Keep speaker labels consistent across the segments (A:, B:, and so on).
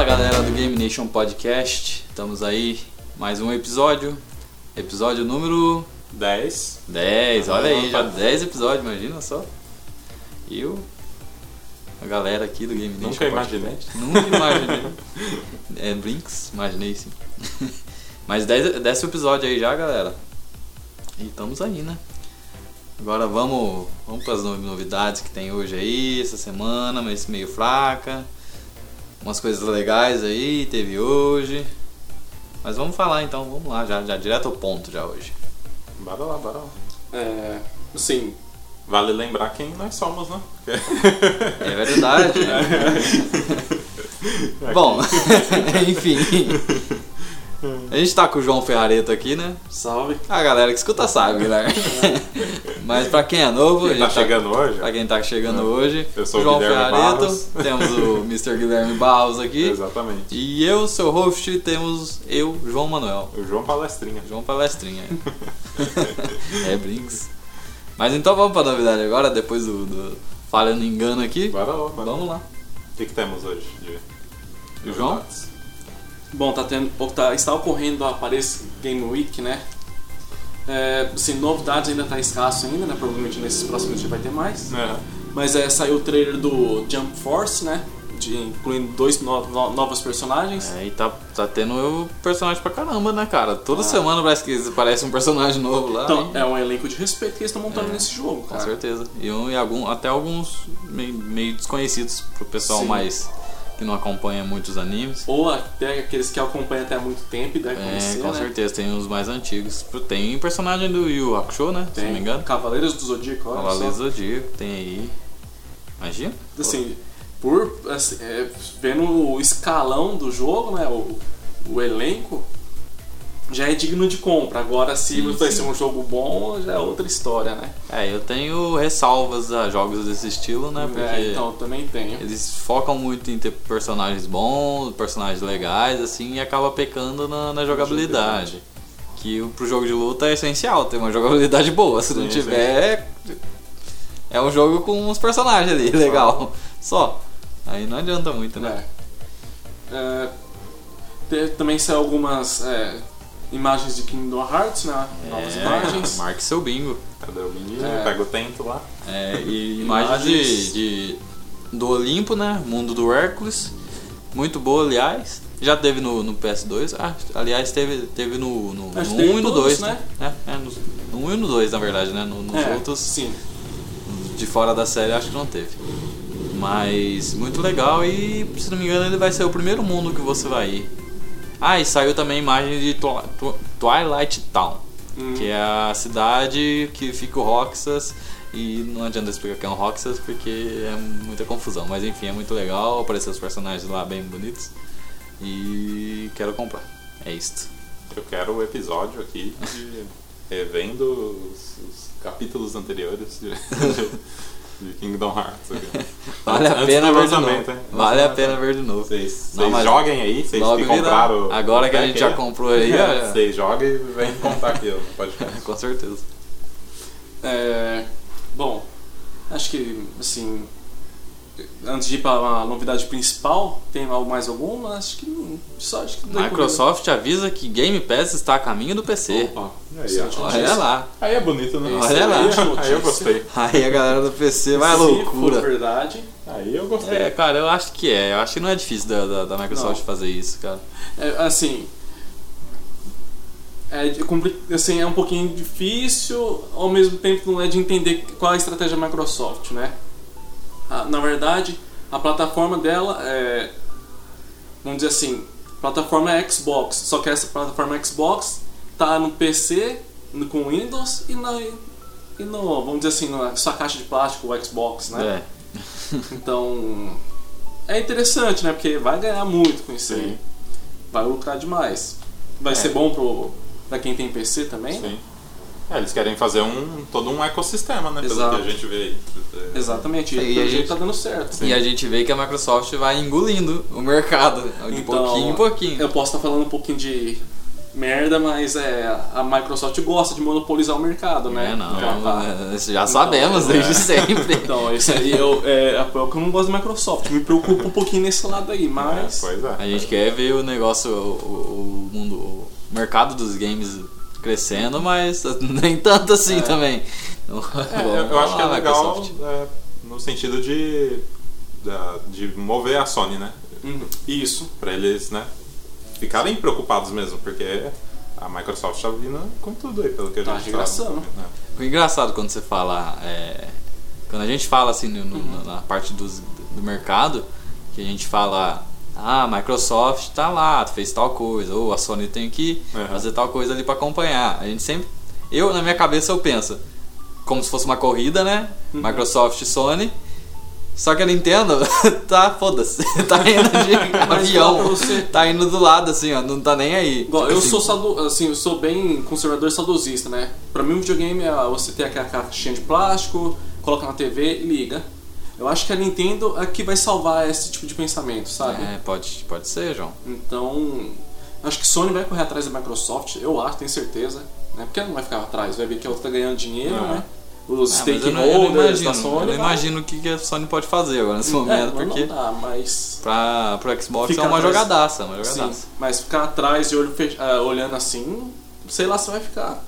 A: Fala galera do Game Nation Podcast, estamos aí, mais um episódio, episódio número
B: 10.
A: 10, olha aí, já
B: Opa.
A: 10 episódios, imagina só. E o, a galera aqui do Game Nation
B: Nunca
A: Podcast.
B: imaginei.
A: Nunca imaginei. é, Brinks, imaginei sim. Mas 10 décimo episódio aí já, galera. E estamos aí, né? Agora vamos, vamos para as novidades que tem hoje aí, essa semana, mas meio fraca. Umas coisas legais aí, teve hoje. Mas vamos falar então, vamos lá, já, já direto ao ponto já hoje.
B: Bora lá, bora lá.
C: É, assim,
B: Vale lembrar quem nós somos, né?
A: É verdade. Bom, enfim. A gente tá com o João Ferrareto aqui, né?
C: salve.
A: A galera que escuta sabe, Guilherme. Mas pra quem é novo, a
B: Quem
A: gente
B: tá chegando hoje?
A: Pra quem tá chegando hoje,
B: Eu sou
A: o João
B: Guilherme
A: Ferrareto,
B: Barros.
A: temos o Mr. Guilherme Barros aqui.
B: Exatamente.
A: E eu, seu host, temos eu, João Manuel.
B: O João Palestrinha.
A: João Palestrinha. é Brinks. Mas então vamos pra novidade agora, depois do, do falhando engano aqui.
B: Bora lá, bora
A: Vamos lá.
B: O que, que temos hoje? De...
A: João?
B: novidades?
C: Bom, tá tendo, ou tá, está ocorrendo a Paris Game Week, né? É, assim, novidades ainda tá escasso ainda, né? Provavelmente nesses próximos dias vai ter mais.
B: É.
C: Mas é, saiu o trailer do Jump Force, né? De, incluindo dois no, no- novos personagens.
A: É, e tá, tá tendo personagem pra caramba, né, cara? Toda
C: Ah.
A: semana parece que aparece um personagem novo lá.
C: Então,
A: hein?
C: é um elenco de respeito que eles estão montando
A: É,
C: nesse jogo,
A: Com
C: cara.
A: certeza. E, um, e algum, até alguns meio, meio desconhecidos pro pessoal
C: Sim.
A: mais que não acompanha muitos animes.
C: Ou até aqueles que acompanham até há muito tempo e devem
A: É,
C: conhecer,
A: com
C: né?
A: certeza, tem uns mais antigos. Tem personagem do Yu Hakusho, né? Se não me
C: Tem
A: engano.
C: Cavaleiros do Zodíaco, olha
A: Cavaleiro
C: só.
A: Zodíaco, tem aí. Imagina?
C: assim, por assim, é, vendo o escalão do jogo, né, o, o elenco já é digno de compra. Agora se
A: Sim,
C: vai ser um jogo bom, já é outra história, né?
A: É, eu tenho ressalvas a jogos desse estilo, né? Porque
C: É, então também tenho.
A: eles focam muito em ter personagens bons, personagens legais, assim, e acaba pecando na, na jogabilidade. Que pro jogo de luta é essencial ter uma jogabilidade boa. Se não
B: Sim,
A: tiver, é um jogo com uns personagens ali, legal. Só. Aí não adianta muito, né?
C: É. É, também saiu algumas é, imagens de Kingdom Hearts, né? Novas
A: É,
C: imagens.
A: Marque seu bingo.
B: Cadê o menino?
C: É.
B: Pega o tento lá.
A: É, e imagens de, de- do Olimpo, né? Mundo do Hércules. Muito boa, aliás. Já teve no, no PS2. Ah, aliás, teve, teve no, no,
C: Acho
A: no
C: que teve
A: 1 e no
C: todos,
A: 2,
C: né?
A: né? É, é, no, no 1 e no 2, na verdade, né? No- nos
C: É,
A: outros,
C: sim.
A: de fora da série, acho que não teve. Mas muito legal e, se não me engano, ele vai ser o primeiro mundo que você vai ir. Ah, e saiu também imagem de Twi- Twi- Twilight Town.
C: Hum.
A: Que é a cidade que fica o Roxas e não adianta explicar que é um Roxas porque é muita confusão. Mas enfim, é muito legal, apareceu os personagens lá bem bonitos e quero comprar. É isto.
B: Eu quero o episódio aqui de revendo os, os capítulos anteriores de, Kingdom Hearts. aqui.
A: Vale a pena ver de novo.
B: hein?
A: Vale a pena ver de novo.
B: Vocês
A: Não,
B: vocês joguem aí, vocês que compraram. o-
A: Agora que a gente já comprou aí,
B: É. Vocês joguem e vem contar aqui podcast.
A: Com certeza.
C: É, bom, acho que assim, antes de ir para a novidade principal, tem algo mais alguma? Acho que não- só acho que
A: Microsoft avisa que Game Pass está a caminho do PC.
C: Opa,
B: Aí.
A: Olha lá.
B: Aí é bonito, né?
A: Olha lá.
B: Aí, aí eu gostei.
A: Aí a galera do PC vai à
C: Se for
A: loucura.
C: verdade,
B: Aí eu gostei.
A: É, cara, eu acho que é. Eu acho que não é difícil da, da, da Microsoft
C: Não.
A: fazer isso, cara.
C: é, assim, é, assim, é um pouquinho difícil, ao mesmo tempo não é de entender qual é a estratégia da Microsoft, né? Ah, na verdade, a plataforma dela é, vamos dizer assim, plataforma é Xbox, só que essa plataforma Xbox tá no PC, no- com Windows e na e no, vamos dizer assim, na sua caixa de plástico, o Xbox, né?
A: É.
C: Então, é interessante, né? Porque vai ganhar muito com isso aí.
B: Sim.
C: Vai lucrar demais. Vai
A: É.
C: ser bom pro, pra quem tem PC também, né?
B: Sim. É, eles querem fazer um, todo um ecossistema, né? Pelo
C: Exato.
B: que a gente vê aí. É,
C: Exatamente.
A: Sim,
C: E
A: e a
C: pelo
A: gente-
C: jeito tá dando certo.
A: E a gente vê que a Microsoft vai engolindo o mercado de
C: Então,
A: pouquinho em pouquinho.
C: Eu posso estar falando um pouquinho de merda, mas é, a Microsoft gosta de monopolizar o mercado, né?
A: É, não,
C: Então, tá.
A: é, já sabemos
C: Então,
A: desde
C: é.
A: sempre.
C: Então, isso aí eu, é, é o que eu não gosto da Microsoft. Me preocupa um pouquinho nesse lado aí,
B: É,
C: mas.
B: pois é.
A: A gente quer ver o negócio, o, o- o mundo, o mercado dos games crescendo, mas nem tanto assim
C: É.
A: também. Então,
B: É,
A: vamos
B: eu, eu acho que é legal é, no sentido de, de mover a Sony, né?
C: Uhum, Isso.
B: Pra eles, né? Ficarem preocupados mesmo, porque a Microsoft tá vindo com tudo aí, pelo que a
C: Tá
B: gente
C: arregaçando.
B: né?
A: O engraçado quando você fala. é, quando a gente fala assim no- no-
C: Uhum.
A: na parte dos, do mercado, que a gente fala. Ah, a Microsoft tá lá, fez tal coisa, ou a Sony tem que
B: Uhum.
A: fazer tal coisa ali pra acompanhar. A gente sempre. Eu, na minha cabeça, eu penso como se fosse uma corrida, né?
C: Uhum.
A: Microsoft e Sony. Só que a Nintendo tá, foda-se, tá indo de avião,
C: você-
A: tá indo do lado assim, ó, não tá nem aí.
C: Igual,
A: Tipo
C: eu
A: assim,
C: sou sado, assim, eu sou bem conservador e saudosista, né? Pra mim, um videogame é você ter aquela caixinha de plástico, coloca na TV e liga. Eu acho que a Nintendo é que vai salvar esse tipo de pensamento, sabe?
A: É, pode, pode ser, João.
C: Então, acho que Sony vai correr atrás da Microsoft, eu acho, tenho certeza. Né? Porque ela não vai ficar atrás, vai ver que a outra tá ganhando dinheiro,
B: Ah.
C: né? Os
A: Ah,
C: stakeholders da Sony.
A: eu não imagino o que a Sony pode fazer agora nesse
C: É,
A: momento,
C: mas
A: porque
C: não dá, mas.
A: pra, pro Xbox é uma
C: atrás-
A: jogadaça, uma
C: Sim,
A: jogadaça.
C: mas ficar atrás de olho fech... ah, olhando assim, sei lá se vai ficar.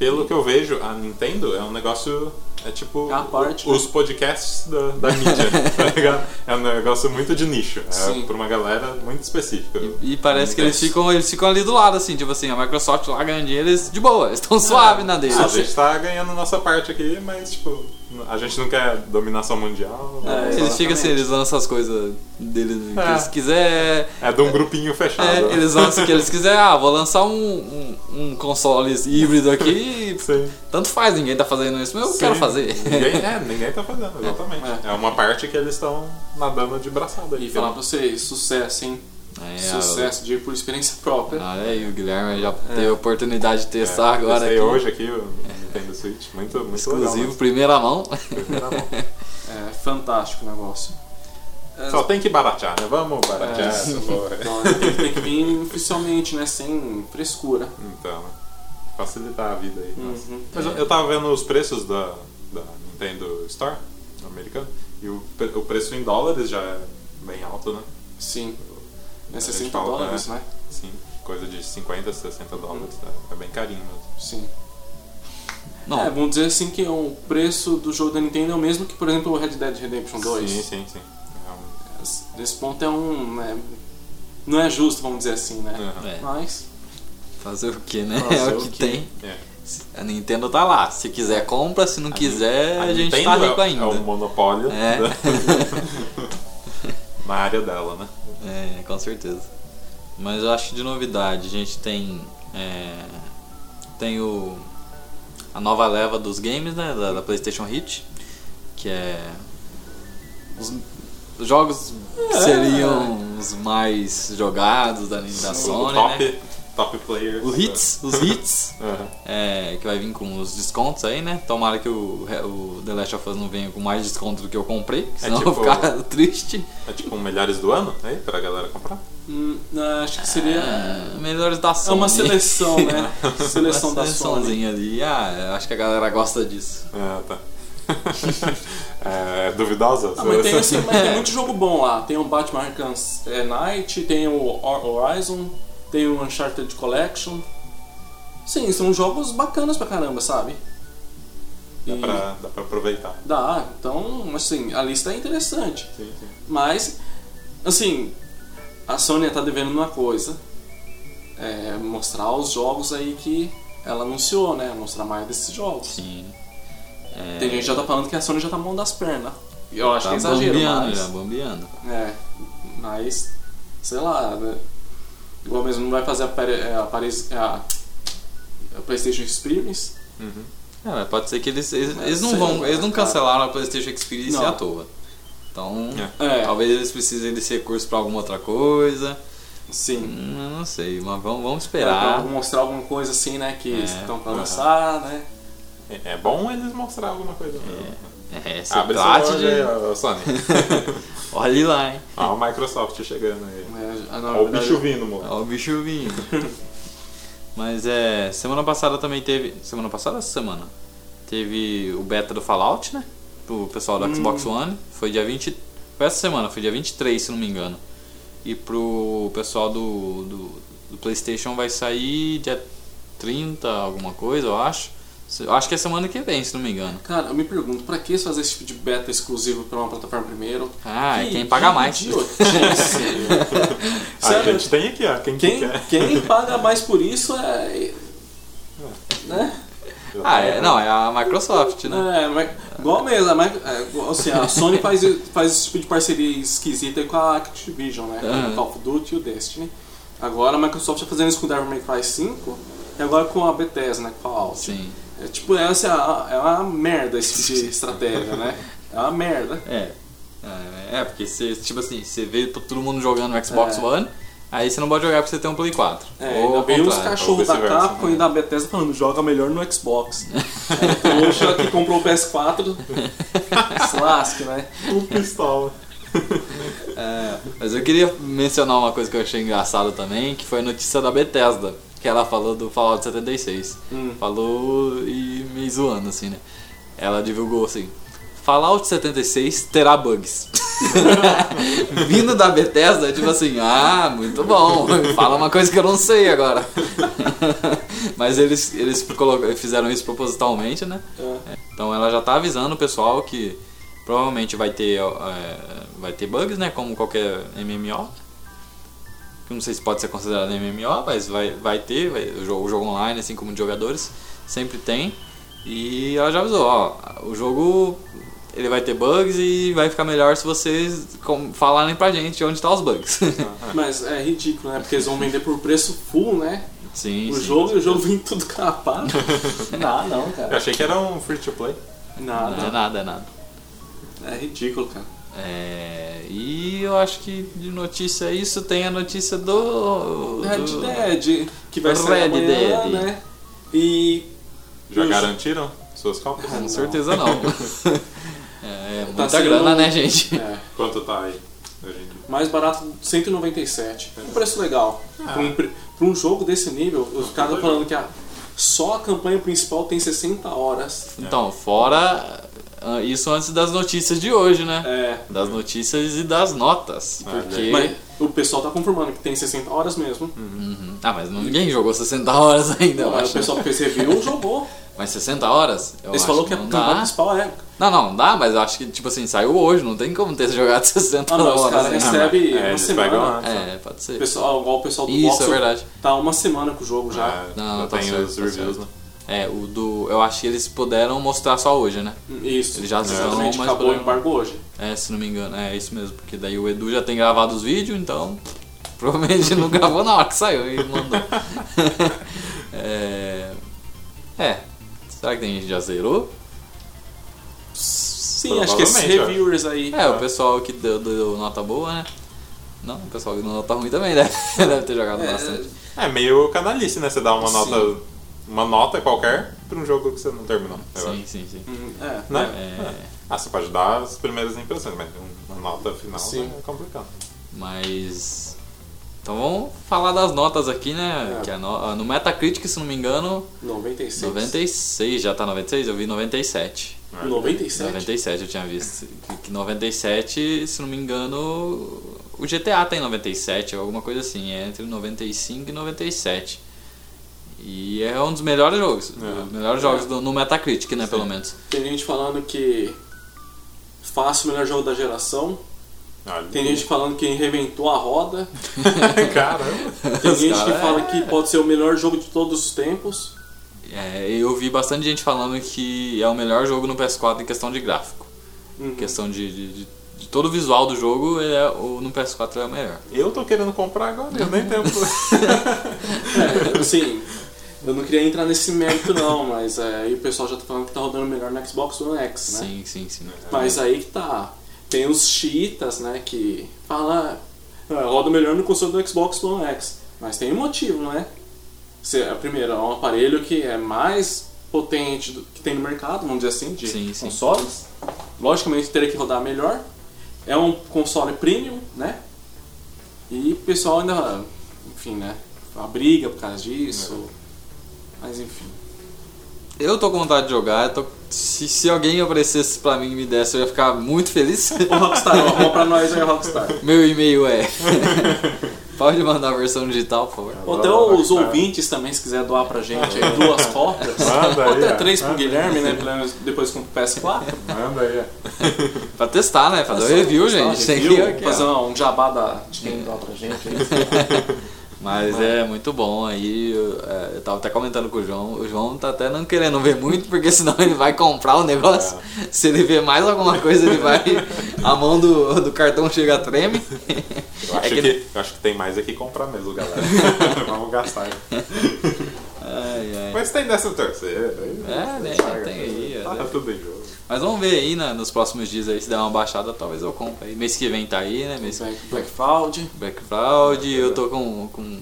B: Pelo que eu vejo, a Nintendo é um negócio. É tipo
C: À parte,
B: os podcasts da, da mídia, tá ligado? É um negócio muito de nicho. É
C: Sim.
B: pra uma galera muito específica.
A: E parece que eles ficam, eles ficam ali do lado, assim, tipo assim, a Microsoft lá ganhando dinheiro, eles de boa, eles estão suave na deles.
B: A gente tá ganhando nossa parte aqui, mas tipo, a gente não quer dominação mundial.
C: É,
A: Eles ficam assim, eles lançam as coisas deles que
B: É.
A: eles quiserem.
B: É de um grupinho fechado.
A: É, eles lançam o que eles quiserem. Ah, vou lançar um, um, um console híbrido aqui.
B: Sim.
A: Tanto faz, ninguém tá fazendo isso, mas eu
B: Sim.
A: quero fazer.
B: Ninguém, é, ninguém tá fazendo, exatamente.
C: É.
B: É, uma parte que eles estão nadando de braçada aí.
C: E falar pra vocês, sucesso, hein?
A: É,
C: Sucesso, digo por experiência própria.
A: Olha aí, o Guilherme já teve a oportunidade de testar agora
B: testei
A: aqui.
B: hoje aqui o Nintendo Switch. Muito, muito
A: Exclusivo,
B: legal.
A: primeira mão.
B: mas primeira mão.
C: É fantástico o negócio. É,
B: Só tem que baratear, né? Vamos baratear
C: É.
B: essa porra.
C: Então, tem, que- tem que vir oficialmente, né? Sem frescura.
B: Então, né? facilitar a vida aí.
C: Uhum.
B: Mas eu, eu tava vendo os preços da, da Nintendo Store americana e o, o preço em dólares já é bem alto, né?
C: Sim. É
B: A gente
C: 60
B: fala,
C: dólares,
B: é.
C: né?
B: Sim, coisa de 50, 60 dólares. É, é bem carinho mesmo.
C: Sim.
A: Não,
C: É, vamos dizer assim que o preço do jogo da Nintendo é o mesmo que, por exemplo, o Red Dead Redemption 2.
B: Sim, sim, sim. É um-
C: Nesse ponto é um. né, não é justo, vamos dizer assim, né?
B: Aham.
A: É.
C: Mas.
A: fazer o que, né?
C: Fazer
A: é o
C: o
A: que
C: quê?
A: tem.
B: É.
A: A Nintendo tá lá. Se quiser, compra. Se não quiser, a, gente
B: Nintendo
A: tá rico
B: é,
A: ainda.
B: É um monopólio
A: É.
B: da- na área dela, né?
A: É, com certeza. Mas eu acho que de novidade, a gente tem. é, tem o. A nova leva dos games, né? Da, da PlayStation Hit. Que é. Os, os jogos que
C: É.
A: seriam os mais jogados da, da Sony, né?
B: Top players.
A: Os hits, os hits.
B: Aham.
A: É, que vai vir com os descontos aí, né? Tomara que o, o The Last of Us não venha com mais desconto do que eu comprei, senão eu vou
B: tipo-
A: ficar triste.
B: É tipo um melhores do ano aí pra galera comprar.
C: hum, acho que seria.
A: É, melhores da
C: É
A: Sony.
C: uma seleção, né? Seleção
A: Uma
C: da Sony.
A: seleçãozinha ali. Ah, eu acho que a galera gosta disso.
B: Ah, tá. é duvidosa?
C: Ah, mas tem, assim, mas tem muito jogo bom lá. Tem o Batman Arkham é, Knight, tem o Hor- Horizon, tem o Uncharted Collection. Sim, são jogos bacanas pra caramba, sabe?
B: Dá
C: E-
B: pra, dá pra aproveitar.
C: Dá, então, assim, a lista é interessante.
B: Sim, sim.
C: Mas, assim, a Sony tá devendo uma coisa. É mostrar os jogos aí que ela anunciou, né? Mostrar mais desses jogos.
A: Sim.
C: Tem gente que já tá falando que a Sony já tá mão das pernas. E Eu acho
A: tá
C: que é exagero,
A: bombeando
C: mas...
A: já, bombeando.
C: É, mas, sei lá, né? Igual mesmo não vai fazer a, é, a, Paris- a, a PlayStation Experience.
B: Uhum.
A: É, mas pode ser que eles, eles,
C: Mas
A: eles não vão. Eles não cancelaram a PlayStation Experience
C: Não.
A: à toa. Então,
C: É.
A: talvez eles precisem desse recurso pra alguma outra coisa.
C: Sim.
A: Hum, eu não sei, mas vamos, vamos esperar.
C: mostrar alguma coisa assim, né? Que
A: É.
C: estão pra
B: Aham.
C: lançar, né?
B: É, é bom eles mostrar alguma coisa. mesmo.
A: É, você
B: Abre olho
A: de.
B: aí, Sony.
A: Olhe lá, hein?
B: Ó, a Microsoft chegando aí.
C: É, na
B: Ó o bicho vindo, moço.
A: Ó o bicho vindo. Mas é. Semana passada também teve. Semana passada essa semana? Teve o beta do Fallout, né? Pro pessoal do Xbox One. Foi dia 20. Foi essa semana, foi dia 23, se não me engano. E pro pessoal do, do, do PlayStation vai sair dia 30, alguma coisa, eu acho. Eu acho que é semana que vem, se não me engano.
C: Cara, eu me pergunto, pra que fazer esse tipo de beta exclusivo pra uma plataforma primeiro?
A: Ah, é
C: Que-
A: quem paga
C: que
A: mais.
C: idiotice.
B: A gente tem aqui, ó. Quem, que
C: quem,
B: quer.
C: quem paga mais por isso é. Né?
A: Ah, é, não, é a Microsoft, né?
C: É, mas igual mesmo, a é, assim, a Sony faz, faz esse tipo de parceria esquisita aí com a Activision, né? Com
A: Aham.
C: o Call of Duty e o Destiny. Agora a Microsoft tá fazendo isso com o Devil May Cry 5 e agora com a Bethesda, né? Com a Fallout.
A: Sim.
C: É tipo, é, assim, é uma- é uma merda esse tipo de estratégia, né? É uma merda.
A: É. É, é, porque você, tipo assim, você vê todo mundo jogando no Xbox
C: É.
A: One, aí você não pode jogar porque você tem um Play 4.
C: É,
A: Ou
C: ainda veio os cachorros da Capcom
B: né?
C: e da Bethesda falando, joga melhor no Xbox. Hoje ela que comprou o PS4, se lasque, né?
B: Um pistola.
A: É, mas eu queria mencionar uma coisa que eu achei engraçado também, que foi a notícia da Bethesda, que ela falou do Fallout 76.
C: Hum.
A: Falou e me zoando, assim, né? Ela divulgou assim: Fallout 76 terá bugs. Vindo da Bethesda, tipo assim, ah, muito bom, fala uma coisa que eu não sei agora. Mas eles, eles fizeram isso propositalmente, né?
C: É.
A: Então ela já tá avisando o pessoal que provavelmente vai ter, é, vai ter bugs, né? Como qualquer MMO. Que não sei se pode ser considerado MMO, mas vai, vai ter, vai- o, jogo, o jogo online, assim como de jogadores, sempre tem. E ela já avisou, ó, o jogo ele vai ter bugs e vai ficar melhor se vocês falarem pra gente onde tá os bugs.
C: Mas é ridículo, né? Porque eles vão vender por preço full, né?
A: sim,
C: O
A: sim.
C: jogo e o jogo vem tudo capado. Não, não,
B: Eu
C: cara.
B: achei que era um free to play.
A: Não é
C: Nada.
A: nada, é nada.
C: É ridículo, cara.
A: É, e eu acho que de notícia é isso, tem a notícia do.
C: Red
A: do-
C: Dead, que vai
A: Red
C: sair amanhã,
A: Dead.
C: né? E...
B: Já
C: Os-
B: garantiram suas cópias?
C: Ah,
A: Com certeza não. é
C: Tá sendo-
A: grana, né, gente?
C: É,
B: Quanto tá aí?
C: mais barato, 197. Um preço legal.
B: Ah.
C: Pra, um, pra um jogo desse nível, os caras
B: legal.
C: falando que a, só a campanha principal tem 60 horas.
A: Então, fora ah, isso antes das notícias de hoje, né?
C: É,
A: Das notícias e das notas.
B: Ah,
A: Porque.
C: mas o pessoal tá confirmando que tem 60 horas mesmo.
A: Uhum. Ah, mas não- ninguém jogou 60 horas ainda, eu
C: Não, o
A: acho.
C: pessoal que fez review jogou.
A: Mas 60 horas? Eu
C: Eles
A: acho
C: falaram que a
A: não
C: campanha
A: dá.
C: principal é.
A: Não, não, dá, mas eu acho que, tipo assim, saiu hoje, não tem como ter jogado 60
C: Ah, não,
A: horas.
C: os caras recebem
B: É,
C: uma semana.
A: É, pode ser.
C: O pessoal, igual o pessoal do
A: Isso,
C: Voxel,
A: é verdade.
C: tá uma semana com o jogo já.
B: É,
A: Não,
B: já
A: tá
B: tem
A: certo,
B: os
A: tá
B: reviews,
A: certo.
B: né?
A: É, o do. Eu acho que eles puderam mostrar só hoje, né?
C: Isso.
A: Eles já
C: Exatamente,
A: são, mas
C: acabou o embargo hoje.
A: É, se não me engano, é isso mesmo, porque daí o Edu já tem gravado os vídeos, então provavelmente não gravou na hora que saiu e mandou. é... é, será que tem gente que já zerou?
C: Sim, acho que esses reviewers aí.
A: É, o pessoal que deu, deu nota boa, né? Não, o pessoal que deu nota ruim também deve, deve ter jogado
C: É,
A: bastante.
B: É meio canalice, né? Você dá uma
A: Sim.
B: nota, uma nota qualquer pra um jogo que você não terminou.
A: Sim, sim, sim.
C: hum, é.
B: Né?
A: É.
B: Ah, você pode dar as primeiras impressões, mas uma nota final
C: Sim.
B: é complicado.
A: Mas. Então vamos falar das notas aqui, né?
C: É.
A: Que no, no Metacritic, se não me engano,
C: 96.
A: 96, já tá 96? Eu vi 97.
B: É.
C: 97?
A: 97 eu tinha visto. Que- Que 97, se não me engano, o GTA tem 97, alguma coisa assim. É entre 95 e 97. E é um dos melhores jogos.
B: É.
A: Os melhores jogos do- no Metacritic, né, pelo menos.
C: Tem gente falando que fácil o melhor jogo da geração.
B: Olha.
C: Tem gente falando que reventou a roda.
B: Caramba.
C: Tem gente que
A: cara
C: fala
A: é-
C: que pode ser o melhor jogo de todos os tempos.
A: É, eu vi bastante gente falando que é o melhor jogo no PS4 em questão de gráfico.
C: Uhum.
A: Em questão de, de, de- de todo o visual do jogo, ele é, o, no PS4 é o melhor.
B: Eu tô querendo comprar agora, eu nem tenho.
C: É, assim, eu não queria entrar nesse mérito não, mas é, aí o pessoal já tá falando que tá rodando melhor no Xbox One X, né?
A: Sim, sim, sim.
C: Mas aí que tá. Tem os chiitas, né, que falam, ah, roda melhor no console do Xbox One X. Mas tem um motivo, não é? Se, a primeira, é um aparelho que é mais potente do que tem no mercado, vamos dizer assim, de
A: Sim, sim.
C: consoles. Logicamente teria que rodar melhor. É um console premium, né? E o pessoal ainda, enfim, né? A briga por causa disso. Mas enfim.
A: Eu tô com vontade de jogar, eu tô- se, se alguém oferecesse pra mim e me desse, eu ia ficar muito feliz.
C: O Rockstar, arruma pra nós aí, Rockstar.
A: Meu e-mail é. Pode mandar a versão digital, por favor.
C: Ou até os ouvintes também, se quiser doar pra gente aí duas cópias.
B: Manda
C: Ou até três pro. Guilherme, né? pelo menos Depois com o PS4.
B: Manda aí.
A: Pra testar, né? Fazer o review, gente. Tem que
C: Review, fazer um jabá da, de quem doa pra gente aí.
A: Mas é muito bom aí. Eu, é, eu tava até comentando com o João. O João tá até não querendo ver muito, porque senão ele vai comprar o negócio. Se ele ver mais alguma coisa, ele vai. A mão do, do cartão chega a treme.
B: Eu acho,
A: É que-
B: que... eu acho que tem mais aqui comprar mesmo, galera. Vamos gastar.
A: Ai, ai.
B: Mas tem dessa terceira. aí
A: É, né, tem aí,
B: Tá
A: é.
B: tudo em jogo.
A: Mas vamos ver aí né, nos próximos dias aí. Se der uma baixada, talvez eu compre aí. Mês que vem tá aí, né? Mês
C: Black, Black Fraud.
A: Black Fraud. Eu tô com. com,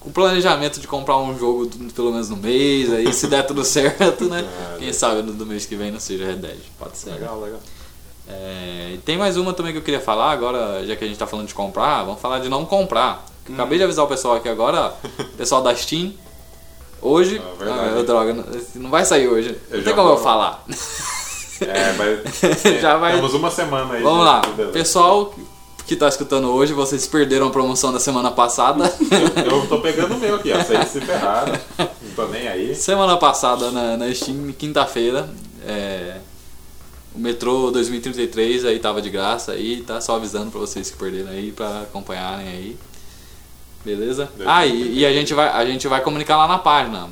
A: com planejamento de comprar um jogo pelo menos no mês, aí se der tudo certo, né?
B: É,
A: Quem sabe no do mês que vem não seja Red Dead. Pode ser. né?
B: Legal, legal.
A: É, tem mais uma também que eu queria falar agora, já que a gente tá falando de comprar, vamos falar de não comprar.
B: Hum.
A: Acabei de avisar o pessoal aqui agora, pessoal da Steam. Hoje.
B: Ah, verdade.
A: Ah, droga, não, vai sair hoje.
B: Eu
A: não tem como eu
B: vou-
A: falar.
B: É, mas.
A: Já vai-
B: Temos uma semana aí.
A: Vamos lá.
B: beleza.
A: Pessoal que tá escutando hoje, vocês perderam a promoção da semana passada.
B: Eu tô pegando o meu aqui, ó. Vocês se ferraram. Não tô nem aí.
A: semana passada na, na Steam, quinta-feira. é, o Metrô 2033 aí tava de graça aí, tá só avisando pra vocês que perderam aí, pra acompanharem aí. Beleza? Ah, e, e a, gente vai, a gente vai comunicar lá na página.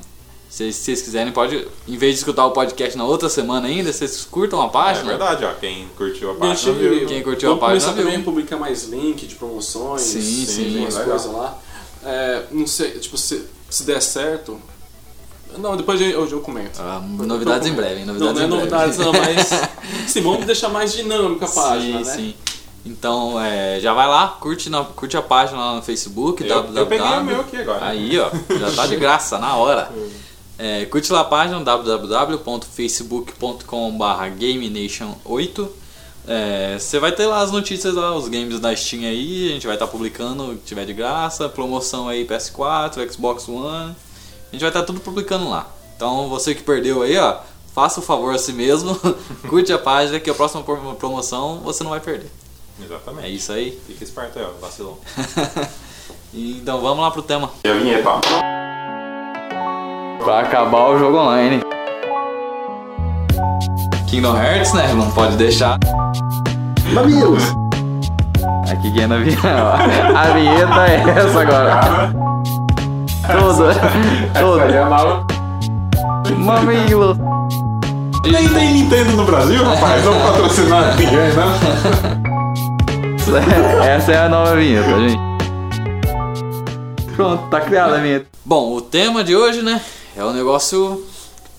A: Se se vocês quiserem, pode, em vez de escutar o podcast na outra semana ainda, vocês curtam a
B: É
A: página.
B: verdade, ó. Quem curtiu a página
C: gente,
B: viu.
A: Quem curtiu a página
C: começar
A: viu.
C: também a publicar mais link de promoções.
A: Sim,
B: sim,
C: Tem umas coisas lá. É, não sei, tipo, se, se der certo. Não, depois eu, eu, eu comento.
A: Ah, novidades em breve, hein?
C: Não,
A: Novidades
C: não é
A: em breve.
C: novidades não, mas. Sim, vamos deixar mais dinâmica a página,
A: sim,
C: né?
A: sim. Então, é, já vai lá, curte, na, curte a página lá no Facebook.
B: Eu, eu
A: www.
B: peguei o meu aqui agora.
A: Aí, ó, já tá de graça, na hora. É, curte lá a página www.facebook.com.br GameNation8. É, Você vai ter lá as notícias lá, os games da Steam aí, a gente vai estar publicando o que tiver de graça, promoção aí PS4, Xbox One. A gente vai estar tudo publicando lá. Então você que perdeu aí, ó, faça o favor a si mesmo, curte a página que a próxima pro- promoção você não vai perder.
B: Exatamente.
A: É isso aí.
B: Fica esperto aí, ó. Vacilão.
A: então vamos lá pro tema.
B: E a vinheta.
A: Pra acabar o jogo online. Kingdom Hearts, né? Não pode deixar.
D: Mamilos!
A: Aqui quem é na vinheta. A vinheta é essa agora. Tudo. Tudo.
B: Aí é.
A: Mamilo.
B: Nem tem Nintendo no Brasil, rapaz. Não patrocinar ninguém, né?
A: Essa é a nova vinheta, gente. Pronto, tá criada a vinheta. Bom, o tema de hoje, né? É um negócio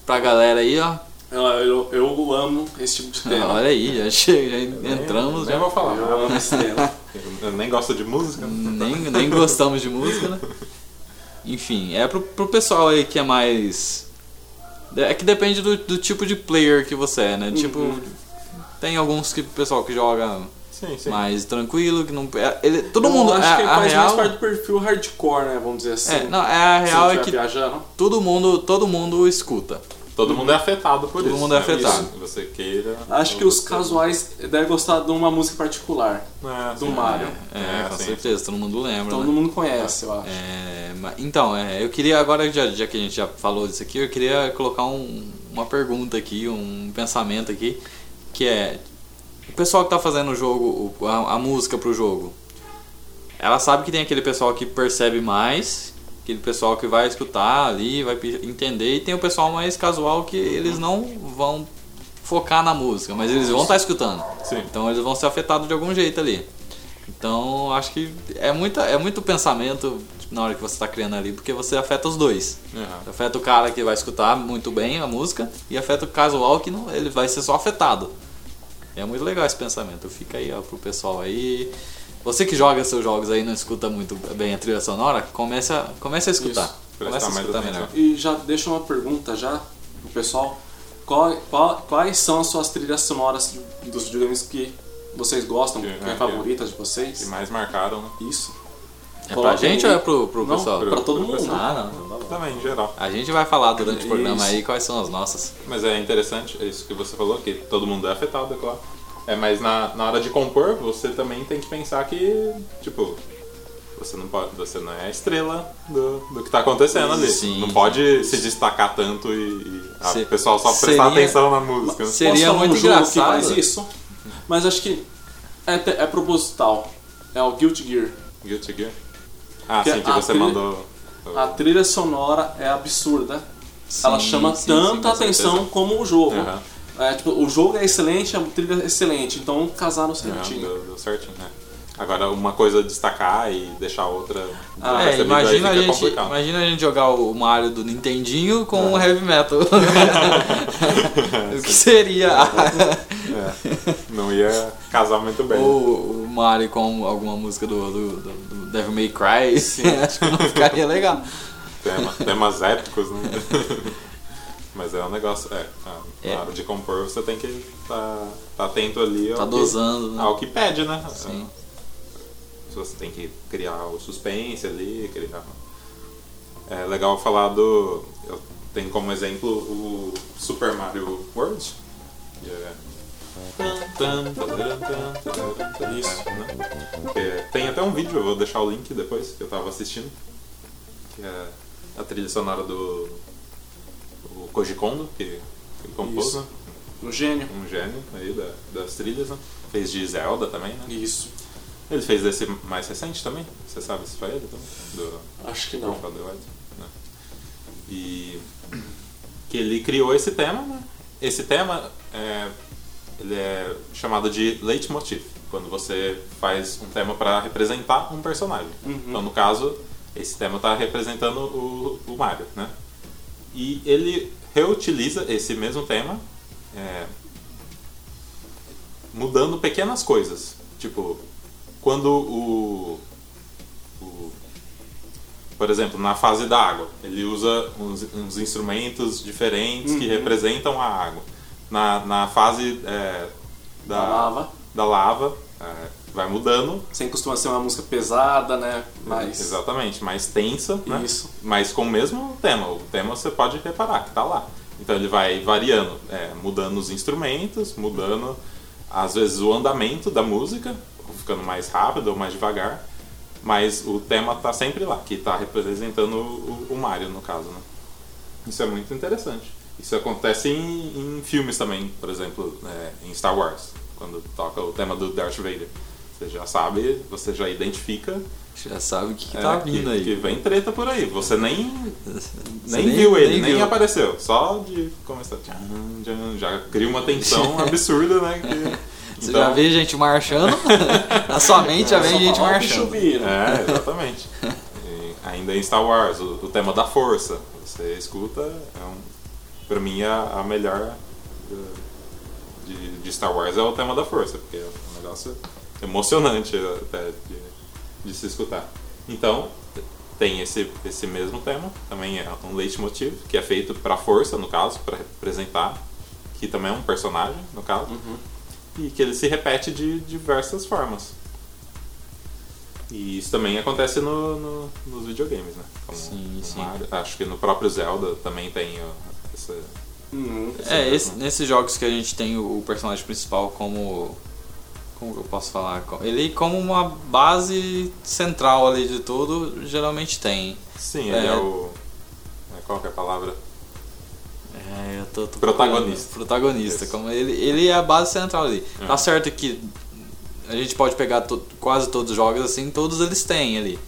A: pra galera aí, ó.
C: Eu, eu, eu amo esse tipo de tema.
A: Olha aí, já, chega, já entramos,
B: Nem
A: já.
B: vou falar.
C: Eu amo esse tema.
B: Eu nem gosto de música.
A: Nem, nem gostamos de música, né? Enfim, é pro, pro pessoal aí que é mais. É que depende do, do tipo de player que você é, né? Tipo, tem alguns que pessoal que joga
B: Sim, sim.
A: mais tranquilo, que não. é- ele, todo
C: Eu
A: mundo.
C: acho
A: é,
C: que
A: a
C: faz mais
A: real,
C: parte do perfil hardcore, né? Vamos dizer assim.
A: é, não, é a real é que
C: viajando.
A: todo mundo, todo mundo escuta.
B: Todo mundo é afetado por
A: Todo
B: isso.
A: mundo é
B: né?
A: afetado.
B: Isso, Você queira.
C: Acho que os casuais devem gostar de uma música particular.
B: É,
C: do
B: sim.
C: Mario.
A: É,
B: É,
A: com
B: sim.
A: certeza, todo mundo lembra.
C: Todo
A: né?
C: mundo conhece, eu acho.
A: É, então, é, eu queria agora, já, já que a gente já falou disso aqui, eu queria colocar um- uma pergunta aqui, um pensamento aqui, que é o pessoal que tá fazendo o jogo, a, a música pro jogo, ela sabe que tem aquele pessoal que percebe mais, aquele pessoal que vai escutar ali, vai entender, e tem o pessoal mais casual que eles não vão focar na música, mas eles vão estar escutando.
B: Sim.
A: Então eles vão ser afetados de algum jeito ali. Então acho que é, muita, é muito pensamento na hora que você está criando ali, porque você afeta os dois.
B: Uhum.
A: Afeta o cara que vai escutar muito bem a música e afeta o casual que não, ele vai ser só afetado. É muito legal esse pensamento. Fica aí ó, pro pessoal aí. Você que joga seus jogos aí e não escuta muito bem a trilha sonora, comece a, comece a escutar.
C: Isso.
A: Comece a escutar melhor.
C: E já deixa uma pergunta já pro pessoal. Qual- qual- quais são as suas trilhas sonoras dos videogames que vocês gostam,
B: Que-
C: que é
B: é,
C: favoritas de vocês?
B: Que mais marcaram, né?
C: Isso.
A: É pra gente
C: aí.
A: ou é pro, pro
C: Não,
A: pessoal?
C: pra todo
B: Pro
C: mundo.
B: pessoal.
A: Ah, não, então tá.
B: Também, em geral.
A: A gente vai falar durante o programa
C: Isso.
A: aí quais são as nossas.
B: Mas é interessante, é isso que você falou, que todo mundo é afetado, é claro. É, mas na, na hora de compor, você também tem que pensar que, tipo, você não pode, você não é a estrela do, do que tá acontecendo ali.
A: Sim.
B: Não pode se destacar tanto e, e a-
A: Se-
B: o pessoal só prestar
A: seria-
B: atenção na música.
A: Seria muito
C: um
A: engraçado.
C: que faz isso, mas acho que é, é proposital. É o Guilty Gear.
B: Guilty Gear. Ah,
C: Que
B: sim, que
C: a
B: você
C: trilha-
B: mandou.
C: A trilha sonora é absurda. Ela
A: Sim,
C: chama
A: sim, sim,
C: tanta
B: com
C: atenção
B: certeza.
C: como o jogo.
B: Aham.
C: É, tipo, o jogo é excelente, a trilha é excelente, então casaram
B: Não,
C: certinho.
B: deu, deu certinho, né? Agora, uma coisa destacar e deixar outra.
C: Ah,
A: É, imagina a, gente,
B: complicado.
A: imagina a gente jogar o Mario do Nintendinho com o Heavy Metal. o que seria?
B: É, não ia casar muito bem.
A: Ou o Mario com alguma música do, do, do, Devil May Cry? Acho que não ficaria legal.
B: Tema, temas épicos, né? Mas é um negócio. É, na
A: É.
B: hora de compor você tem que estar tá, atento ali
A: Tá
B: ao,
A: dosando,
B: que,
A: né?
B: ao que pede, né?
A: Sim.
B: Você tem que criar o suspense ali, criar. É legal falar do. Eu tenho como exemplo o Super Mario World. que é-
C: Isso.
B: né? Que tem até um vídeo, eu vou deixar o link depois, que eu tava assistindo. Que é a trilha sonora do o Koji Kondo, que, que compôs, né?
C: O gênio.
B: um gênio aí da- das trilhas, né? Fez de Zelda também, né?
C: Isso.
B: Ele fez esse mais recente também? Você sabe se foi ele também? Do
C: Acho que não.
B: Né? E que ele criou esse tema, né? Esse tema é, ele é chamado de leitmotiv, quando você faz um tema para representar um personagem.
C: Uhum.
B: Então, no caso, esse tema está representando o, o Mario, né? E ele reutiliza esse mesmo tema, é, mudando pequenas coisas. Tipo, quando o, o- Por exemplo, na fase da água, ele usa uns, uns instrumentos diferentes que
C: Uhum.
B: representam a água. Na, na fase é, da,
C: Da lava.
B: da lava, é, vai mudando
C: Sem costuma ser uma música pesada, né? Mas.
B: Exatamente, mais tensa, né?
C: Isso.
B: Mas com o mesmo tema. O tema você pode reparar que tá lá. Então ele vai variando, é, mudando os instrumentos, mudando às vezes o andamento da música, ficando mais rápido ou mais devagar. Mas o tema tá sempre lá, que tá representando o, o Mario no caso, né? Isso é muito interessante. Isso acontece em, em filmes também, por exemplo, é, em Star Wars, quando toca o tema do Darth Vader. Você já sabe, você já identifica
A: Já sabe o que, que
B: é,
A: tá vindo
B: que,
A: aí.
B: que vem treta por aí. Você nem,
A: Você
B: nem, viu ele, nem,
A: viu.
B: apareceu. Só de começar. tchan, tchan, Já cria uma tensão absurda, né? que-
A: Você já vê gente marchando, na sua mente já vem
C: Só
A: gente marchando.
C: vira.
B: É, exatamente. E ainda em Star Wars, o, o tema da força. Você escuta, é um, pra mim a, a melhor uh, de, de Star Wars é o tema da força, porque é um negócio emocionante até de, de se escutar. Então, tem esse, esse mesmo tema, também é um leitmotiv, que é feito para força, no caso, para representar, que também é um personagem, no caso, e que ele se repete de diversas formas. E isso também acontece no, no- nos videogames, né? Como
A: Sim, sim.
B: Mario. Acho que no próprio Zelda também tem essa.
C: Uhum.
A: É, esse- nesses jogos que a gente tem o personagem principal como. Como que eu posso falar? Ele como uma base central ali de tudo, geralmente tem.
B: Sim, ele é,
A: É.
B: o. é, Qual que é a palavra?
A: É, eu tô, tô
B: Protagonista.
A: Protagonista.
B: Isso.
A: Como ele, ele é a base central ali.
B: É.
A: Tá certo que a gente pode pegar to- quase todos os jogos assim, todos eles têm ali.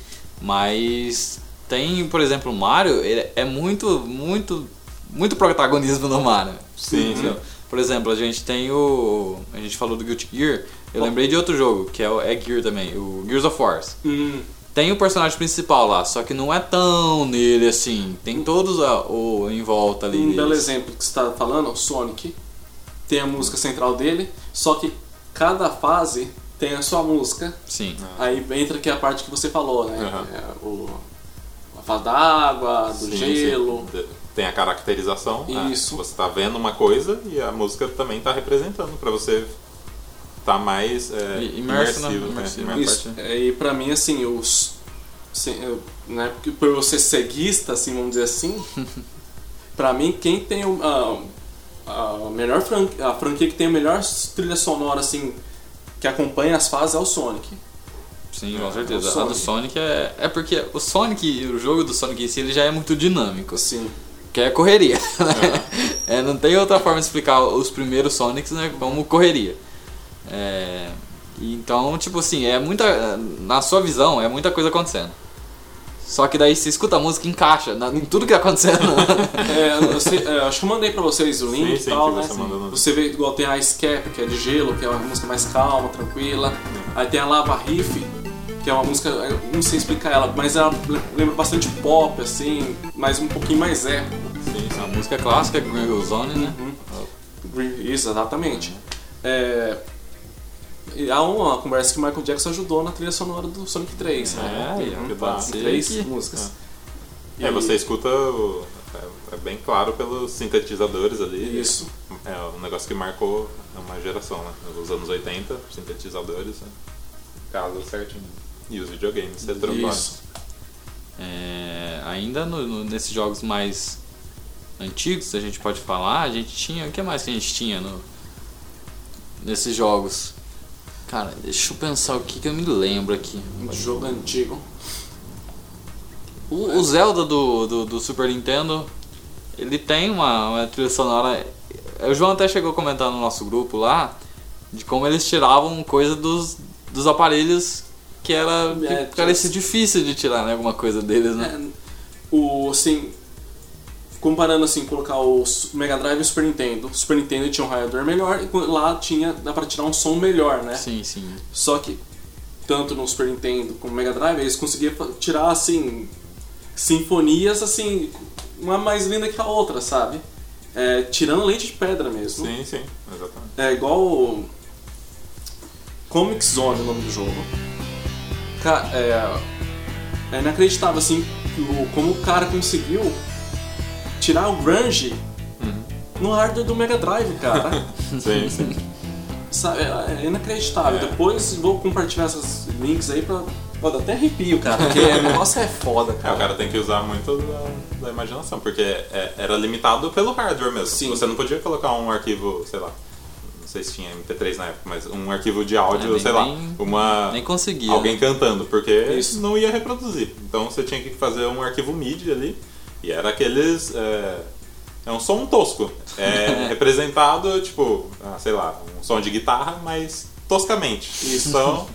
A: Mas tem, por exemplo, o Mario, ele é muito, muito, muito protagonismo no Mario.
B: Sim, sim.
A: Por exemplo, a gente tem o. A gente falou do Guilty Gear. Eu
C: Bom.
A: lembrei de outro jogo, que é o é Gear também, o Gears of War.
C: Hum,
A: Tem o personagem principal lá, só que não é tão nele assim. Tem todos a- o em volta ali.
C: um belo
A: deles.
C: exemplo que você está falando, o Sonic. Tem a música central dele, só que cada fase tem a sua música.
A: Sim.
C: Aí entra aqui a parte que você falou, né? É, o, a fase da água, do
B: Sim,
C: gelo.
B: sim. Tem a caracterização. ah,
C: Isso.
B: você tá vendo uma coisa e a música também tá representando pra você tá mais é,
A: E- imerso, né?
B: imersivo. né?
A: Imersivo.
B: Imerso.
C: Isso. É, E pra mim, assim, os, Sim, eu, né, porque por eu ser ceguista, assim, vamos dizer assim, pra mim, quem tem o- a, a melhor franquia, a franquia que tem a melhor trilha sonora, assim, que acompanha as fases é o Sonic.
A: Sim,
B: É,
A: com certeza.
C: o
A: A do Sonic é. É porque o Sonic, o jogo do Sonic em si, ele já é muito dinâmico.
C: Sim.
A: Que é correria. né? É, não tem outra forma de explicar os primeiros Sonics né, como correria. É, então, tipo assim, é muita. Na sua visão, é muita coisa acontecendo. Só que daí você escuta a música e encaixa na- em tudo que tá acontecendo.
C: É, eu sei- é, acho que eu mandei pra vocês o link
B: Sim,
C: e tal, né?
B: você
C: Você vê igual tem a Ice Cap, que é de gelo, que é uma música mais calma, tranquila. Aí tem a Lava Riff, que é uma música, eu não sei explicar ela, mas ela lembra bastante pop, assim, mas um pouquinho mais épico.
A: Sim, sim, a música clássica, Gringo Zone, né?
C: Isso, exatamente. É, há uma conversa que o Michael Jackson ajudou na trilha sonora do Sonic 3, né?
A: É, aí,
B: que
C: pode
B: dá.
C: ser três
A: Que-
C: músicas.
B: É, você escuta o- é, é bem claro pelos sintetizadores ali.
C: Isso.
B: É um negócio que marcou uma geração, né? Nos anos 80, sintetizadores, né? Casa certinho. E os videogames, você trocou.
C: Isso.
A: É, ainda no- no- nesses jogos mais antigos, a gente pode falar, a gente tinha. O que mais que a gente tinha no, nesses jogos? Cara, deixa eu pensar o que, que eu me lembro aqui.
C: Um jogo antigo.
A: O, o Zelda do, do, do Super Nintendo, ele tem uma, uma trilha sonora. O João até chegou a comentar no nosso grupo lá de como eles tiravam coisa dos, dos aparelhos que era que
C: É,
A: parecia difícil de tirar né, alguma coisa deles, né?
C: É, o, assim, comparando assim, colocar o Mega Drive e o Super Nintendo. O Super Nintendo tinha um radiador melhor e lá tinha, dá pra tirar um som melhor, né?
A: Sim, sim.
C: Só que, tanto no Super Nintendo como no Mega Drive, eles conseguiam tirar, assim, sinfonias, assim, uma mais linda que a outra, sabe? É, tirando leite de pedra mesmo.
B: Sim, sim, exatamente.
C: É igual o Comic Zone, o nome do jogo. Cara, é, é inacreditável, assim, como o cara conseguiu tirar o grunge no hardware do Mega Drive, cara.
B: Sim, sim.
C: Sabe, é é inacreditável.
B: É.
C: Depois vou compartilhar esses links aí pra... Pode até arrepio, cara, porque o negócio é foda,
B: É, o
C: cara.
B: cara tem que usar muito da, da imaginação, porque é- era limitado pelo hardware mesmo.
C: Sim.
B: Você não podia colocar um arquivo, sei lá, não sei se tinha MP3 na época, mas um arquivo de áudio,
A: É, nem-
B: sei lá,
A: nem-
B: uma
A: Nem conseguia.
B: alguém cantando, porque
C: Isso.
B: não ia reproduzir. Então você tinha que fazer um arquivo MIDI ali, e era aqueles. É, é um som tosco. É representado, tipo, ah, sei lá, um som de guitarra, mas toscamente.
C: Isso.
B: Então,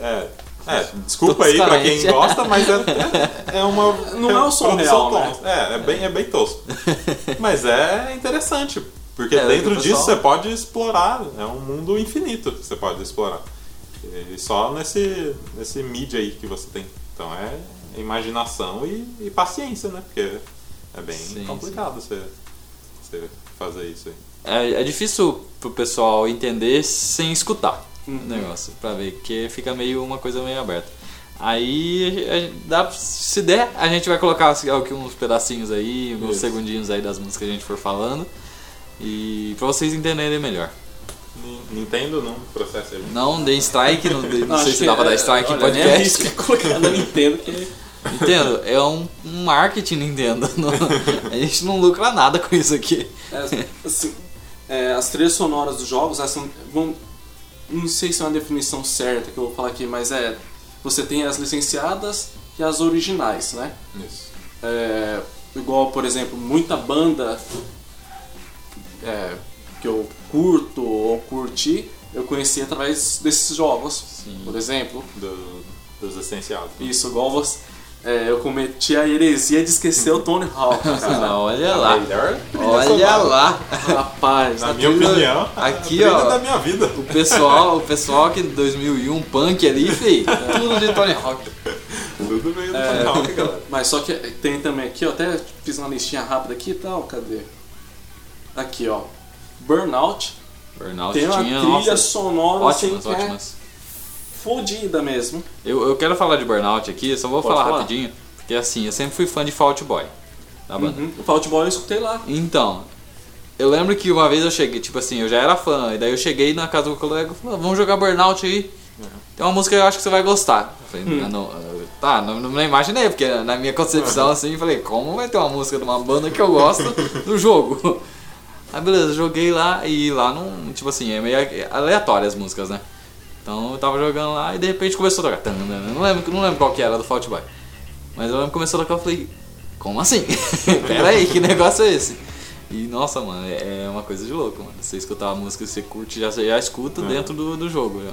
B: é. É, desculpa aí pra quem gosta, mas é, é, é uma.
C: Não é o som
B: produção
C: real, né?
B: É, é bem, é bem tosco. Mas é interessante, porque
A: É,
B: dentro
A: o
B: disso
A: pessoal-
B: você pode explorar, é um mundo infinito que você pode explorar. E só nesse, nesse mídia aí que você tem. Então é imaginação e, e paciência, né? Porque é bem
A: Sim,
B: complicado Você, você fazer isso aí.
A: É, é difícil pro pessoal entender sem escutar
C: Uhum.
A: o negócio, pra ver, porque fica meio uma coisa meio aberta. Aí, a gente- dá, se der, a gente vai colocar aqui uns pedacinhos aí, uns
B: Isso.
A: segundinhos aí das músicas que a gente for falando, e pra vocês entenderem melhor.
B: Ni- Nintendo não processa gente.
A: Não deem strike, não, dê- não
C: Acho
A: sei se pra
C: é-
A: dar strike em
C: olha, nem
A: podcast.
C: arrisca colocar na Nintendo, que
A: Nintendo, é um, um marketing Nintendo. Não- a gente não lucra nada com isso aqui.
C: É, assim, é, as trilhas sonoras dos jogos, elas são, vão, não sei se é uma definição certa que eu vou falar aqui, mas é você tem as licenciadas e as originais, né?
B: Isso.
C: É, igual, por exemplo, muita banda é, que eu curto ou curti, eu conheci através desses jogos,
A: Sim.
C: por exemplo.
B: Do- dos essenciados. né?
C: Isso, igual você, é, eu cometi a heresia de esquecer o Tony Hawk, cara.
A: olha lá.
B: Melhor
A: Olha lá.
C: Rapaz,
B: Na
A: A
B: minha
A: trilha-
B: opinião,
A: aqui, ó.
B: da minha vida.
A: O pessoal, o pessoal que em 2001, punk ali, fei, tudo de Tony Hawk.
B: Tudo veio do
C: É.
B: Tony Hawk, galera.
C: Mas só que tem também aqui, eu até fiz uma listinha rápida aqui e tal, cadê? Aqui, ó. Burnout.
A: Burnout
C: Tem uma
A: tinha,
C: trilha
A: nossa,
C: sonora
A: ótimas,
C: assim, que
A: ótimas.
C: é fodida mesmo.
A: Eu, eu quero falar de Burnout aqui, só vou falar,
C: falar.
A: rapidinho, porque assim, eu sempre fui fã de Fault Boy, da banda.
C: Uhum. O Fault Boy eu escutei lá.
A: Então, eu lembro que uma vez eu cheguei, tipo assim, eu já era fã, e daí eu cheguei na casa do colega e falei, "Ah, vamos jogar Burnout aí. Tem uma música que eu acho que você vai gostar. Eu falei,
C: Hum.
A: ah, não, eu Tá, não, não imaginei, porque na minha concepção assim, falei, como vai ter uma música de uma banda que eu gosto no jogo? Aí beleza, joguei lá e lá não. Tipo assim, é meio aleatório as músicas, né? Então eu tava jogando lá e de repente começou a tocar. Não lembro, não lembro qual que era do Fault Boy. Mas eu lembro que começou a tocar e falei, como assim? Pera aí, que negócio é esse? E nossa, mano, é é uma coisa de louco, mano. Você escutar a música, você curte, já, já escuta
B: É.
A: dentro do, do jogo. Já.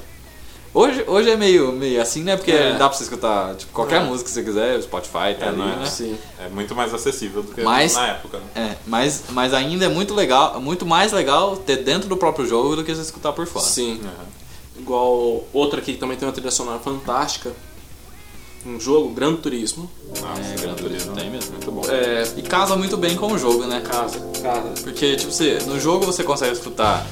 A: Hoje, hoje é meio, meio assim, né? Porque
C: É.
A: dá pra você escutar tipo, qualquer
B: É.
A: música que você quiser, Spotify tá
B: É,
A: ali,
B: não é?
A: né?
C: Sim.
B: É muito mais acessível do que
A: Mas-
B: na época. Né?
A: É, mas, mas ainda é muito legal, muito mais legal ter dentro do próprio jogo do que você escutar por fora.
C: Sim.
B: Uhum.
C: Igual outro aqui que também tem uma trilha sonora fantástica. Um jogo, Gran Turismo.
B: Nossa,
A: É, Gran Turismo tem mesmo.
B: Muito bom.
C: É.
A: E casa muito bem com o jogo, né?
C: Casa, casa.
A: Porque, tipo, você, no jogo você consegue escutar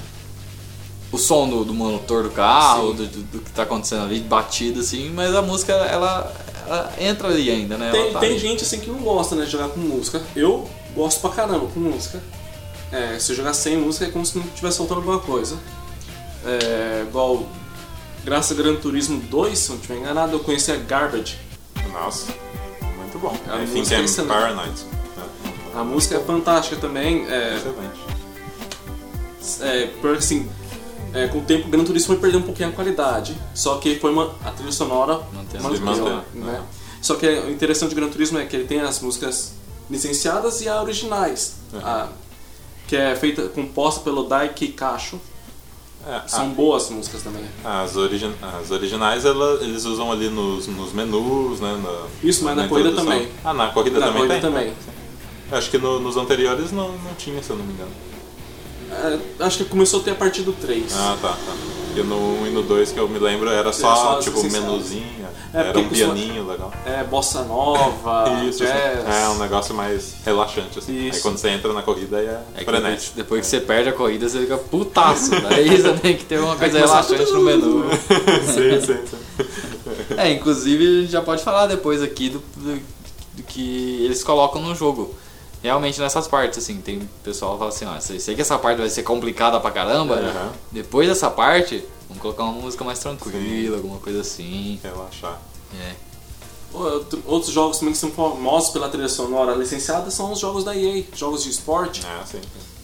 A: o som do, do motor do carro, do, do, do que tá acontecendo ali, batida assim, mas a música, ela, ela entra ali ainda, né?
C: Tem,
A: tá
C: tem gente assim que não gosta né, de jogar com música. Eu gosto pra caramba com música. É, se eu jogar sem música é como se não estivesse faltando alguma coisa. É, igual, graças a Gran Turismo 2, se não estiver enganado, eu conheci a Garbage.
B: Nossa, muito bom.
C: A
B: I think
C: música é
B: I'm
C: excelente.
B: paranoid. É,
C: A música é fantástica também. É,
B: Excelente.
C: é, porque assim, é, com o tempo o Gran Turismo foi perder um pouquinho a qualidade. Só que foi uma, a trilha sonora
A: Mantendo.
C: Manteve, né? Só que o interessante do Gran Turismo é que ele tem as músicas licenciadas e as originais.
B: Uhum.
C: A- que é feita, composta pelo Daiki Kacho.
B: É,
C: São boas músicas também.
B: a- as, origi- as originais ela- eles usam ali nos, nos menus, né? na-
C: Isso, mas na corrida
B: introdução.
C: também.
B: Ah, na corrida
C: Na
B: também
C: corrida
B: tem?
C: também.
B: Acho que no- nos anteriores não, não tinha, se eu não me engano.
C: É, acho que começou a ter a partir do 3.
B: Ah, tá, tá. Porque no 1 e no 2 que eu me lembro era só,
C: só
B: tipo, um
C: licenciadas.
B: menuzinho,
C: É,
B: era um
C: costuma-
B: pianinho legal.
C: É, bossa nova,
B: Isso,
C: jazz.
B: assim. é um negócio mais relaxante, assim. Aí
C: Isso.
B: quando você entra na corrida aí é,
A: É que depois,
B: frenético.
A: depois que você perde a corrida, você fica putaço. Daí você tem que ter uma coisa relaxante no menu.
B: sim, sim, sim.
A: É, inclusive a gente já pode falar depois aqui do, do- do que eles colocam no jogo. Realmente nessas partes, assim, tem pessoal que fala assim, ó, sei, sei que essa parte vai ser complicada pra caramba,
B: Aham.
A: depois dessa parte, vamos colocar uma música mais tranquila, alguma coisa assim.
B: Relaxar.
A: É.
C: Outro- Outros jogos também que são famosos pela trilha sonora licenciada são os jogos da EA, jogos de esporte.
B: É, sim.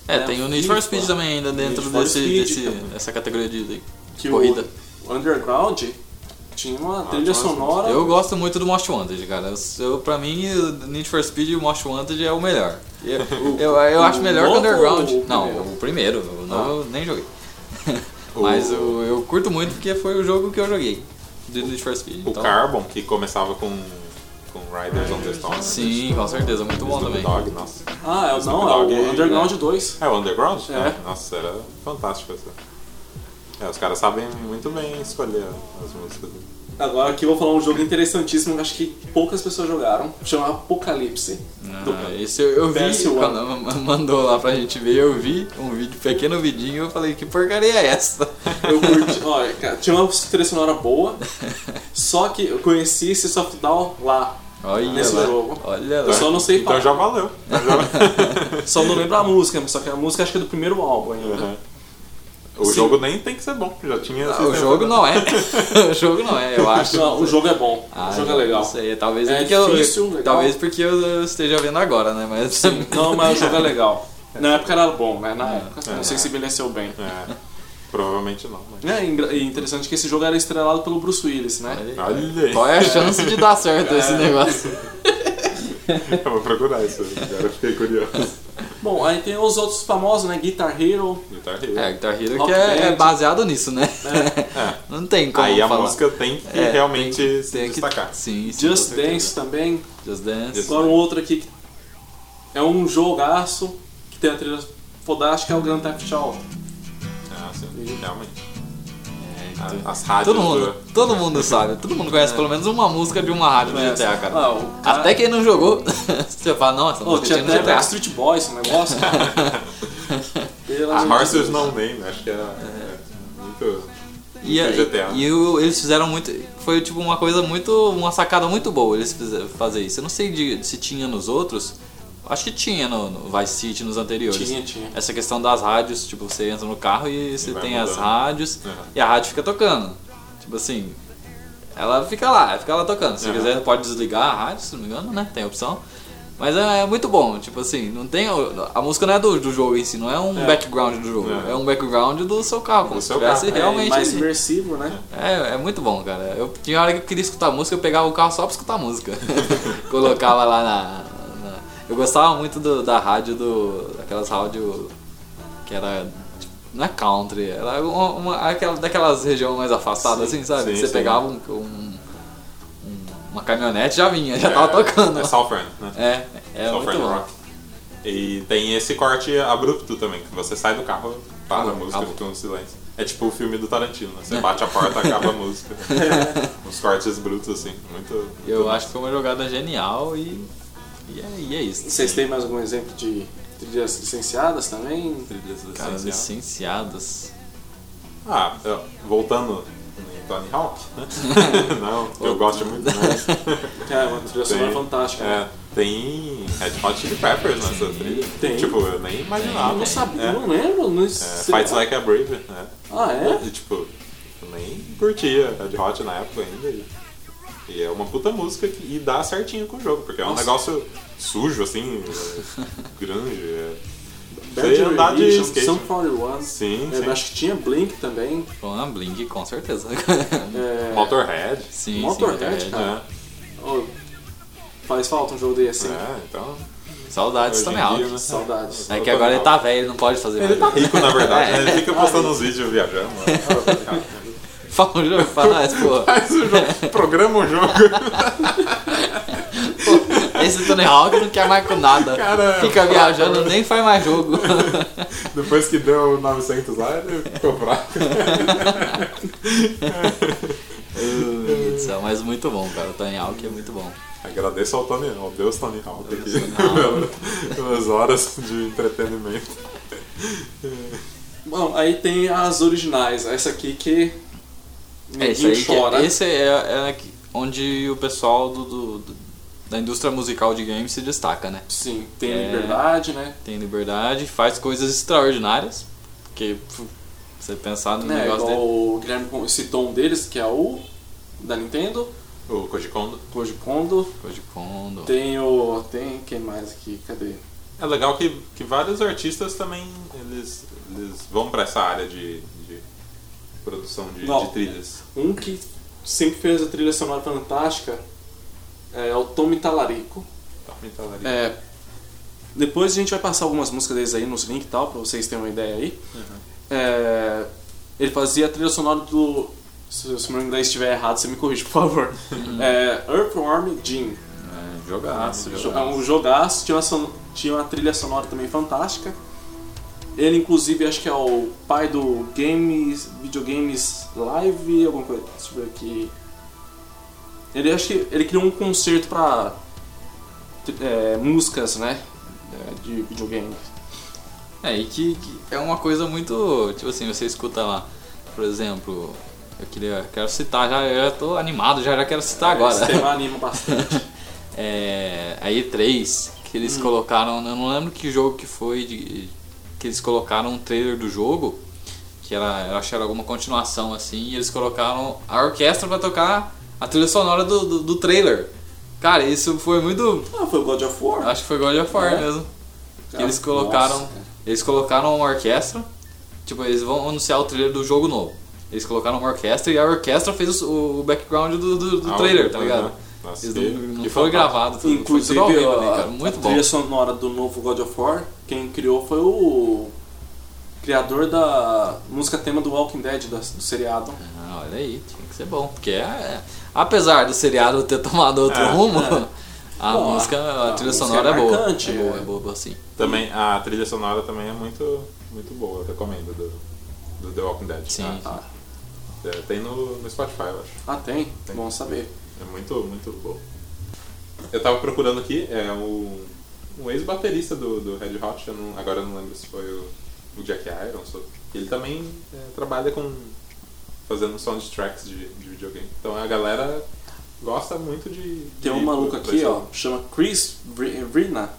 A: É,
C: É,
A: tem o Need for Speed também ainda dentro desse,
C: Speed,
A: desse- dessa categoria de, de
C: Que
A: corrida.
C: o Underground tinha uma trilha
B: tinha uma-
C: sonora.
A: Eu gosto muito do Most Wanted, cara. Eu, pra mim, o Need for Speed e o Most Wanted é o melhor. Eu, eu, eu acho melhor que o Underground.
C: ou o
A: Não, o primeiro. O novo eu nem joguei.
B: O-
A: Mas eu, eu curto muito porque foi o jogo que eu joguei. Do Need for Speed.
B: O
A: então-
B: Carbon, que começava com, com Riders on the Storm.
A: Sim, com certeza. Muito bom
B: Snoop
A: também.
B: Dogg, nossa.
C: Ah, é, não, é o
B: e-
C: Underground 2.
B: É o Underground?
C: É.
B: Ah, Nossa, era fantástico essa. É, os caras sabem muito bem escolher as músicas.
C: Agora aqui eu vou falar um jogo interessantíssimo que acho que poucas pessoas jogaram. Chama Apocalipse. Do-
A: Ah, esse eu, eu vi,
C: PS1.
A: quando ma- mandou lá pra gente ver, eu vi um vídeo, pequeno vidinho, eu falei, que porcaria é essa?
C: Eu curti, olha, cara, tinha uma trilha sonora boa, só que eu conheci esse Soft Down lá.
A: Olha
C: Nesse
A: lá,
C: jogo.
A: olha
C: Eu
A: lá.
C: só não sei
B: Então
C: falar.
B: já valeu. Já-
C: Só não lembro a música, só que a música acho que é do primeiro álbum ainda.
B: Uhum. O
C: Sim.
B: jogo nem tem que ser bom, já tinha.
A: Ah, o jogo não é. o jogo não é, eu acho.
C: Não, o jogo é bom.
A: Ah,
C: o jogo é
A: não
C: legal.
A: sei, talvez
C: É
A: porque eu,
C: difícil, legal.
A: talvez porque eu esteja vendo agora, né? Mas
C: Sim, não, mas o jogo é legal. Na época era bom, né? Na época.
B: É.
C: Não sei se envelheceu bem.
B: É, provavelmente não. Mas...
C: É e interessante que esse jogo era estrelado pelo Bruce Willis, né?
A: Olha aí. Qual é a chance de dar certo esse
C: É.
A: negócio?
B: Eu vou procurar isso. Agora eu fiquei curioso.
C: Bom, aí tem os outros famosos, né? Guitar Hero.
B: Guitar Hero.
A: É, Guitar Hero
C: Rock
A: que é, é baseado nisso, né?
B: É.
A: Não tem como
B: Aí a
A: falar.
B: música tem que
A: É,
B: realmente
A: tem-
B: se
A: tem que-
B: destacar.
A: Sim, sim,
C: Just. Dance também.
A: Just Dance.
C: Agora um outro aqui que é um jogaço que tem a trilha fodástica é o Grand Theft Auto.
B: Ah, sim, realmente.
A: É,
B: A-
A: tu-
B: As rádios
A: Todo mundo,
B: do-
A: todo mundo sabe, todo mundo conhece pelo menos uma música de uma rádio do. GTA, cara.
C: Ah, o cara-
A: Até quem não jogou, você fala, não, essa
C: Oh,
A: música
C: tinha até
A: GTA.
C: Backstreet Boys esse negócio. Pelo
B: A Horses. No Name, acho que é, é muito,
A: E,
B: GTA.
A: e, e o- eles fizeram muito. Foi tipo uma coisa muito. Uma sacada muito boa eles fizeram, fazer isso. Eu não sei de- se tinha nos outros. Acho que tinha no, no Vice City nos anteriores.
C: Tinha, tinha.
A: Essa questão das rádios, tipo, você entra no carro e você
B: vai
A: tem as
B: mudando.
A: rádios
B: Uhum.
A: e a rádio fica tocando. Tipo assim. ela fica lá, fica lá tocando. Se
B: Aham.
A: quiser, pode desligar a rádio, se não me engano, né? Tem opção. Mas é, é muito bom, tipo assim, não tem. A música não é do, do jogo em si, não é um
C: É.
A: background do jogo,
B: É.
A: é, um background do seu carro, como
B: Do
A: se
B: seu
A: tivesse
B: carro.
C: É,
A: realmente.
C: mais imersivo, né?
A: É, é muito bom, cara. Eu tinha hora que eu queria escutar música, eu pegava o carro só pra escutar música. Colocava lá na- Eu gostava muito do- da rádio do. daquelas rádio que era. tipo, Não é country, era uma, uma- aquela, daquelas regiões mais afastadas,
B: Sim,
A: assim, sabe?
B: sim,
A: Você
B: sim.
A: pegava um, um- um- uma caminhonete já vinha, já tava tocando.
B: É Southern, né?
A: É, é muito
B: Southern
A: bom.
B: Rock. E tem esse corte abrupto também, que você sai do carro, para a
A: Acabou,
B: música,
A: acabou.
B: fica um silêncio. É tipo o filme do Tarantino, né? Você bate a porta, acaba a música. Uns cortes brutos, assim. Muito. muito
A: Eu
B: massa.
A: acho que foi uma jogada genial e. E é, e é isso.
C: Vocês têm mais algum exemplo de trilhas licenciadas também?
B: Trilhas
A: Cara,
B: licenciadas.
A: licenciadas.
B: Ah, eu- voltando em Tony Hawk, né? Não, eu gosto muito mais.
C: É, uma trilha sonora fantástica.
B: É,
C: né?
B: tem Red Hot Chili Peppers nessa trilha.
C: tem.
B: Tipo, eu nem imaginava.
C: Eu não sabia,
B: É.
C: não lembro. Não
B: É, Fights. Like a Brave, né?
C: Ah, é?
B: E, tipo, eu nem curtia Red Hot na época ainda. E, é uma puta música que, e dá certinho com o jogo, porque é um
C: Nossa.
B: negócio sujo, assim, é, grande. É,
C: Bad
B: andar de
C: Religion,
B: skate.
C: 41.
B: sim,
C: É,
B: sim.
C: acho que tinha Blink também.
A: Uma Blink, com certeza.
C: É,
B: Motorhead.
A: sim,
C: Motorhead,
A: sim,
C: cara.
B: É,
C: oh, faz falta um jogo desse. hein?
B: é, então.
A: Saudades também alto.
B: né?
C: Saudades.
A: É que agora ele tá velho, ele não pode fazer
B: Ele tá
A: mais.
B: rico, na verdade.
A: É.
B: né? Ele fica postando uns vídeos viajando.
A: Fala um jogo, fala essa, pô.
B: Faz o jogo, programa um jogo.
A: Esse Tony Hawk não quer mais com nada.
B: Cara,
A: Fica viajando, nem faz mais jogo.
B: Depois que deu 900 lá, ele ficou fraco.
A: Céu, Mas muito bom, cara. O Tony Hawk é muito bom.
B: Agradeço ao Tony, ao Deus Tony Hawk aqui
A: Deus Tony Hawk.
B: pelas horas de entretenimento.
C: Bom, aí tem as originais. Essa aqui que
A: É, isso
C: ninguém
A: aí que
C: chora.
A: é, esse é, é onde o pessoal do, do- do- da indústria musical de games se destaca, né?
C: Sim, tem
A: É.
C: liberdade, né?
A: Tem liberdade, faz coisas extraordinárias. Porque você pensar no
C: né?
A: negócio
C: Igual
A: dele.
C: o Guilherme citou um deles, que é o da Nintendo,
B: O Koji Kondo.
C: Koji Kondo.
A: Koji Kondo.
C: Tem o. Tem quem mais aqui? Cadê?
B: É legal que, que vários artistas também eles, eles vão pra essa área de produção de, de trilhas.
C: Um que sempre fez a trilha sonora fantástica é o Tommy Talarico.
B: Tá ali.
C: É, depois a gente vai passar algumas músicas deles aí nos links e tal, pra vocês terem uma ideia aí. É, ele fazia a trilha sonora do. Se, se meu inglês estiver errado, você me corrige, por favor. É, Earthworm Jim.
A: É, jogaço,
C: É
A: jogaço.
C: um jogaço, tinha uma, tinha uma trilha sonora também fantástica. Ele, inclusive, acho que é o pai do Games, Videogames Live, alguma coisa. Deixa eu ver aqui. Ele acho que ele criou um concerto pra é, músicas, né? é, De videogame.
A: É, e que, que é uma coisa muito. Tipo assim, você escuta lá, por exemplo, eu queria. Quero citar, já, eu já tô animado, já, já quero citar
C: Esse
A: agora.
C: tema anima bastante.
A: É, a E3, que eles colocaram, eu não lembro que jogo que foi, de- que eles colocaram um trailer do jogo, que era, eu acho que era alguma continuação assim, e eles colocaram a orquestra pra tocar a trilha sonora do, do, do trailer. Cara, isso foi muito.
C: ah, foi God of War?
A: Acho que foi God of War
C: É?
A: mesmo. Que
C: Cara,
A: eles colocaram.
C: nossa.
A: Eles colocaram uma orquestra. Tipo, eles vão anunciar o trailer do jogo novo. Eles colocaram uma orquestra e a orquestra fez o, o background do, do, do
B: Ah,
A: trailer, tá ligado?
B: aham. Nossa,
A: não,
B: que
A: não foi gravado tudo.
C: Inclusive,
A: foi tudo vivo ali,
C: a-
A: cara. Muito
C: a
A: bom.
C: trilha sonora do novo God of War, quem criou foi o criador da música tema do Walking Dead, da- do seriado.
A: Ah, olha aí, tinha que ser bom. Porque é, é- apesar do seriado ter tomado outro
B: É,
A: rumo,
C: é.
A: a
C: Bom,
A: música, a,
C: a
A: trilha
C: música
A: sonora
C: é
A: é, boa.
C: marcante,
A: é boa,
C: é.
A: é boa, boa sim.
B: Também a trilha sonora também é muito, muito boa, eu recomendo do, do The Walking Dead.
A: Sim.
C: Ah,
B: É, tem no, no Spotify, eu acho.
C: ah, tem?
B: Tem.
C: Bom saber.
B: É muito, muito bom. Eu tava procurando aqui, é o, um ex-baterista do, do Red Hot, eu não- agora eu não lembro se foi o, o Jack Irons. ou- Ele também é, trabalha com fazendo soundtracks de, de videogame. Então a galera gosta muito de.
C: Tem
B: de
C: um
B: ir
C: maluco aqui, ó, chama Chris Vri- Vrina.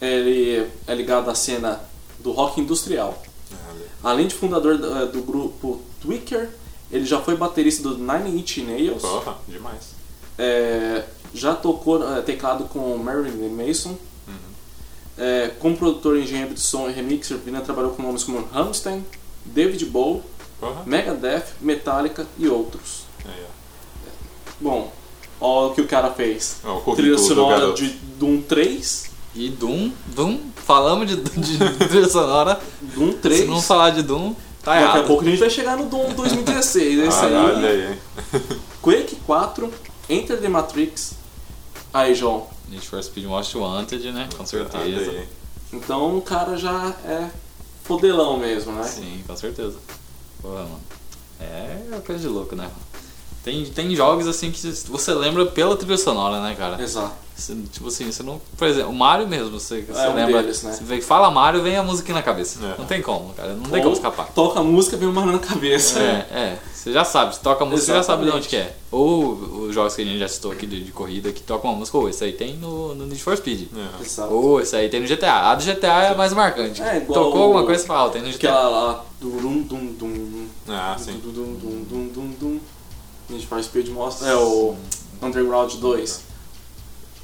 C: Ele é ligado à cena do rock industrial.
B: Ah.
C: Além de fundador do, do grupo Tweaker, Ele já foi baterista do Nine Inch Nails.
B: Porra, demais.
C: É, já tocou é, teclado com Marilyn Mason. É, como produtor, engenheiro de som e remixer, Vina trabalhou com nomes como Rammstein, David Bowie,
B: Porra.
C: Megadeth, Metallica e outros.
B: Ó.
C: Bom, olha o que o cara fez.
B: Ó, o
C: Trilha sonora de Doom 3,
A: E Doom, Doom, falamos de, de trilha sonora.
C: Doom 3.
A: Se não falar de Doom, tá
C: Daqui a pouco a gente vai chegar no Doom 2016. Esse
B: Caralho,
C: aí,
B: aí, hein?
C: Quake 4, Enter the Matrix. Aí, João.
A: Need for Speed Most Wanted, né? Com certeza.
C: Então o cara já é fodelão mesmo, né?
A: Sim, com certeza. Porra, mano. É coisa de louco, né? Tem, tem jogos assim que você lembra pela trilha sonora, né, cara?
C: Exato.
A: Você, tipo assim, você não. Por exemplo, o Mario mesmo, você, você
C: um
A: lembra.
C: deles, né?
A: Você vê fala Mario, vem a música na cabeça.
B: É.
A: Não tem como, cara. Não tem
C: Ou
A: como escapar.
C: Toca a música, vem uma na cabeça.
A: É, é. Você já sabe, você toca a música, você já sabe de
C: Exatamente.
A: onde que é. Ou os jogos que a gente já citou aqui de, de corrida que tocam uma música, ou esse aí tem no, no Need for Speed.
B: É.
C: Exato.
A: Ou esse aí tem no GTA. A do GTA é mais marcante.
C: É, igual
A: Tocou
C: o-
A: alguma coisa e fala, ah, tem no GTA.
C: Aquela lá. Dum, dum, dum,
B: Ah,
C: dum,
B: sim.
C: dum, dum, dum, dum, dum, dum. Need for Speed mostra. É o Underground 2.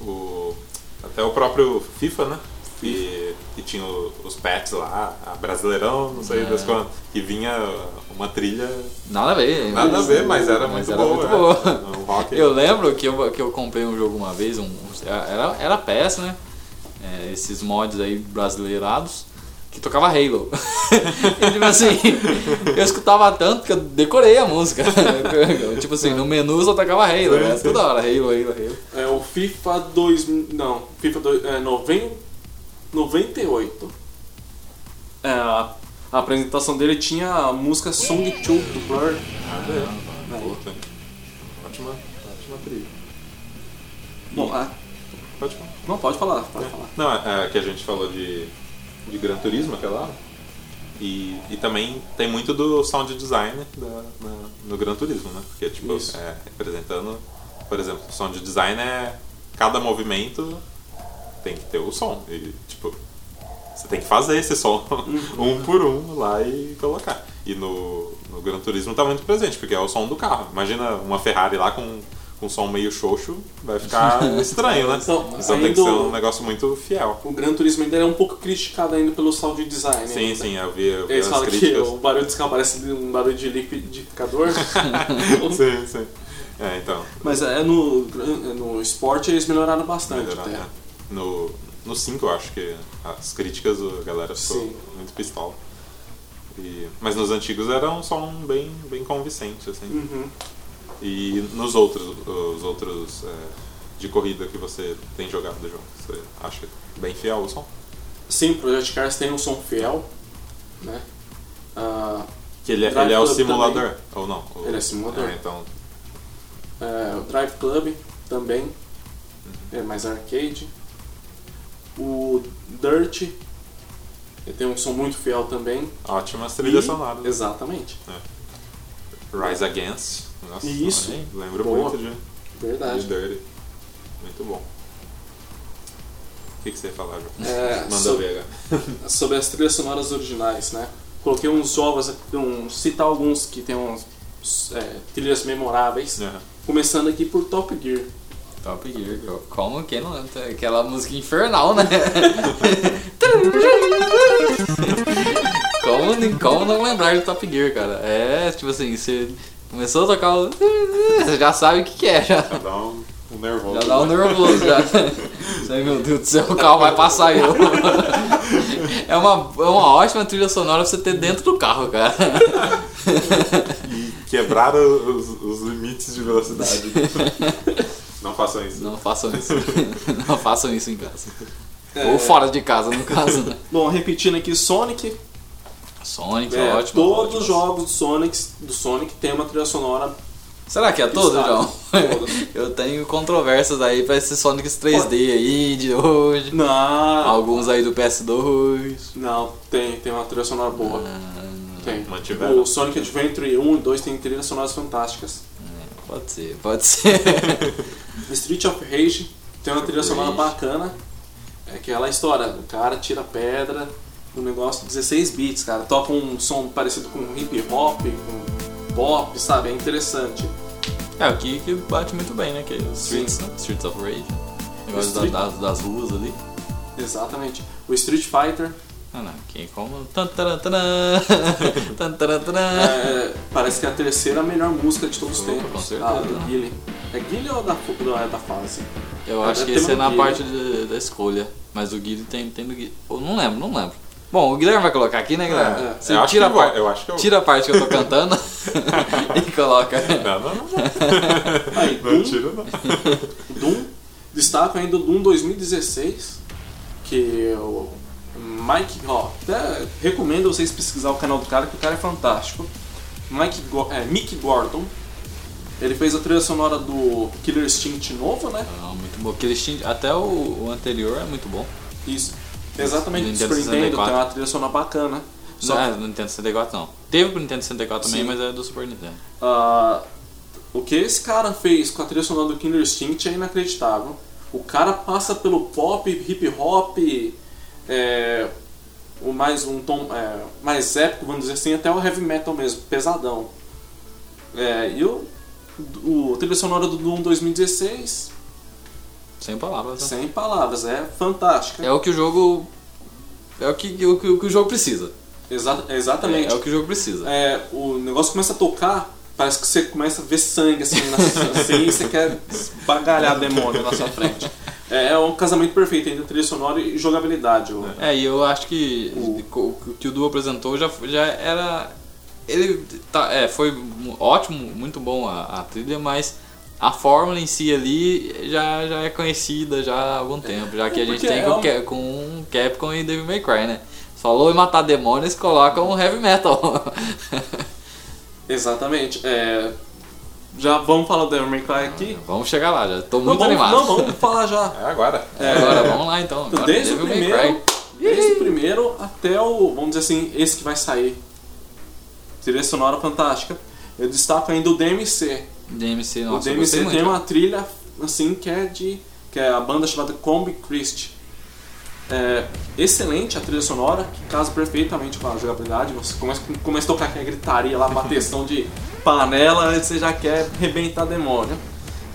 B: O, até o próprio FIFA, né? Que, que tinha o- os pets lá, a Brasileirão, não sei
A: É.
B: das quantas, que vinha uma trilha
A: Nada a ver.
B: nada a ver, mas era
A: mas
B: muito
A: era
B: boa.
A: muito
B: é.
A: boa.
B: Um rock.
A: Eu lembro que eu, que eu comprei um jogo uma vez, um, era, era PS, né? É, esses mods aí brasileirados, que tocava Halo. e, tipo assim, eu escutava tanto que eu decorei a música. tipo assim, no menu só tocava Halo, né? Toda hora, Halo, Halo, Halo.
C: É o FIFA 2000. Não, FIFA 2, é, 90, 98. É, a, a apresentação dele tinha a música Song 2 do Blur.
B: Ah, é. Puta. Ótima, ótima trilha.
C: Bom, ah,
B: Pode falar.
C: não, pode falar, pode falar.
B: Não, é, é que a gente falou de, de Gran Turismo, aquela hora. E, e também tem muito do sound design da, na- no Gran Turismo, né? Porque, tipo, é, representando, por exemplo, o sound design é cada movimento tem que ter o som. E, tipo, você tem que fazer esse som um por um lá e colocar. E no, no Gran Turismo tá muito presente, porque é o som do carro. Imagina uma Ferrari lá com com som meio xoxo, vai ficar estranho, né?
C: Então,
B: Então tem que ser um negócio muito fiel.
C: O Gran Turismo ainda é um pouco criticado ainda pelo sound design.
B: Sim,
C: ainda.
B: sim, eu vi, eu vi
C: Eles falam que
B: críticas.
C: o barulho desse carro parece um barulho de liquidificador.
B: sim, sim. É, então.
C: Mas é no, no esporte eles melhoraram bastante
B: melhorar,
C: até.
B: né? No, no 5 eu acho que as críticas a galera ficou
C: Sim.
B: muito pistola. E, mas nos antigos era um som bem, bem convincente, assim.
C: Uhum.
B: E nos outros, os outros é, de corrida que você tem jogado do jogo, você acha bem fiel o som?
C: Sim, Project Cars tem um som fiel, né? Ah,
B: Que ele, é- ele é o simulador, ou não? O-
C: Ele é simulador.
B: É, então,
C: é, o Drive Club também é mais arcade. O Dirt ele tem um som muito fiel também.
B: ótimas trilhas sonoras.
C: Exatamente,
B: Rise Against. Nossa,
C: Isso.
B: olha aí, Lembro
C: Boa.
B: muito de,
C: verdade.
B: de Dirty. Muito bom. O que, que você ia falar, João?
C: É,
B: Manda
C: sobre,
B: ver agora.
C: sobre as trilhas sonoras originais, né? Coloquei uns jogos, um, citar alguns que tem uns é, trilhas memoráveis.
B: Aham.
C: Começando aqui por Top Gear.
A: Top Gear, como quem não lembra? Aquela música infernal, né? como, como não lembrar de Top Gear, cara? É, tipo assim, você começou a tocar o... Você já sabe o que, que é, já.
B: Já dá um, um nervoso.
A: Já dá um nervoso, já. Você, meu Deus do céu, o carro vai passar eu. É uma, é uma ótima trilha sonora pra você ter dentro do carro, cara.
B: E quebrar os, os limites de velocidade. Não façam isso.
A: Não façam isso. Não façam isso em casa.
C: É.
A: Ou fora de casa, no caso, né?
C: Bom, repetindo aqui, Sonic.
A: Sonic,
C: É,
A: ótimo.
C: todos
A: ótimo.
C: os jogos do Sonic, do Sonic tem uma trilha sonora.
A: Será que é todo? João? Eu tenho controvérsias aí pra esses Sonics 3D aí de hoje.
C: Não,
A: Alguns aí do PS2.
C: não, tem, tem uma trilha sonora boa.
A: Ah,
C: Tem.
B: Mantiveram.
C: O Sonic Adventure 1 e 2 tem trilhas sonoras fantásticas.
A: pode ser, pode ser.
C: Street of Rage tem uma trilha sonora bacana. É aquela história, o cara tira pedra, um negócio de 16 bits, cara. Toca um som parecido com hip hop, com pop, sabe? É interessante.
A: É, o que, que bate muito bem, né? Que é. Streets, né? Streets of Rage. Negócio
C: Street-
A: da- das, das ruas ali.
C: Exatamente. O Street Fighter
A: Ah, não. Que é como... Taran.
C: é, parece que é a terceira melhor música de todos os tempos.
A: com certeza.
C: Ah, do Guile. É Guile ou da, da, da fase?
A: Eu
C: É,
A: acho que esse é na
C: Guile.
A: parte de- da escolha. Mas o Guilherme tem, tem do Guilherme. Eu não lembro, não lembro. Bom, o Guilherme vai colocar aqui, né, Guilherme?
C: É,
A: Você
B: eu, acho
A: tira,
B: que
A: a par-
B: vai, eu acho que eu
A: tira a parte que eu tô cantando e coloca.
B: Não, não, não.
C: Aí,
B: Não
C: Doom,
B: tira, não.
C: Doom. Destaco ainda o Doom 2016, que o Mike, ó, até recomendo vocês pesquisar o canal do cara, que o cara é fantástico. Mike, Go- é, Mick Gordon. Ele fez a trilha sonora do Killer Instinct novo, né?
A: Não, muito bom. Aquele Steam- até o, o anterior é muito bom.
C: Isso. Exatamente, do
A: Nintendo
C: Super Nintendo,
A: 64.
C: tem uma trilha sonora bacana. Só
A: Não é do Nintendo 64 não. Teve pro Nintendo 64 também,
C: Sim.
A: mas é do Super Nintendo.
C: Ah, o que esse cara fez com a trilha sonora do Killer Instinct é inacreditável. O cara passa pelo pop, hip hop, é, o mais um tom é, mais épico, vamos dizer assim, até o heavy metal mesmo, pesadão. É, e o, o a trilha sonora do Doom 2016,
A: Sem palavras. Né?
C: sem palavras, é fantástica.
A: É o que o jogo. É o que, o, que, o que o jogo precisa.
C: Exa-
A: É,
C: exatamente.
A: é o que o jogo precisa.
C: é, o negócio começa a tocar, parece que você começa a ver sangue assim, na, assim e você quer esbagalhar demônio na sua frente. É, é um casamento perfeito entre trilha sonora e jogabilidade.
A: É, e eu acho que
C: O-
A: o, que o Du apresentou já, já era. Ele tá, é, foi ótimo, muito bom a, a trilha, mas a fórmula em si ali já, já é conhecida já há algum tempo, já que a gente
C: porque
A: tem
C: é
A: com,
C: um-
A: Ca- com Capcom e Devil May Cry, né? Falou em matar demônios, coloca um heavy metal.
C: Exatamente. É, já vamos falar do Devil May Cry aqui.
A: vamos chegar lá, já tô
C: Não,
A: muito
C: vamos,
A: animado.
C: não, vamos falar já.
B: É agora.
C: É,
A: Agora, vamos lá então. Agora,
C: desde o
A: Devil May
C: primeiro,
A: Cry.
C: desde o primeiro até o, vamos dizer assim, esse que vai sair. Trilha sonora fantástica. Eu destaco ainda o DMC.
A: DMC,
C: o
A: nossa, gostei
C: DMC tem
A: muito.
C: uma trilha assim que é de que é a banda chamada Combi Christ. É excelente a trilha sonora, que casa perfeitamente com a jogabilidade. Você começa, começa a tocar aquela gritaria lá, bateção de panela, aí você já quer arrebentar demônio.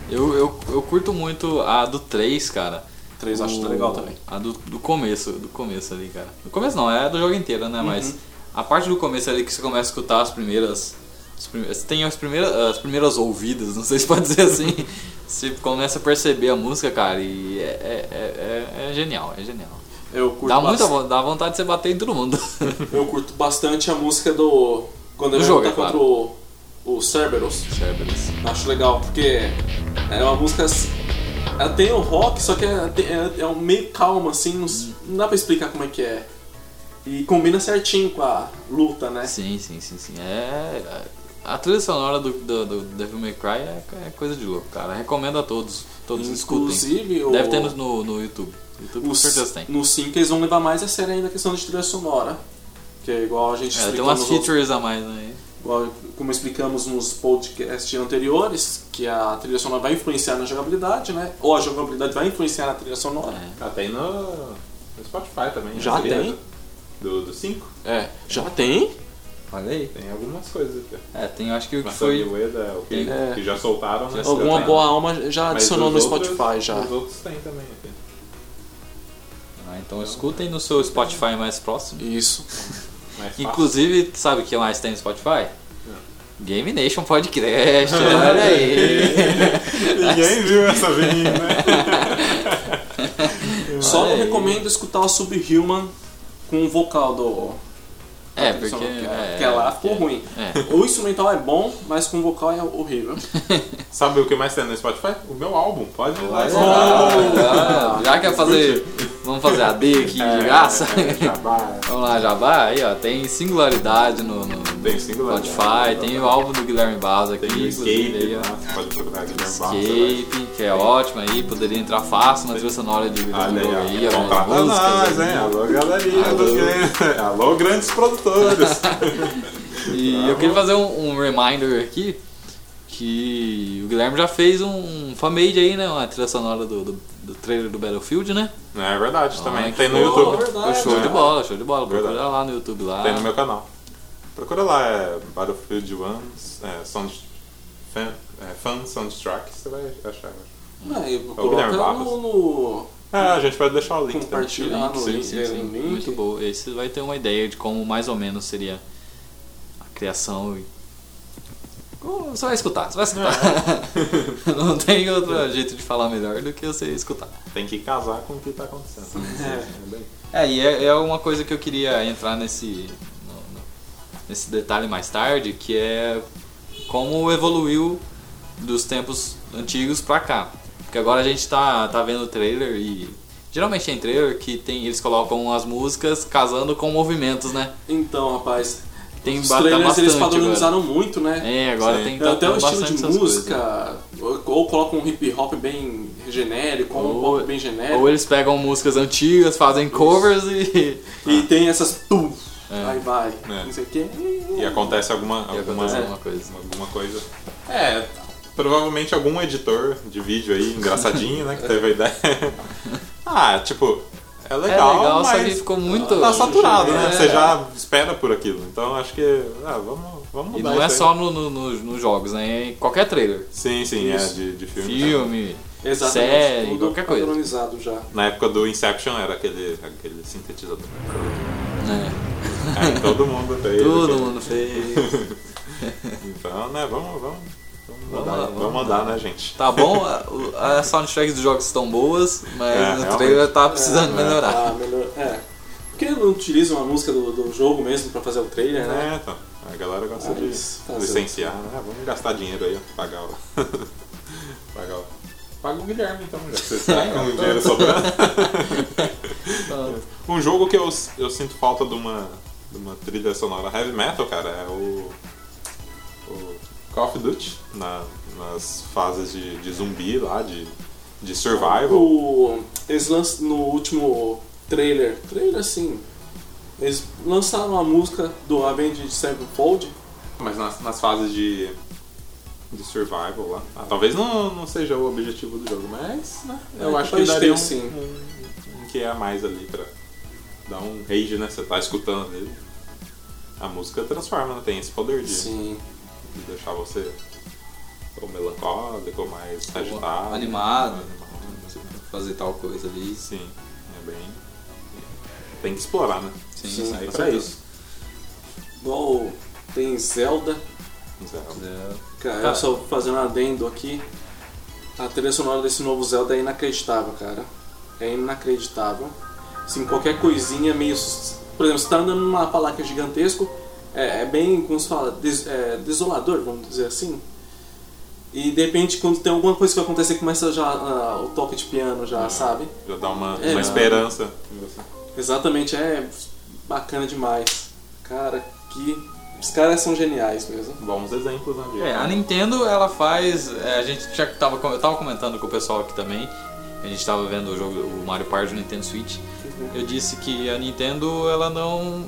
A: Eu, eu, eu curto muito a do 3, cara.
C: 3 eu acho
A: O-
C: legal também.
A: A do, do começo, do começo ali, cara. Do começo não, é do jogo inteiro,
C: Uhum.
A: né? Mas a parte do começo ali que você começa a escutar as primeiras. Você tem as primeiras, as primeiras ouvidas, não sei se pode dizer assim. você começa a perceber a música, cara, e é, é, é, é- é genial, é genial.
C: Eu curto,
A: Dá muita dá vontade de você bater em todo mundo.
C: eu curto bastante a música do. Quando
A: Do
C: ele
A: jogo,
C: luta
A: é claro.
C: contra o, o Cerberus.
A: Cerberus.
C: Acho legal, porque é uma música. Ela tem o rock, só que é, é, é um meio calmo, assim, não, s- não dá pra explicar como é que é. E combina certinho com a luta, né?
A: Sim, sim, sim, sim. É. A trilha sonora do, do, do Devil May Cry é, é coisa de louco, cara. Recomendo a todos. Todos escutem.
C: Inclusive, o,
A: Deve ter no, no, YouTube. YouTube com
C: no,
A: certeza tem.
C: no 5 eles vão levar mais a sério ainda a questão de trilha sonora. Que é igual a gente
A: É, tem umas
C: nos outros-
A: features a mais aí.
C: igual como explicamos nos podcasts anteriores, que a trilha sonora vai influenciar na jogabilidade, né? Ou a jogabilidade vai influenciar na trilha sonora.
A: É.
B: Ah, tem no, no Spotify também.
C: Já
B: trilha
C: tem?
B: Do 5?
C: É, já tem?
A: Olha aí.
B: Tem algumas coisas aqui.
A: É, tem acho que o que
B: Maçã
A: foi.
B: Ueda, o que,
C: É.
B: que já soltaram, né?
C: Alguma boa
B: tem.
C: alma já adicionou no
B: os outros-
C: Spotify já.
B: Os outros tem também aqui.
A: Ah, então escutem no seu Spotify mais próximo.
C: Isso.
B: Mais.
A: Inclusive, sabe o que mais tem no Spotify? Game Nation Podcast, olha aí.
B: Ninguém viu essa vinha, né?
C: Só recomendo escutar o Subhuman com o vocal do.
A: É, porque.
C: sonora, que,
A: é,
C: porque lá ficou
A: é,
C: ruim.
A: É.
C: O instrumental é bom, mas com o vocal é horrível.
B: Sabe o que mais tem no Spotify? O meu álbum. Pode ir lá.
A: Ah, já quer fazer. Vamos fazer AD aqui de graça?
B: É, jabá.
A: Vamos lá, Jabá. Aí, ó, tem singularidade no, no
B: Tem singularidade.
A: Spotify, tem o álbum do Guilherme Barros aqui,
B: Tem Escape,
A: aí, ó.
B: né? Pode procurar Guilherme Barros.
A: Escape, que é ótimo aí, poderia entrar fácil na trilha sonora de
B: aí. hein? Alô, galerinha.
A: Alô,
B: grandes produtores.
A: E eu queria fazer um, um reminder aqui que o Guilherme já fez um fan-made aí, né? Uma trilha sonora do, do, do trailer do Battlefield, né?
B: Não é verdade,
A: Ah,
B: também. Tem no
A: show,
B: YouTube.
C: verdade.
A: Foi show de
B: É.
A: bola, show de bola. Procura
B: Verdade.
A: lá no YouTube lá.
B: Tem no meu canal. Procura lá, é Battlefield 1, é, sound, fan, é, Fun Soundtrack, você vai achar.
C: Aí,
B: Guilherme
C: coloca
B: Barros.
C: no, no-
B: É, a gente vai deixar o link também.
C: Compartilhar no link,
A: sim,
C: é,
A: sim.
C: link.
A: Muito boa. Esse vai ter uma ideia de como mais ou menos seria a criação. e- Você vai escutar, você vai escutar. Não tem outro jeito de falar melhor do que você escutar.
B: Tem que casar com o que tá acontecendo. É, bem-
A: É, e é, é uma coisa que eu queria entrar nesse, no- no- nesse detalhe mais tarde, que é como evoluiu dos tempos antigos pra cá. Porque agora a gente tá, tá vendo o trailer e. Geralmente tem trailer que tem, eles colocam as músicas casando com movimentos, né?
C: Então, rapaz,
A: Tem
C: os
A: tá
C: trailers eles padronizaram muito, né?
A: É, agora
B: Sim.
A: tem tá
C: até o estilo de música, ou, ou colocam um hip hop bem genérico, ou um pop bem
A: coisas.
C: genérico.
A: Ou eles pegam músicas antigas, fazem covers e.
C: E tem essas pum,
A: É.
C: aí vai,
B: É.
C: não sei o que.
B: E acontece alguma,
A: E
B: alguma,
A: acontece alguma coisa.
B: alguma coisa. É, provavelmente algum editor de vídeo aí, engraçadinho, né, que teve a ideia. Ah, tipo, é legal,
A: é legal,
B: mas
A: só que ficou muito.
B: tá saturado, né?
A: É.
B: Você já espera por aquilo. Então acho que, ah, vamos, vamos
A: E não é só no, no- no- nos jogos, né? É em qualquer trailer.
B: Sim, sim, é
C: Isso.
B: de, de filme.
A: Filme,
C: Exatamente,
A: série,
C: tudo
A: qualquer coisa.
C: padronizado já.
B: Na época do Inception era aquele, aquele sintetizador.
A: né?
B: Aí todo mundo fez.
A: Todo
B: aquele-
A: mundo fez.
B: Então, né, vamos, vamos. Vamos
A: Vamos
B: vamos
A: vamos lá.
B: né, gente?
A: Tá bom, as soundtracks dos jogos estão boas, mas
B: É,
A: no trailer tá precisando
B: É.
A: melhorar.
C: Ah, melhor. É. Por que não utilizam a música do, do jogo mesmo pra fazer o trailer, né?
B: É, então. A galera gosta
C: Ah,
B: de
C: fazer.
B: licenciar, né? Ah, vamos gastar dinheiro aí, ó, pagar o. pagar o. Paga o Guilherme então, já que você está com o dinheiro sobrando. Um jogo que eu, eu sinto falta de uma, de uma trilha sonora heavy metal, cara, é o. o Call of Duty, na, nas fases de, de zumbi lá, de, de survival.
C: O, eles lançam no último trailer, trailer assim, eles lançaram a música do Avenged Sevenfold.
B: Mas nas, nas fases de, de survival lá. Ah, talvez não, não seja o objetivo do jogo, mas né, eu
C: É,
B: acho que daria um,
C: sim.
B: um, um que é a mais ali pra dar um rage, né? Você tá escutando ele. A música transforma, né? Tem esse poder de,
C: Sim.
B: De deixar você ou melancólico, ou mais agitado.
A: animado.
B: animado,
A: Fazer tal coisa ali.
B: Sim, é bem. Tem que explorar, né?
A: Sim,
C: Sim.
B: Aí pra
C: certeza.
B: isso.
C: Igual tem Zelda,
B: Zelda.
A: É,
C: cara, só fazendo um adendo aqui. A trilha sonora desse novo Zelda é inacreditável, cara. É inacreditável. Assim, qualquer coisinha meio. Por exemplo, você tá andando numa palanca gigantesco, é, é bem, como se fala, des- é, desolador, vamos dizer assim. E de repente, quando tem alguma coisa que vai acontecer, começa já ah, o toque de piano, já, sabe?
B: Já dá uma,
C: É,
B: uma esperança em você.
C: Exatamente, é bacana demais. Cara, que. Os caras são geniais mesmo.
B: Bons exemplos, né?
A: É, a Nintendo ela faz. é, a gente já tava, eu tava comentando com o pessoal aqui também. A gente tava vendo o jogo, o Mario Party do Nintendo Switch. Eu disse que a Nintendo ela não.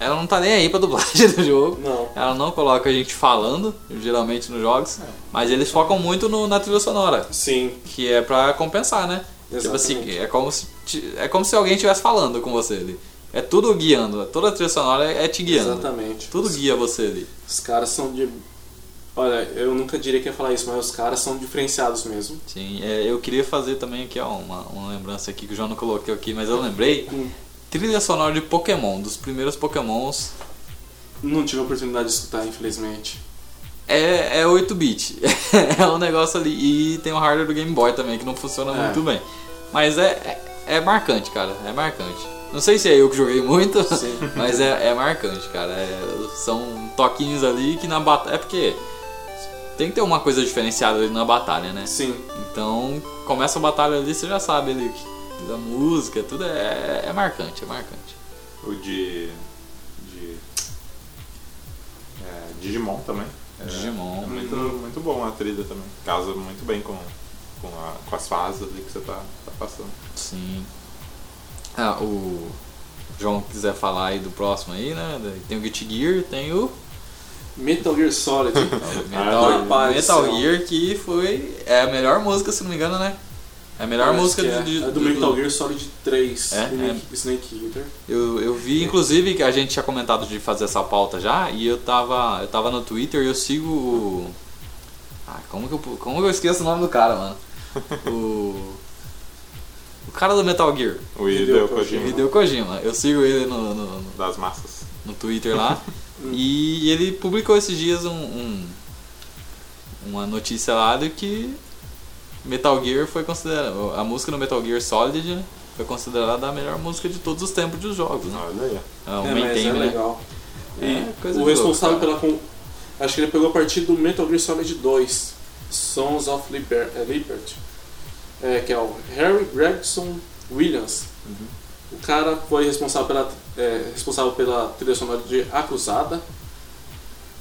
A: Ela não tá nem aí pra dublagem do jogo.
C: Não.
A: Ela não coloca a gente falando, geralmente nos jogos, mas eles focam muito no- na trilha sonora,
C: Sim,
A: que é pra compensar, né? Tipo assim,
C: Exatamente.
A: é como se é como se alguém estivesse falando com você ali. É tudo guiando, toda a trilha sonora é te guiando.
C: exatamente.
A: Tudo guia você ali.
C: Os caras são de. Olha, eu nunca diria que ia falar isso, mas os caras são diferenciados mesmo.
A: Sim, é, eu queria fazer também aqui ó, uma, uma lembrança aqui que o João não colocou aqui, mas eu lembrei.
C: Hum.
A: Trilha sonora de Pokémon, dos primeiros Pokémons.
C: Não tive a oportunidade de escutar, infelizmente.
A: É, é 8-bit. é um negócio ali. E tem o hardware do Game Boy também, que não funciona
C: É.
A: muito bem. Mas é, é, é marcante, cara. É marcante. Não sei se é eu que joguei muito,
C: Sim.
A: mas é, é marcante, cara. É- são toquinhos ali que na batalha. É porque tem que ter uma coisa diferenciada ali na batalha, né?
C: Sim,
A: Então, começa a batalha ali, você já sabe ali que- da música, tudo é, é marcante, é marcante.
B: O de. de é, Digimon também. É,
A: Digimon.
B: É muito, muito bom a trilha também. Casa muito bem com, com, a- com as fases ali que você tá, tá passando.
A: Sim. Ah, o João quiser falar aí do próximo aí, né? Tem o Guilty Gear, tem o
C: Metal Gear Solid.
A: Metal,
C: do
A: Metal
C: céu.
A: Gear que foi é a melhor música, se não me engano, né? É a melhor
C: Parece
A: música
C: é.
A: de-
C: É do Metal Gear Solid 3,
A: É?
C: Snake, Snake Eater.
A: Eu, eu vi, inclusive, que a gente tinha comentado de fazer essa pauta já, e eu tava, eu tava no Twitter e eu sigo o. Ah, como que eu, como que eu esqueço o nome do cara, mano? O. O cara do Metal Gear,
B: O
C: Hideo. Kojima.
A: Hideo Kojima. Eu sigo ele no, no, no-
B: Das massas.
A: no Twitter lá. e ele publicou esses dias um, um- uma notícia lá de que Metal Gear foi considerado. A música no Metal Gear Solid né, foi considerada a melhor música de todos os tempos dos jogos. Né?
B: Olha aí.
A: É um
C: é,
A: theme,
C: é
A: né?
C: legal.
A: É,
C: E o responsável
A: louco,
C: pela. com- Acho que ele pegou a partir do Metal Gear Solid 2, Sons of Liber- é, Liberty, é, que é o Harry Gregson Williams.
A: Uhum.
C: O cara foi responsável pela, é, responsável pela trilha sonora de A Cruzada,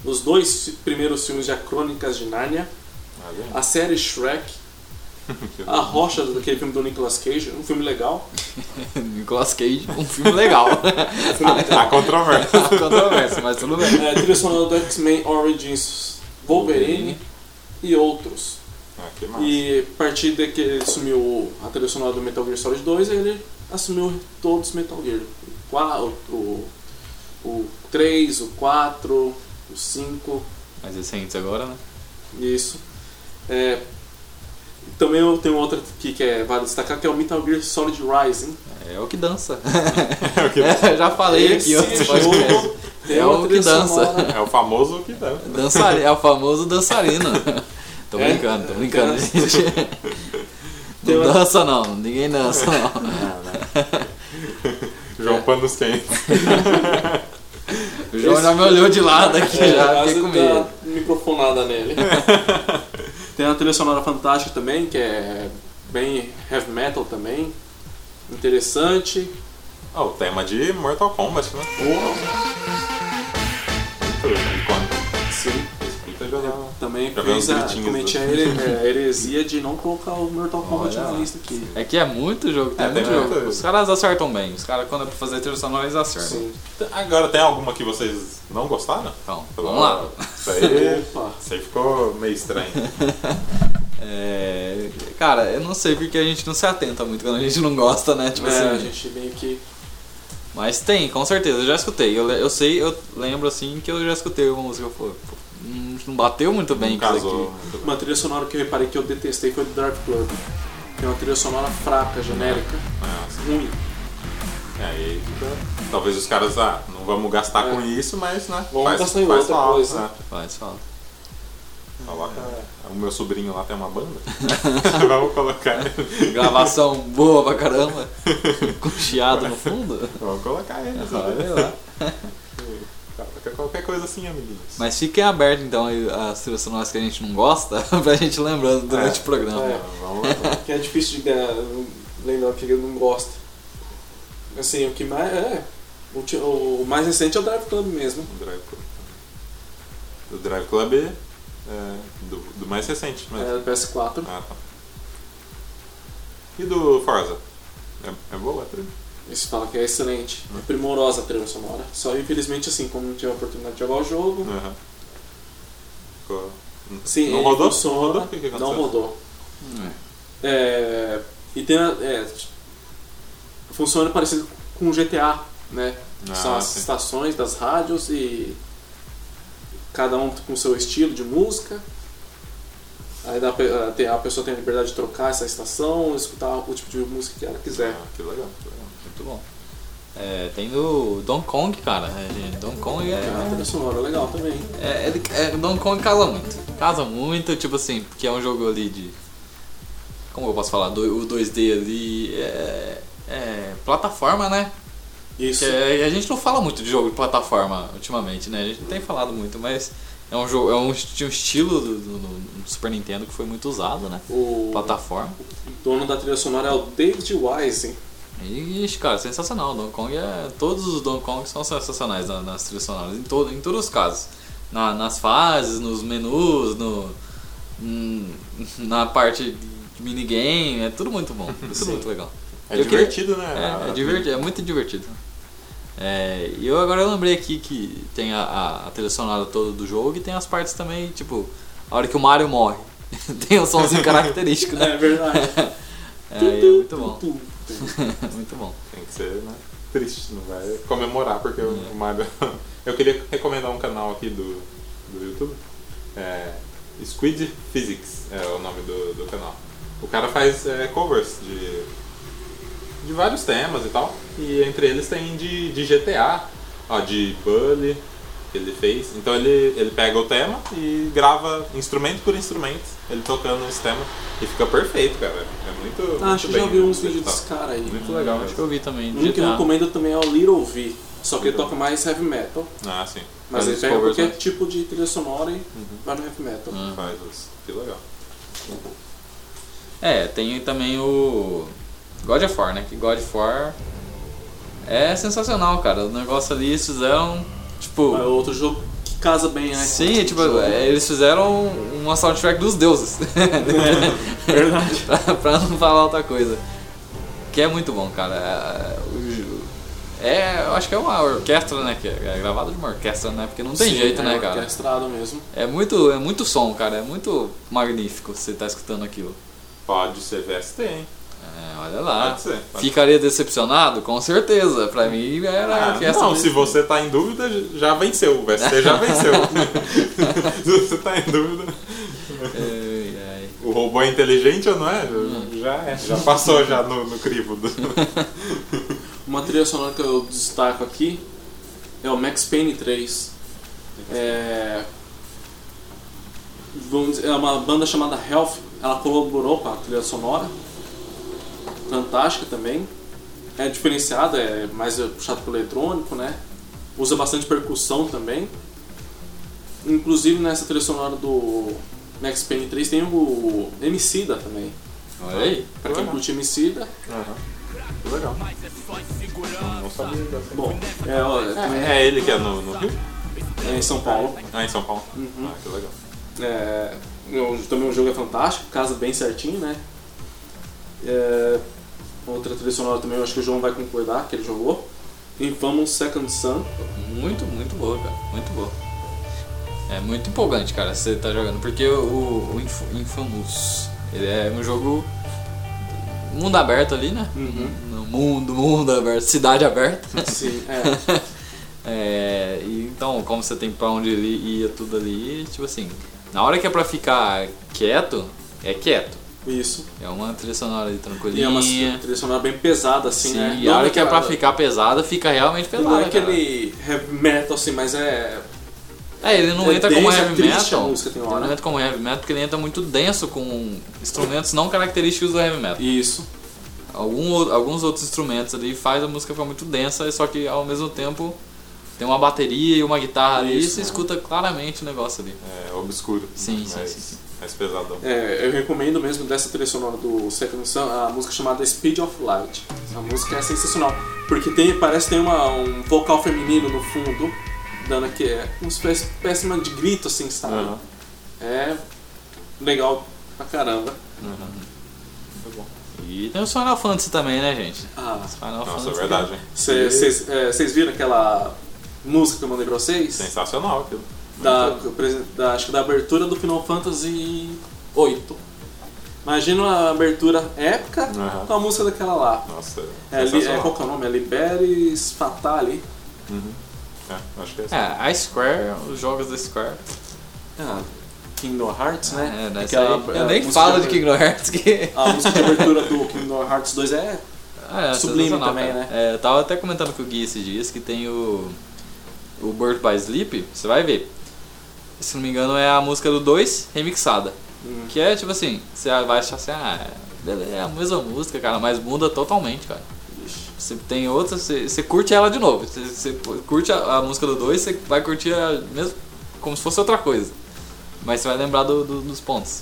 C: os dois primeiros filmes de A Crônicas de Nárnia,
B: aí.
C: a série Shrek, A Rocha, daquele filme do Nicolas Cage, um filme legal.
A: Nicolas Cage, um filme legal.
C: Filme legal.
B: Há controvérsia.
A: Controvérsia, mas tudo bem.
C: É, trilha sonora do X-Men Origins Wolverine e outros.
B: Ah, que massa.
C: E a partir de que ele assumiu a trilha sonora do Metal Gear Solid 2, ele assumiu todos os Metal Gear. O, qua- o, o, o 3, o 4, o 5,
A: Mais recentes agora, né?
C: isso. É, também eu tenho outra aqui que é, vale destacar, que é o Metal Gear Solid Rising.
A: É o que dança.
B: É o que-
A: Eu já falei aqui
C: Esse
A: outros podcasts.
C: jogo
A: É o que dança.
C: sonora
B: É o famoso que dá.
A: Dançari- é o famoso dançarino. Tô
C: É?
A: brincando, tô brincando,
C: É.
A: gente.
C: Tem
A: Não
C: uma-
A: dança não, ninguém dança não.
B: João Panos Quentes.
A: O João já me olhou de lado aqui,
C: É,
A: já fiquei com
C: dá
A: medo.
C: uma microfonada nele. Tem uma trilha sonora fantástica também, que é bem heavy metal também. Interessante.
B: Ah, o tema de Mortal Kombat, né? Icônico.
C: Sim.
B: Dá-
C: Também
B: uns
C: fez a, cometi a é, heresia de não colocar o Mortal Kombat
A: Olha
C: na lista aqui.
A: É que é muito jogo, tem
B: É,
A: muito
B: tem
A: jogo.
B: muito.
A: Os caras acertam bem. Os caras, quando é pra fazer trilha sonora, eles acertam.
C: Sim.
B: Agora, tem alguma que vocês não gostaram?
A: Então, vamos lá.
B: Isso aí, isso aí ficou meio estranho.
A: É, cara, eu não sei porque a gente não se atenta muito quando a gente não gosta, né? Tipo
C: É,
A: assim.
C: a gente meio que.
A: Mas tem, com certeza, eu já escutei. Eu, eu sei, eu lembro assim que eu já escutei uma música. Pô, pô, não- bateu muito bem
B: Não
A: com isso
B: casou
A: aqui.
C: Uma trilha sonora que eu reparei que eu detestei foi do Drive Club. Que é uma trilha sonora fraca, genérica,
B: É, assim,
C: ruim.
B: é, aí fica- Talvez os caras, ah, não vamos gastar
C: É.
B: com isso, mas, né?
C: Vamos
B: faz,
C: gastar em
B: faz
C: outra
B: falta,
C: coisa.
B: né?
A: Faz falta.
B: Coloca. O meu sobrinho lá tem uma banda. vamos colocar ele.
A: Gravação boa pra caramba. Com chiado no fundo.
B: Vamos colocar ele.
A: Olha lá.
B: Qualquer, qualquer coisa assim, amiguinhos.
A: Mas fiquem abertos então aí as trilhas sonoras que a gente não gosta, pra gente lembrando durante
B: É.
A: o programa.
C: É.
B: Vamos lá.
C: Que é difícil de lembrar o que ele não gosta. Assim, o que mais. É. O, o mais recente é o Drive Club mesmo.
B: O Drive Club. O Drive Club é do, do mais recente, mas.
C: É do PS4.
B: Ah, tá. E do Forza? É, é boa a trilha?
C: Isso fala que é excelente. É primorosa a trilha sonora. Só infelizmente assim, como não tive a oportunidade de jogar o jogo.
B: Ficou.
C: Sim,
B: não rodou?
C: funciona,
B: Não rodou? O que que
C: não
B: aconteceu?
C: rodou.
A: É.
C: É, e tem a- é, funciona parecido com o GTA, né?
B: Ah,
C: São as
B: sim.
C: estações das rádios e cada um com o seu estilo de música. Aí dá, a pessoa tem a liberdade de trocar essa estação, escutar o tipo de música que ela quiser.
B: Ah, que legal, que legal.
A: Muito bom. É, tem do Donkey Kong, cara. É, Donkey Kong
C: É uma
A: é,
C: trilha sonora legal também.
A: é, ele- é, Donkey Kong casa muito. Casa muito, tipo assim, porque é um jogo ali de. Como eu posso falar? Do, o 2D ali é, é plataforma, né?
C: Isso.
A: É- a gente não fala muito de jogo de plataforma ultimamente, né? A gente não tem falado muito, mas é um jogo, é um, um estilo do, do- do Super Nintendo que foi muito usado, né?
C: O
A: Plataforma.
C: dono da trilha sonora é o David Wise.
A: E, ixi, cara, sensacional. Donkey Kong é. Todos os Donkey Kong são sensacionais na- nas trilhas sonoras, em, todo, em todos os casos. Na- nas fases, nos menus, no, hum, na parte de minigame, é tudo muito bom. É tudo
C: Sim.
A: muito legal.
B: É
A: Eu
B: divertido, né?
A: É, é, divertido, é muito divertido. É, e eu agora eu lembrei aqui que tem a, a, a trilha sonora toda do jogo e tem as partes também, tipo, a hora que o Mario morre. tem um somzinho característico, né?
C: É verdade.
A: É, é muito bom. Muito bom.
B: Tem que ser né, triste, não vai comemorar porque o Mario. Eu queria recomendar um canal aqui do, do YouTube. É, Squid Physics é o nome do, do canal. O cara faz é, covers de, de vários temas e tal. E entre eles tem de, de GTA, ó, de Bully que ele fez. Então ele, ele pega o tema e grava instrumento por instrumento, ele tocando esse tema. E fica perfeito, cara. É muito.
C: Ah, acho que
B: muito
C: já vi uns vídeos desse cara aí.
B: Muito legal,
A: Acho que eu vi também.
C: Um que eu recomendo também é o Little V. Só que ele toca mais heavy metal.
B: Ah, sim.
C: Mas
A: Faz
C: ele pega qualquer
A: né?
C: tipo de trilha sonora e vai no heavy metal.
A: Ah.
B: Faz os. Que legal.
A: É, tem também o God of War, né? Que God of War é sensacional, cara. O negócio ali eles fizeram, tipo...
C: É outro jogo que casa bem, né?
A: Sim, tipo, é, eles fizeram uma soundtrack dos deuses.
C: É, verdade.
A: pra, pra não falar outra coisa. Que é muito bom, cara. É, é, eu acho que é uma orquestra, né? Que é gravado de uma orquestra, né? Porque não tem
C: Sim,
A: jeito,
C: é
A: né, cara?
C: orquestrado mesmo.
A: É muito, é muito som, cara. É muito magnífico você tá escutando aquilo.
B: Pode ser VST, hein?
A: É, olha lá.
B: Pode ser, pode
A: Ficaria decepcionado? Com certeza. Pra mim era a
B: Ah,
A: orquestra.
B: não, se você tá em dúvida, já venceu. O VST já venceu. se você tá em dúvida.
A: Ai, ai.
B: O robô é inteligente ou não é?
A: Hum.
B: Já é. Já passou já no, no crivo. Do...
C: Uma trilha sonora que eu destaco aqui é o Max Payne 3. É, vamos dizer, é uma banda chamada Health. Ela colaborou com a trilha sonora. Fantástica também. É diferenciada, é mais puxado pro eletrônico, né? Usa bastante percussão também. Inclusive nessa trilha sonora do Max Payne 3 tem o Emicida também.
A: Olha aí.
C: Pra quem curte Emicida,
B: Que Legal. Não, não sabia dessa.
C: bom, é, ó,
B: É, é ele que é no, no Rio?
C: é em São Paulo.
B: Ah, em São Paulo.
C: Uhum.
B: Ah, que legal.
C: É, também o jogo é fantástico, casa bem certinho, né? É, outra trilha sonora também, eu acho que o João vai concordar, que ele jogou. Infamous Second Son.
A: Muito, muito boa, cara. Muito boa. É muito empolgante, cara, você tá jogando. Porque o, o Inf- Infamous, ele é um jogo mundo aberto ali, né?
C: Uhum.
A: No mundo, mundo aberto, cidade aberta.
C: Sim, é.
A: É, e então, como você tem pra onde ir, ia tudo ali, tipo assim, na hora que é pra ficar quieto, é quieto.
C: Isso.
A: É uma trilha sonora ali
C: E
A: tranquilinha.
C: é uma trilha sonora bem pesada, assim,
A: Sim,
C: né?
A: e a hora que é pra ficar pesada, fica realmente pesada.
C: Não é aquele heavy metal, assim, mas é.
A: É, ele não
C: é
A: entra como
C: é
A: heavy metal.
C: a música tem
A: ele
C: hora.
A: não entra como heavy metal porque ele entra muito denso com instrumentos não característicos do heavy metal.
C: Isso.
A: Algum, alguns outros instrumentos ali faz a música ficar muito densa, só que ao mesmo tempo tem uma bateria e uma guitarra ali e
C: Isso,
A: você
C: né?
A: escuta claramente o negócio ali.
B: É obscuro.
A: Sim, sim, sim.
B: Mais pesadão.
C: É, eu recomendo mesmo dessa trilha sonora do Second Sun a música chamada Speed of Light. A música é sensacional, porque tem, parece que tem uma, um vocal feminino no fundo, dando aqui, é uma espécie, espécie de grito assim, sabe?
B: Aham.
C: É legal pra caramba.
B: Bom.
A: E tem o Final Fantasy também, né, gente?
C: Ah,
A: Final
B: Nossa, é
A: Fantasy.
B: verdade, hein?
C: vocês é, viram aquela música que eu mandei pra vocês?
B: Sensacional aquilo.
C: Da, da- acho que da abertura do Final Fantasy VIII. Imagina uma abertura épica
B: Aham.
C: com a música daquela lá.
B: Nossa,
C: É, li, é, qual que é o nome? É Liberis Fatale.
B: Uhum. É, acho que é assim.
A: É, a Square, os jogos da Square.
C: Ah, Kingdom Hearts, né?
A: É,
C: Aquela,
A: aí,
C: é,
A: eu nem falo de Kingdom Hearts que.
C: A música de abertura do Kingdom Hearts 2 é.
A: É,
C: Sublime também,
A: cara.
C: né?
A: É, eu tava até comentando com o Gui esses dias que tem o. O Birth by Sleep, você vai ver. Se não me engano, é a música do 2 remixada.
C: Hum.
A: Que é tipo assim, você vai achar assim, ah, beleza, é a mesma música, cara, mas muda totalmente, cara. Você tem outra, você, você curte ela de novo. Você, você curte a, a música do 2, você vai curtir a mesmo como se fosse outra coisa. Mas você vai lembrar do- do- dos pontos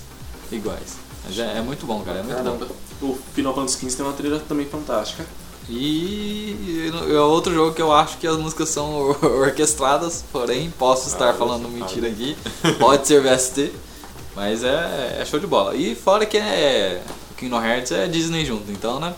A: iguais. É, é muito bom, cara, é muito bom.
C: O Final Fantasy XV tem uma trilha também fantástica.
A: E é outro jogo que eu acho que as músicas são orquestradas, porém posso estar
B: Ah,
A: falando
B: ah.
A: mentira aqui. Pode ser VST, mas é, é show de bola. E fora que é Kingdom Hearts é Disney junto, então né?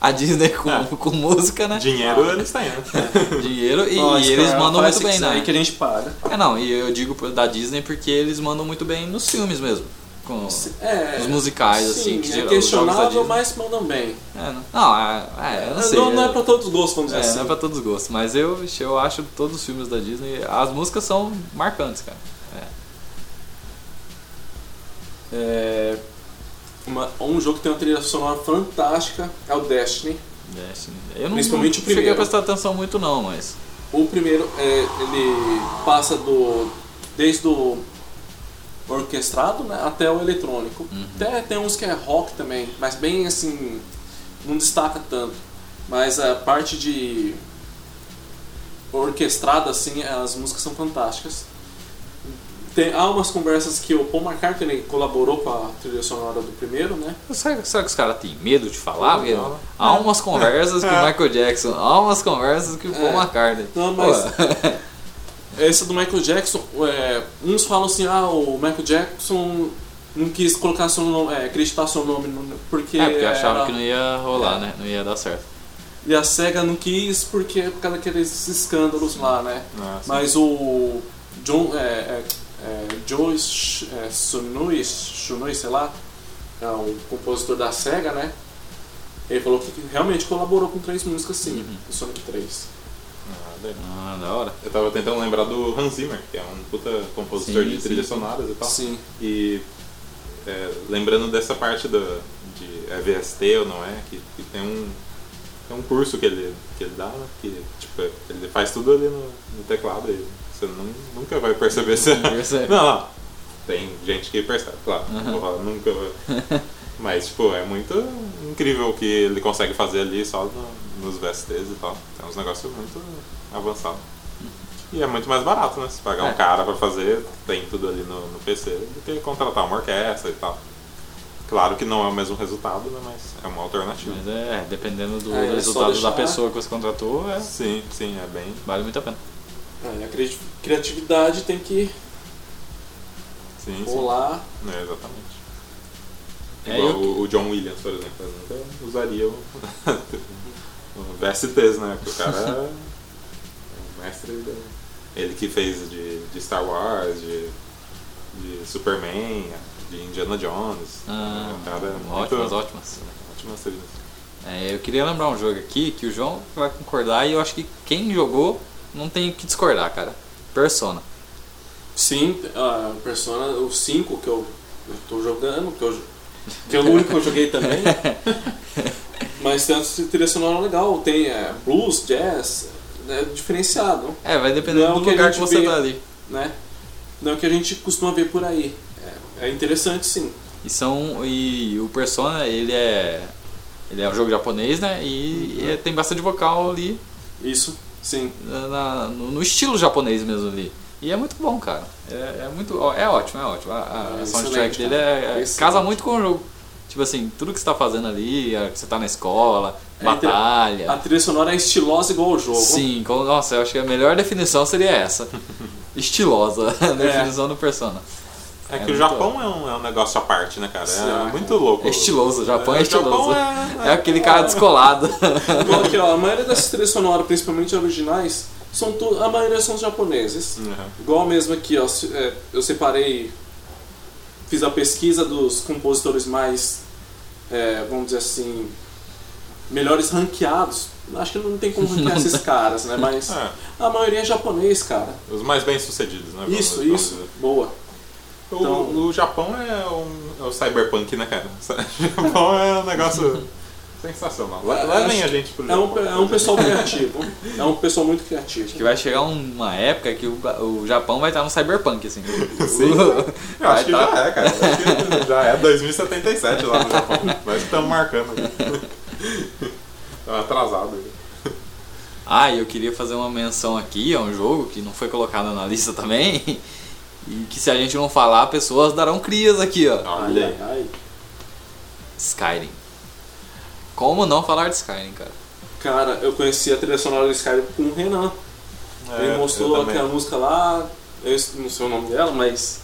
A: A Disney com,
B: É.
A: com música, né?
B: Dinheiro eles têm, né?
A: Dinheiro e,
C: Ó,
A: e eles
C: Square,
A: mandam
C: faz
A: muito bem,
C: aí
A: né?
C: que a gente paga.
A: É não, e eu digo da Disney porque eles mandam muito bem nos filmes mesmo. Com
C: É,
A: os musicais,
C: sim,
A: assim, que
C: é questionável, mas mandam bem.
A: É, não, não, é, é, não sei.
C: não, não é pra todos os gostos, vamos
A: É,
C: dizer
A: não é
C: assim.
A: pra todos os gostos, mas eu, eu acho todos os filmes da Disney, as músicas são marcantes, cara. É.
C: É, uma- um jogo que tem uma trilha sonora fantástica é o Destiny.
A: Destiny. Eu não,
C: Principalmente
A: não
C: o
A: cheguei a
C: primeiro.
A: prestar atenção muito não, mas.
C: O primeiro, é, ele passa do desde o orquestrado né, até o eletrônico. Até tem uns que é rock também, mas bem assim, não destaca tanto. Mas a parte de orquestrada, assim, as músicas são fantásticas. Tem, há umas conversas que o Paul McCartney colaborou com a trilha sonora do primeiro, né?
A: Será, será que os caras têm medo de falar? Porque
B: Não.
A: há umas conversas que o Michael Jackson, há umas conversas que o Paul
C: É.
A: McCartney.
C: Não, mas- Essa do Michael Jackson, é, uns falam assim, ah, o Michael Jackson não quis colocar seu nome, é, acreditar seu nome no- porque,
A: é, porque achava
C: era-
A: que não ia rolar,
C: É.
A: né? Não ia dar certo.
C: e a SEGA não quis porque por causa daqueles escândalos lá, né?
B: Ah.
C: Mas o John, é, é, é, Joe é, Sunui, Shunui, sei lá, é o compositor da SEGA, né? Ele falou que realmente colaborou com três músicas sim,
A: Uhum.
C: do Sonic 3.
B: Ah, daí.
A: Ah, da hora.
B: Eu tava tentando lembrar do Hans Zimmer, que é um puta compositor
A: Sim,
B: de
A: sim,
B: trilhas
A: sim.
B: sonoras e tal.
C: Sim.
B: E é, lembrando dessa parte do, de é VST ou não é, que, que tem um tem um curso que ele, que ele dá, né, que tipo, ele faz tudo ali no, no teclado e você não, nunca vai perceber se...
A: Percebe.
B: Não, não. Tem gente que percebe, claro. Nunca vai. Mas, tipo, é muito incrível o que ele consegue fazer ali só no- nos VSTs e tal. Tem uns negócios muito avançados. E é muito mais barato, né? Se pagar
A: É.
B: um cara pra fazer, tem tudo ali no, no PC, do que contratar uma orquestra e tal. Claro que não é o mesmo resultado, né? Mas é uma alternativa.
A: Mas é, dependendo do
C: É, é
A: resultado
C: deixar-
A: da pessoa que você contratou, é,
B: Sim, sim, é bem.
A: vale muito a pena.
C: É, a cri- criatividade tem que
B: Sim, sim.
C: rolar.
B: É, exatamente.
A: É,
B: Igual
A: eu-
B: o, John Williams, por exemplo, eu nunca usaria o, o VSTs, né? Porque o cara é mestre da- Ele que fez de, de Star Wars, de, de Superman, de Indiana Jones.
A: Ah,
B: o cara é muito,
A: ótimas, ótimas.
B: ótimas trilhas.
A: É, eu queria lembrar um jogo aqui que o João vai concordar e eu acho que quem jogou não tem o que discordar, cara. Persona.
C: Sim, a Persona, o 5 que eu, eu tô jogando, que, eu, que é o único que eu joguei também. Mas tem uma trilha sonora legal, tem é, blues, jazz, é diferenciado,
A: É, vai depender do
C: que
A: lugar que você
C: vê.
A: tá ali.
C: né? Não é o que a gente costuma ver por aí. É, é interessante sim.
A: E são e o Persona, ele é ele é um jogo japonês, né? E,
C: Uhum.
A: e tem bastante vocal ali
C: Isso, sim.
A: na- no, no estilo japonês mesmo ali. E é muito bom, cara. É, é muito é ótimo, é ótimo. A, a
C: É
A: soundtrack dele é, é- casa muito com o jogo. Tipo assim, tudo que você tá fazendo ali, que você tá na escola, batalha.
C: A trilha sonora é estilosa igual o jogo.
A: Sim, com- nossa, eu acho que a melhor definição seria essa. Estilosa, a definição do Persona.
B: É,
A: É
B: que o Japão é um, é um negócio à parte, né, cara?
C: Sim.
B: É muito louco.
A: É estiloso, o Japão é, estiloso.
B: Japão é,
A: É aquele cara descolado.
C: Aqui, ó, a maioria dessas trilhas sonoras, principalmente originais, são tu, a maioria são japoneses.
B: Uhum.
C: Igual mesmo aqui, ó, se- é, eu separei, fiz a pesquisa dos compositores mais, é, vamos dizer assim, melhores ranqueados. Acho que não tem como ranquear esses caras, né? Mas
B: É,
C: a maioria é japonês, cara.
B: os mais bem sucedidos, né? vamos-
C: Isso,
B: vamos
C: isso.
B: dizer.
C: Boa.
B: O,
C: Então-
B: o Japão é, um, é o cyberpunk, né, cara? O Japão é um negócio sensacional. Le- Levem
C: acho
B: a gente pro
C: É um,
B: Japão.
C: é um pessoal criativo. É um pessoal muito criativo.
A: que vai chegar uma época que o, o Japão vai estar no cyberpunk, assim.
B: Sim. Eu acho que
A: tá-
B: já é, cara. Acho que já é 2077 lá no Japão. Nós estamos marcando aqui. Estamos atrasados.
A: Ah, e eu queria fazer uma menção aqui a um jogo que não foi colocado na lista também. E que se a gente não falar, pessoas darão crias aqui, ó.
B: Olha aí.
C: ai.
A: Skyrim. Como não falar de Skyrim, cara?
C: Cara, eu conheci a trilha sonora do Skyrim com o Renan. Ele
B: É,
C: mostrou
B: eu também.
C: aquela música lá, eu não sei o nome dela, mas.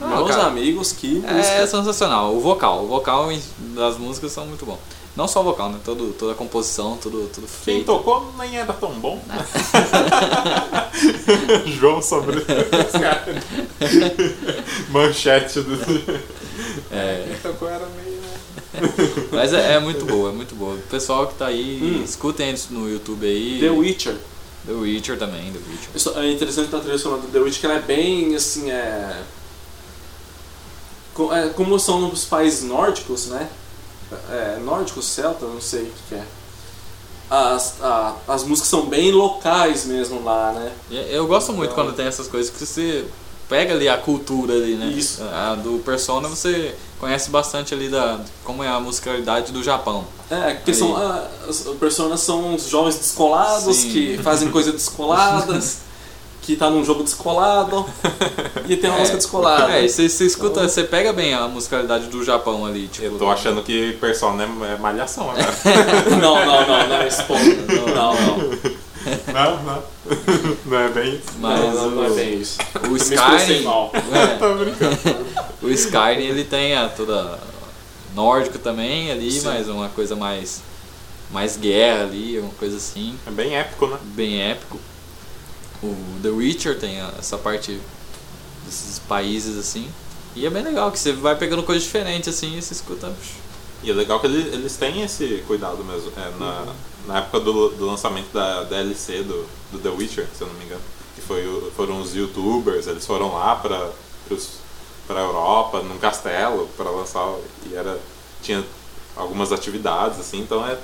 A: Não,
C: meus
A: cara.
C: amigos, que
A: É
C: música.
A: sensacional. O vocal, o vocal das músicas são muito bom. Não só o vocal, né? Todo, toda a composição, tudo, tudo
B: Quem
A: feito.
B: tocou nem era tão bom. João sobre Manchete do.
A: É.
B: Quem tocou era meio. né?
A: Mas é, é muito boa, é muito boa. O pessoal que tá aí,
C: Hum.
A: escutem isso no YouTube aí.
C: The Witcher.
A: The Witcher também, The Witcher.
C: Isso é interessante da trilha sonora do The Witch que ela é bem assim, é. é, Como são nos países nórdicos, né? É, nórdicos, celta, não sei o que, é. As, a- as músicas são bem locais mesmo lá, né?
A: E Eu gosto muito
C: Então-
A: quando tem essas coisas que você pega ali a cultura ali, né?
C: Isso.
A: A do Persona você conhece bastante ali da como é a musicalidade do Japão.
C: É, porque são, ah, as personas são os jovens descolados
A: Sim.
C: que fazem coisas descoladas, que tá num jogo descolado e tem uma música descolada.
A: É, e você, você escuta,
C: Então-
A: você pega bem a musicalidade do Japão ali, tipo.
B: Eu tô achando que Persona é é malhação agora.
C: Não, não, não, não é ponto. Não, não.
B: não, não. Não é bem isso.
A: Mas
C: não, não, não é
A: o-
C: bem isso.
A: O Skyrim.
C: mal.
A: é,
B: Tô brincando.
A: o Skyrim ele tem a toda nórdico também ali,
C: Sim.
A: mas uma coisa mais mais guerra ali, uma coisa assim,
B: É bem épico, né?
A: bem épico. O The Witcher tem essa parte desses países assim. E é bem legal que você vai pegando coisas diferentes assim e você escuta.
B: E é legal que eles, eles têm esse cuidado mesmo. É, na, na época do, do lançamento da DLC do, do The Witcher, se eu não me engano, que foi, foram os youtubers, eles foram lá pra, pros, pra Europa, num castelo, pra lançar. E era, tinha algumas atividades, assim, então é.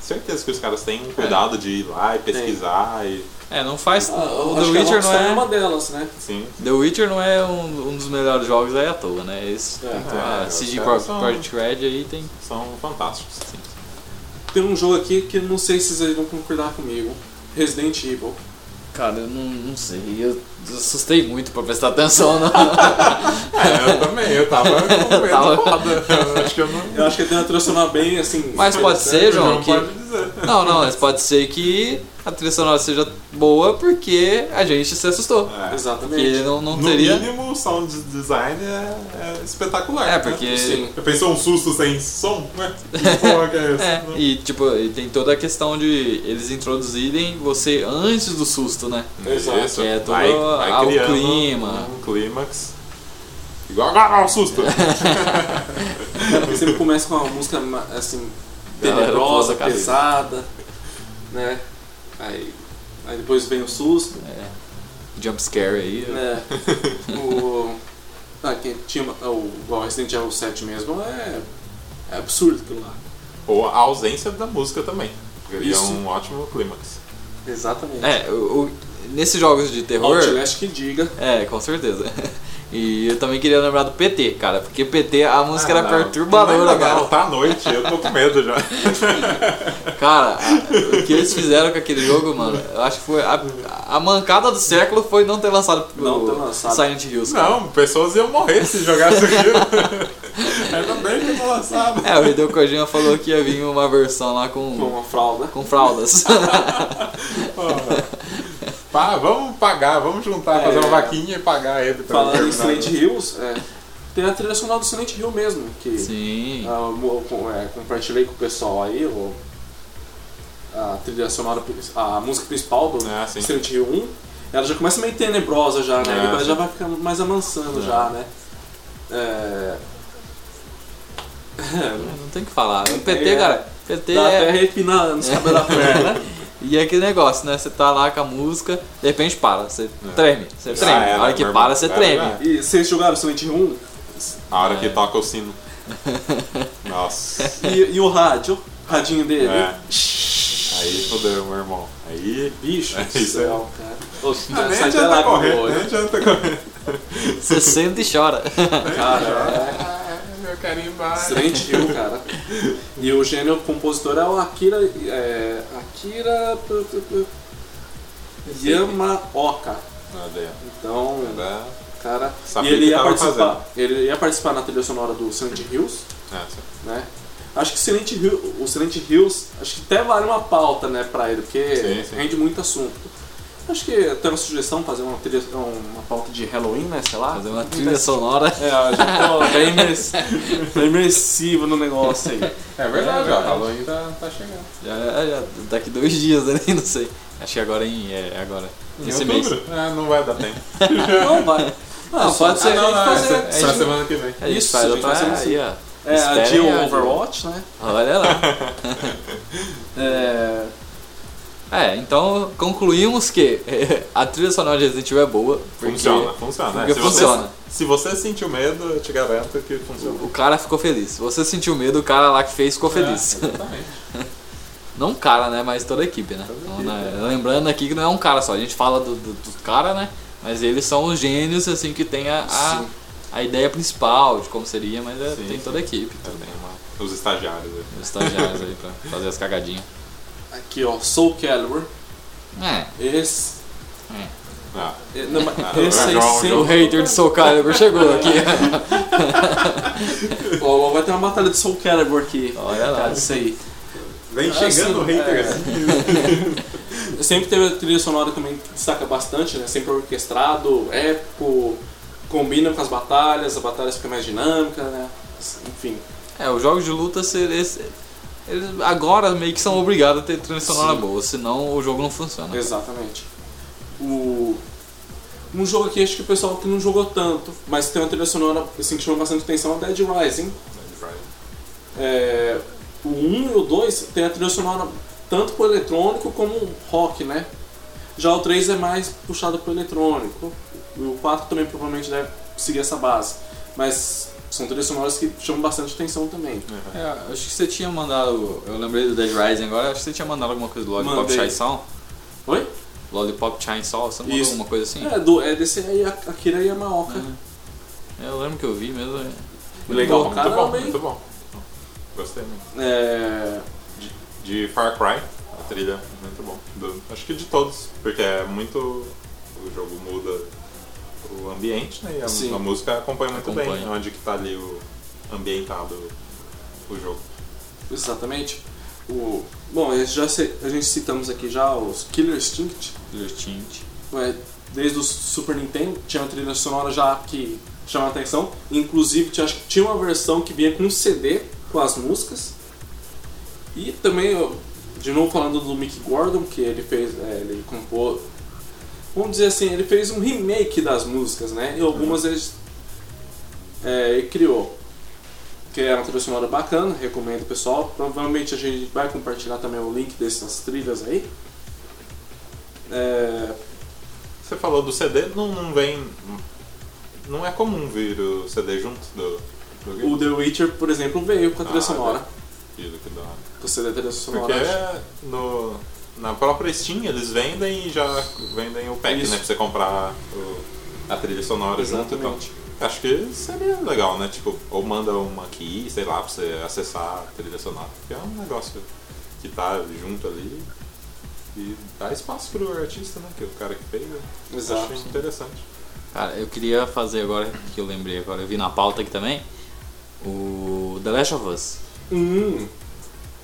B: Certeza que os caras têm um cuidado de ir lá e pesquisar e.
A: É, não faz.
C: Ah,
A: o
C: acho
A: The
C: que a
A: Witcher não
C: é
A: é.
C: uma delas, né?
B: Sim.
A: The Witcher não é um, um dos melhores jogos aí à toa, né? Esse,
C: É.
A: então,
B: É,
A: a
B: os
A: CD
B: caras
A: Pro-
B: são-
A: Projekt Red aí tem.
B: São fantásticos.
C: Tem um jogo aqui que não sei se vocês vão concordar comigo. Resident Evil.
A: Cara, eu não, não sei. Eu assustei muito pra prestar atenção. Não.
B: É, eu também, eu tava com medo
A: Tava-
B: acho que eu não.
C: Eu acho que tem uma trilha sonora bem assim.
A: Mas pode ser, João, que-
B: pode.
A: Não, não, mas pode ser que a trilha sonora seja boa porque a gente se assustou.
B: É.
C: Exatamente.
A: Porque não, não
B: no
A: teria.
B: mínimo, o sound design é, é espetacular.
A: É,
B: né?
A: porque-
C: Sim.
B: Já pensou um susto sem som? Ué, que porra que é essa?
A: É, e tipo, e tem toda a questão de eles introduzirem você antes do susto, né?
C: Exato.
B: Isso,
A: Que é todo
B: vai, vai
A: ao clima.
B: Um clímax. Igual agora, um susto.
C: É, sempre começa com uma música assim, tenebrosa, pesada, né? Aí, aí depois vem o susto,
A: É, jump scare aí.
C: né? o, ah, quem tinha o, o Resident Evil 7 mesmo é, é absurdo aquilo lá.
B: Ou a ausência da música também. Seria
C: Isso.
B: um ótimo clímax.
C: Exatamente.
A: É, o, o- nesses jogos de terror.
C: Outlast que diga.
A: É, com certeza. E eu também queria lembrar do PT, cara, porque PT a música
B: Ah,
A: era
B: não.
A: perturbadora,
B: Não,
A: cara.
B: Não, tá à noite, eu tô com medo já.
A: Cara, a- o que eles fizeram com aquele jogo, mano, eu acho que foi. A, a mancada do século foi não ter lançado
C: Não ter lançado.
A: Silent Hills. cara.
B: Não, pessoas iam morrer se jogasse aquilo. Ainda bem que não lançaram.
A: É, o Hideo Kojima falou que ia vir uma versão lá
C: Com
A: com,
C: uma fralda.
A: com fraldas.
B: Pá, vamos pagar, vamos juntar,
C: É.
B: fazer uma vaquinha e pagar ele pra
C: Falando em. Silent Hills, é, tem a trilha sonora do Silent Hill mesmo, que
A: Sim.
C: ah, mo- com- é, compartilhei com o pessoal aí, o, a trilha sonora, a música principal do
B: Ah.
C: Silent Hill 1, ela já começa meio tenebrosa já, né?
B: Ah,
C: Depois
B: sim.
C: já vai ficando mais amansando
A: É.
C: já, né? É...
A: Não tem o que falar. O PT,
C: É.
A: cara, PT
C: Dá até
A: é.
C: arrepio na- nos cabelos da perna.
A: E é aquele negócio, né? Você tá lá com a música, de repente para, você treme, você
B: Já
A: treme.
B: era,
A: a hora que para, você
B: Vai,
A: treme.
C: E vocês jogaram Silent Hill 1?
B: A hora que
A: É.
B: toca o sino. Nossa.
C: E, e o rádio? O radinho dele?
B: É. Aí fodeu, meu irmão. Aí.
C: Bicho
B: É
C: do
B: isso
C: céu, cara. Ô,
B: Ah, nem adianta correr, nem adianta correr.
A: Você senta e chora.
C: Cara,
B: Ah, meu carinho vai.
C: Silent Hill, cara. E o gênio compositor é o Akira. É, Akira. Yamaoka.
B: Olha,
C: Então,
B: era-
C: cara.
B: Sabia
C: e ele ia participar. Ele ia participar na trilha sonora do Silent Hills,
B: é,
C: né? Acho que Silent Hill, o Silent Hills, acho que até vale uma pauta, né, pra ele, porque
B: Sim, sim.
C: rende muito assunto. Acho que até uma sugestão, fazer uma, trilha, uma pauta de Halloween, né? Sei lá.
A: Fazer uma trilha sonora.
C: É, já tô bem, imers... bem imersivo no negócio aí.
B: É verdade,
A: É
B: ó.
A: verdade.
B: Halloween tá, tá chegando.
A: Já, já, daqui dois dias ali, não sei. Acho que agora em. É, agora.
B: Em
A: Esse mês.
B: outubro? É, não vai dar tempo.
C: Não, vai. Não, pode ser.
B: Ah, não, não,
C: fazer-
A: gente-
B: semana que vem.
A: Gente
C: Isso,
A: faz
C: a gente
A: outra. Aí, ó.
C: É, a
A: a-
C: Overwatch, né?
A: Olha lá.
C: É,
A: É, então concluímos que a trilha sonora de Resident Evil é boa. Porque
B: Funciona, funciona. né?
A: porque
B: se
A: funciona.
B: Você, se você sentiu medo, eu te garanto que funciona.
A: O cara ficou feliz. Se você sentiu medo, o cara lá que fez ficou feliz.
B: É, exatamente.
A: Não um cara, né? Mas toda a equipe, né? Então,
B: equipe,
A: né, Lembrando aqui que não é um cara só. A gente fala do, do, do cara, né? Mas eles são os gênios, assim, que tem a, a, a ideia principal de como seria, mas é-
B: Sim,
A: tem toda a equipe.
B: Tenho uma- os estagiários aí.
A: Os estagiários aí pra fazer as cagadinhas.
C: Aqui, ó, Soul Calibur.
A: É.
C: Esse.
B: Ah,
C: é, não,
B: Ah,
C: esse
B: João,
A: O hater de Soul Calibur chegou aqui.
C: Ó, vai ter uma batalha de Soul Calibur aqui.
A: Olha lá.
C: Cara, isso aí.
B: vem
C: Ah,
B: chegando o hater
C: é. Sempre teve a trilha sonora também que destaca bastante, né? Sempre orquestrado, épico, combina com as batalhas, a batalha fica mais dinâmica, né? Enfim.
A: É, os jogos de luta, se eles, eles agora meio que são obrigados a ter trilha sonora
C: Sim.
A: boa, senão o jogo não funciona.
C: Exatamente. O... Um jogo aqui, acho que o pessoal que não jogou tanto, mas tem uma trilha sonora assim, que chama bastante atenção, é Dead Rising. É, o 1 e o 2 tem a trilha sonora tanto pro eletrônico como rock, né? Já o 3 é mais puxado pro eletrônico. E o 4 também provavelmente deve seguir essa base. Mas são trilhas sonoras que chamam bastante atenção também.
A: É, acho que você tinha mandado. Eu lembrei do Dead Rising agora, acho que você tinha mandado alguma coisa do Lollipop
C: Mandei.
A: Chainsaw.
C: Oi?
A: Lollipop Chainsaw, você mandou
C: Isso.
A: alguma coisa assim?
C: É, do, é desse aí, a- Akira Yamaoka.
A: É, Eu lembro que eu vi mesmo. é.
C: Legal,
B: muito
C: cara,
B: bom,
C: bem-
B: muito bom. Gostei muito.
C: É,
B: De Far Cry, a trilha, muito bom. Do- acho que de todos, porque é muito. O jogo muda o ambiente, né? E a,
C: Sim.
B: a música acompanha muito
A: Acompanha.
B: bem onde que tá ali o ambientado o jogo.
C: exatamente. O, bom, a gente já se- a gente citamos aqui já os Killer Instinct.
A: Killer Instinct.
C: É, desde o Super Nintendo tinha uma trilha sonora já que chama a atenção. Inclusive tinha, acho que tinha uma versão que vinha com um CD com as músicas. E também, de novo falando do Mick Gordon, que ele fez, é, ele compôs, vamos dizer assim, ele fez um remake das músicas, né? E algumas ele, é, ele criou. Que é uma trilha sonora bacana, recomendo pessoal. Provavelmente a gente vai compartilhar também o link dessas trilhas aí. É,
B: Você falou do CD, não, não vem. Não é comum vir o CD junto do.
C: O The Witcher, por exemplo, veio com a trilha
B: Ah,
C: sonora.
B: Aquilo que dá.
C: Com o CD trilha sonora.
B: Porque no, na própria Steam eles vendem e já vendem o pack,
C: Isso.
B: né? Pra você comprar o- a trilha sonora junto e tal.
C: Exatamente.
B: Acho que seria legal, né? Tipo, ou manda uma key, sei lá, pra você acessar a trilha sonora. Porque é um negócio que tá junto ali e dá espaço pro artista, né? Que é o cara que fez. né?
C: Exato.
B: Acho interessante.
A: Cara, eu queria fazer agora, que eu lembrei agora, eu vi na pauta aqui também, o The Last of Us,
C: Hum,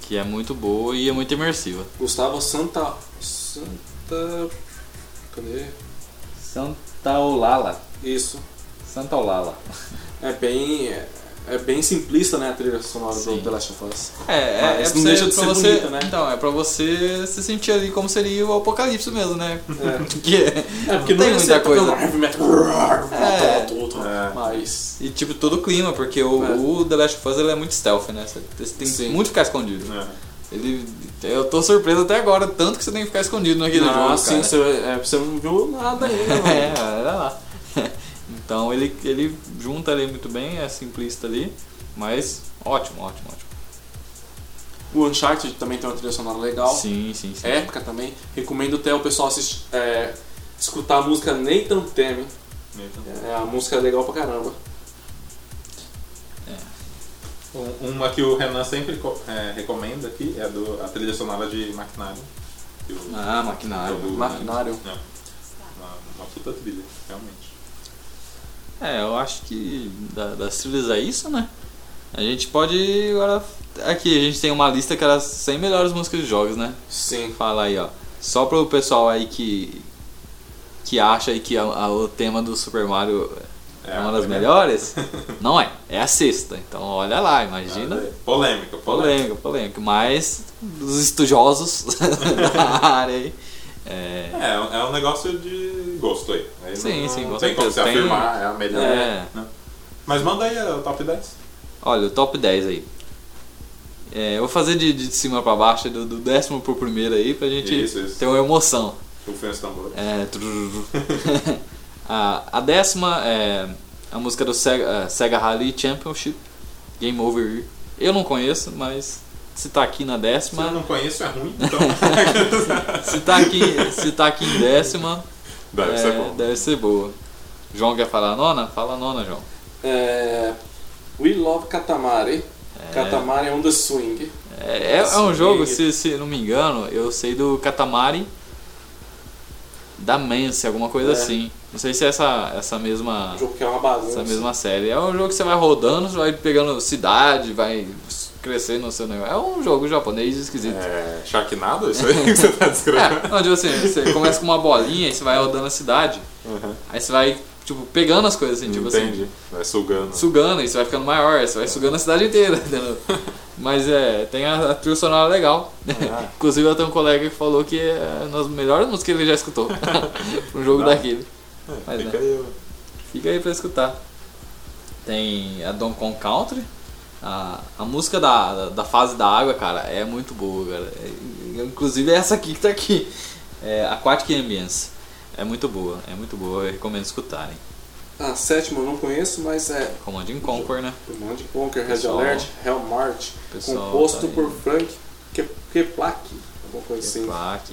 A: que é muito boa e é muito imersiva.
C: Gustavo Santa. Santa. Cadê?
A: Santa Olala.
C: Isso.
A: Santa Olala.
C: É bem. É, é bem simplista, né? A trilha sonora
A: Sim.
C: do The Last of Us.
A: É, é, é
C: Mas
A: pra
C: não
A: você,
C: deixa de
A: pra
C: ser
A: você-
C: bonita, né?
A: Então, é pra você se sentir ali como seria o apocalipse mesmo, né?
C: É.
A: Porque,
C: É, porque
A: não tem muita coisa. É.
B: É.
C: Mas.
A: E tipo, todo o clima, porque o,
C: É.
A: o The Last of Us ele é muito stealth, né? Você tem
C: Sim.
A: muito que ficar escondido.
B: É.
A: Ele, eu tô surpreso até agora, tanto que você tem que ficar escondido naquele
C: ah,
A: jogo,
C: sim,
A: cara.
C: você, é, você não viu nada ainda, mano.
A: É, era lá. Então ele, ele junta ali muito bem, é simplista ali, mas ótimo, ótimo, ótimo.
C: O Uncharted também tem uma trilha sonora legal.
A: Sim, sim, sim.
C: Épica também. Recomendo até o pessoal assistir, é, escutar a música Nathan Teme. É, a música é legal pra caramba.
B: Um- Uma que o Renan sempre é, recomenda aqui é do, a trilha sonora de Maquinário. o-
A: Ah, maquinário.
B: do-
C: Maquinário.
B: É. Uma, uma puta trilha, realmente.
A: É, eu acho que da- das trilhas é isso, né? A gente pode agora. Aqui, a gente tem uma lista que era as 100 melhores músicas de jogos, né?
C: Sim.
A: Fala aí, ó. Só pro pessoal aí que, que acha aí que a- a- o tema do Super Mario é,
B: É
A: uma das melhores, não é. É a sexta. Então olha lá, imagina.
B: Polêmica, polêmica.
A: Polêmica, polêmica. Mas os estudiosos da área aí. É,
B: É, é um negócio de gosto aí. Aí
A: Sim,
B: não,
A: sim,
B: não tem como se
A: Tem-
B: afirmar, é a melhor.
A: É.
B: né? Mas manda aí o top 10.
A: olha, o top 10 aí. É, eu vou fazer de, de cima pra baixo, do, do décimo pro primeiro aí, pra gente
B: Isso, isso.
A: ter uma emoção.
B: Rufem os tambores.
A: É, trururu. a, a décima é a música do Sega, eh, Sega Rally Championship, Game Over. Eu não conheço, mas se tá aqui na
B: Se
A: décima,
B: eu não conheço, é ruim, então
A: se tá aqui, se tá aqui em décima,
B: deve
A: é,
B: ser bom.
A: deve ser boa. João quer falar a nona? Fala a nona, João.
C: É, We Love Katamari. Katamari on the Swing.
A: É, é- é um jogo, se, se não me engano, eu sei do Katamari da Mance, alguma coisa
C: É.
A: assim. Não sei se é essa, essa mesma.
C: Um jogo que é uma bagunça.
A: Essa mesma série. É um jogo que você vai rodando, você vai pegando cidade, vai crescendo no seu negócio. É um jogo japonês esquisito.
B: É, Sharknado, isso aí que você tá descrevendo?
A: É, não, tipo assim, você começa com uma bolinha e você vai rodando a cidade.
B: Uhum.
A: Aí você vai, tipo, pegando as coisas assim, tipo
B: Entendi.
A: assim,
B: Vai sugando.
A: sugando, e você vai ficando maior, você vai sugando a cidade inteira, entendeu? Mas é, tem a, a trilha sonora legal.
B: Ah.
A: Inclusive eu tenho um colega que falou que é uma das melhores músicas que ele já escutou. um jogo
B: Não.
A: daquele.
B: É,
A: Mas
B: fica
A: é.
B: aí.
A: Fica aí pra escutar. Tem a Donkey Kong Country. A, a música da, da, da fase da água, cara, é muito boa, cara. É- inclusive é essa aqui que tá aqui. É Aquatic Ambience. É muito boa, é muito boa, eu recomendo escutarem.
C: A sétima eu não conheço, mas é
A: Command and Conquer, né?
C: Command Conquer, Red Alert, Hellmart, composto
A: tá
C: por Frank Ke- Keplak, alguma coisa assim.
A: Plaque.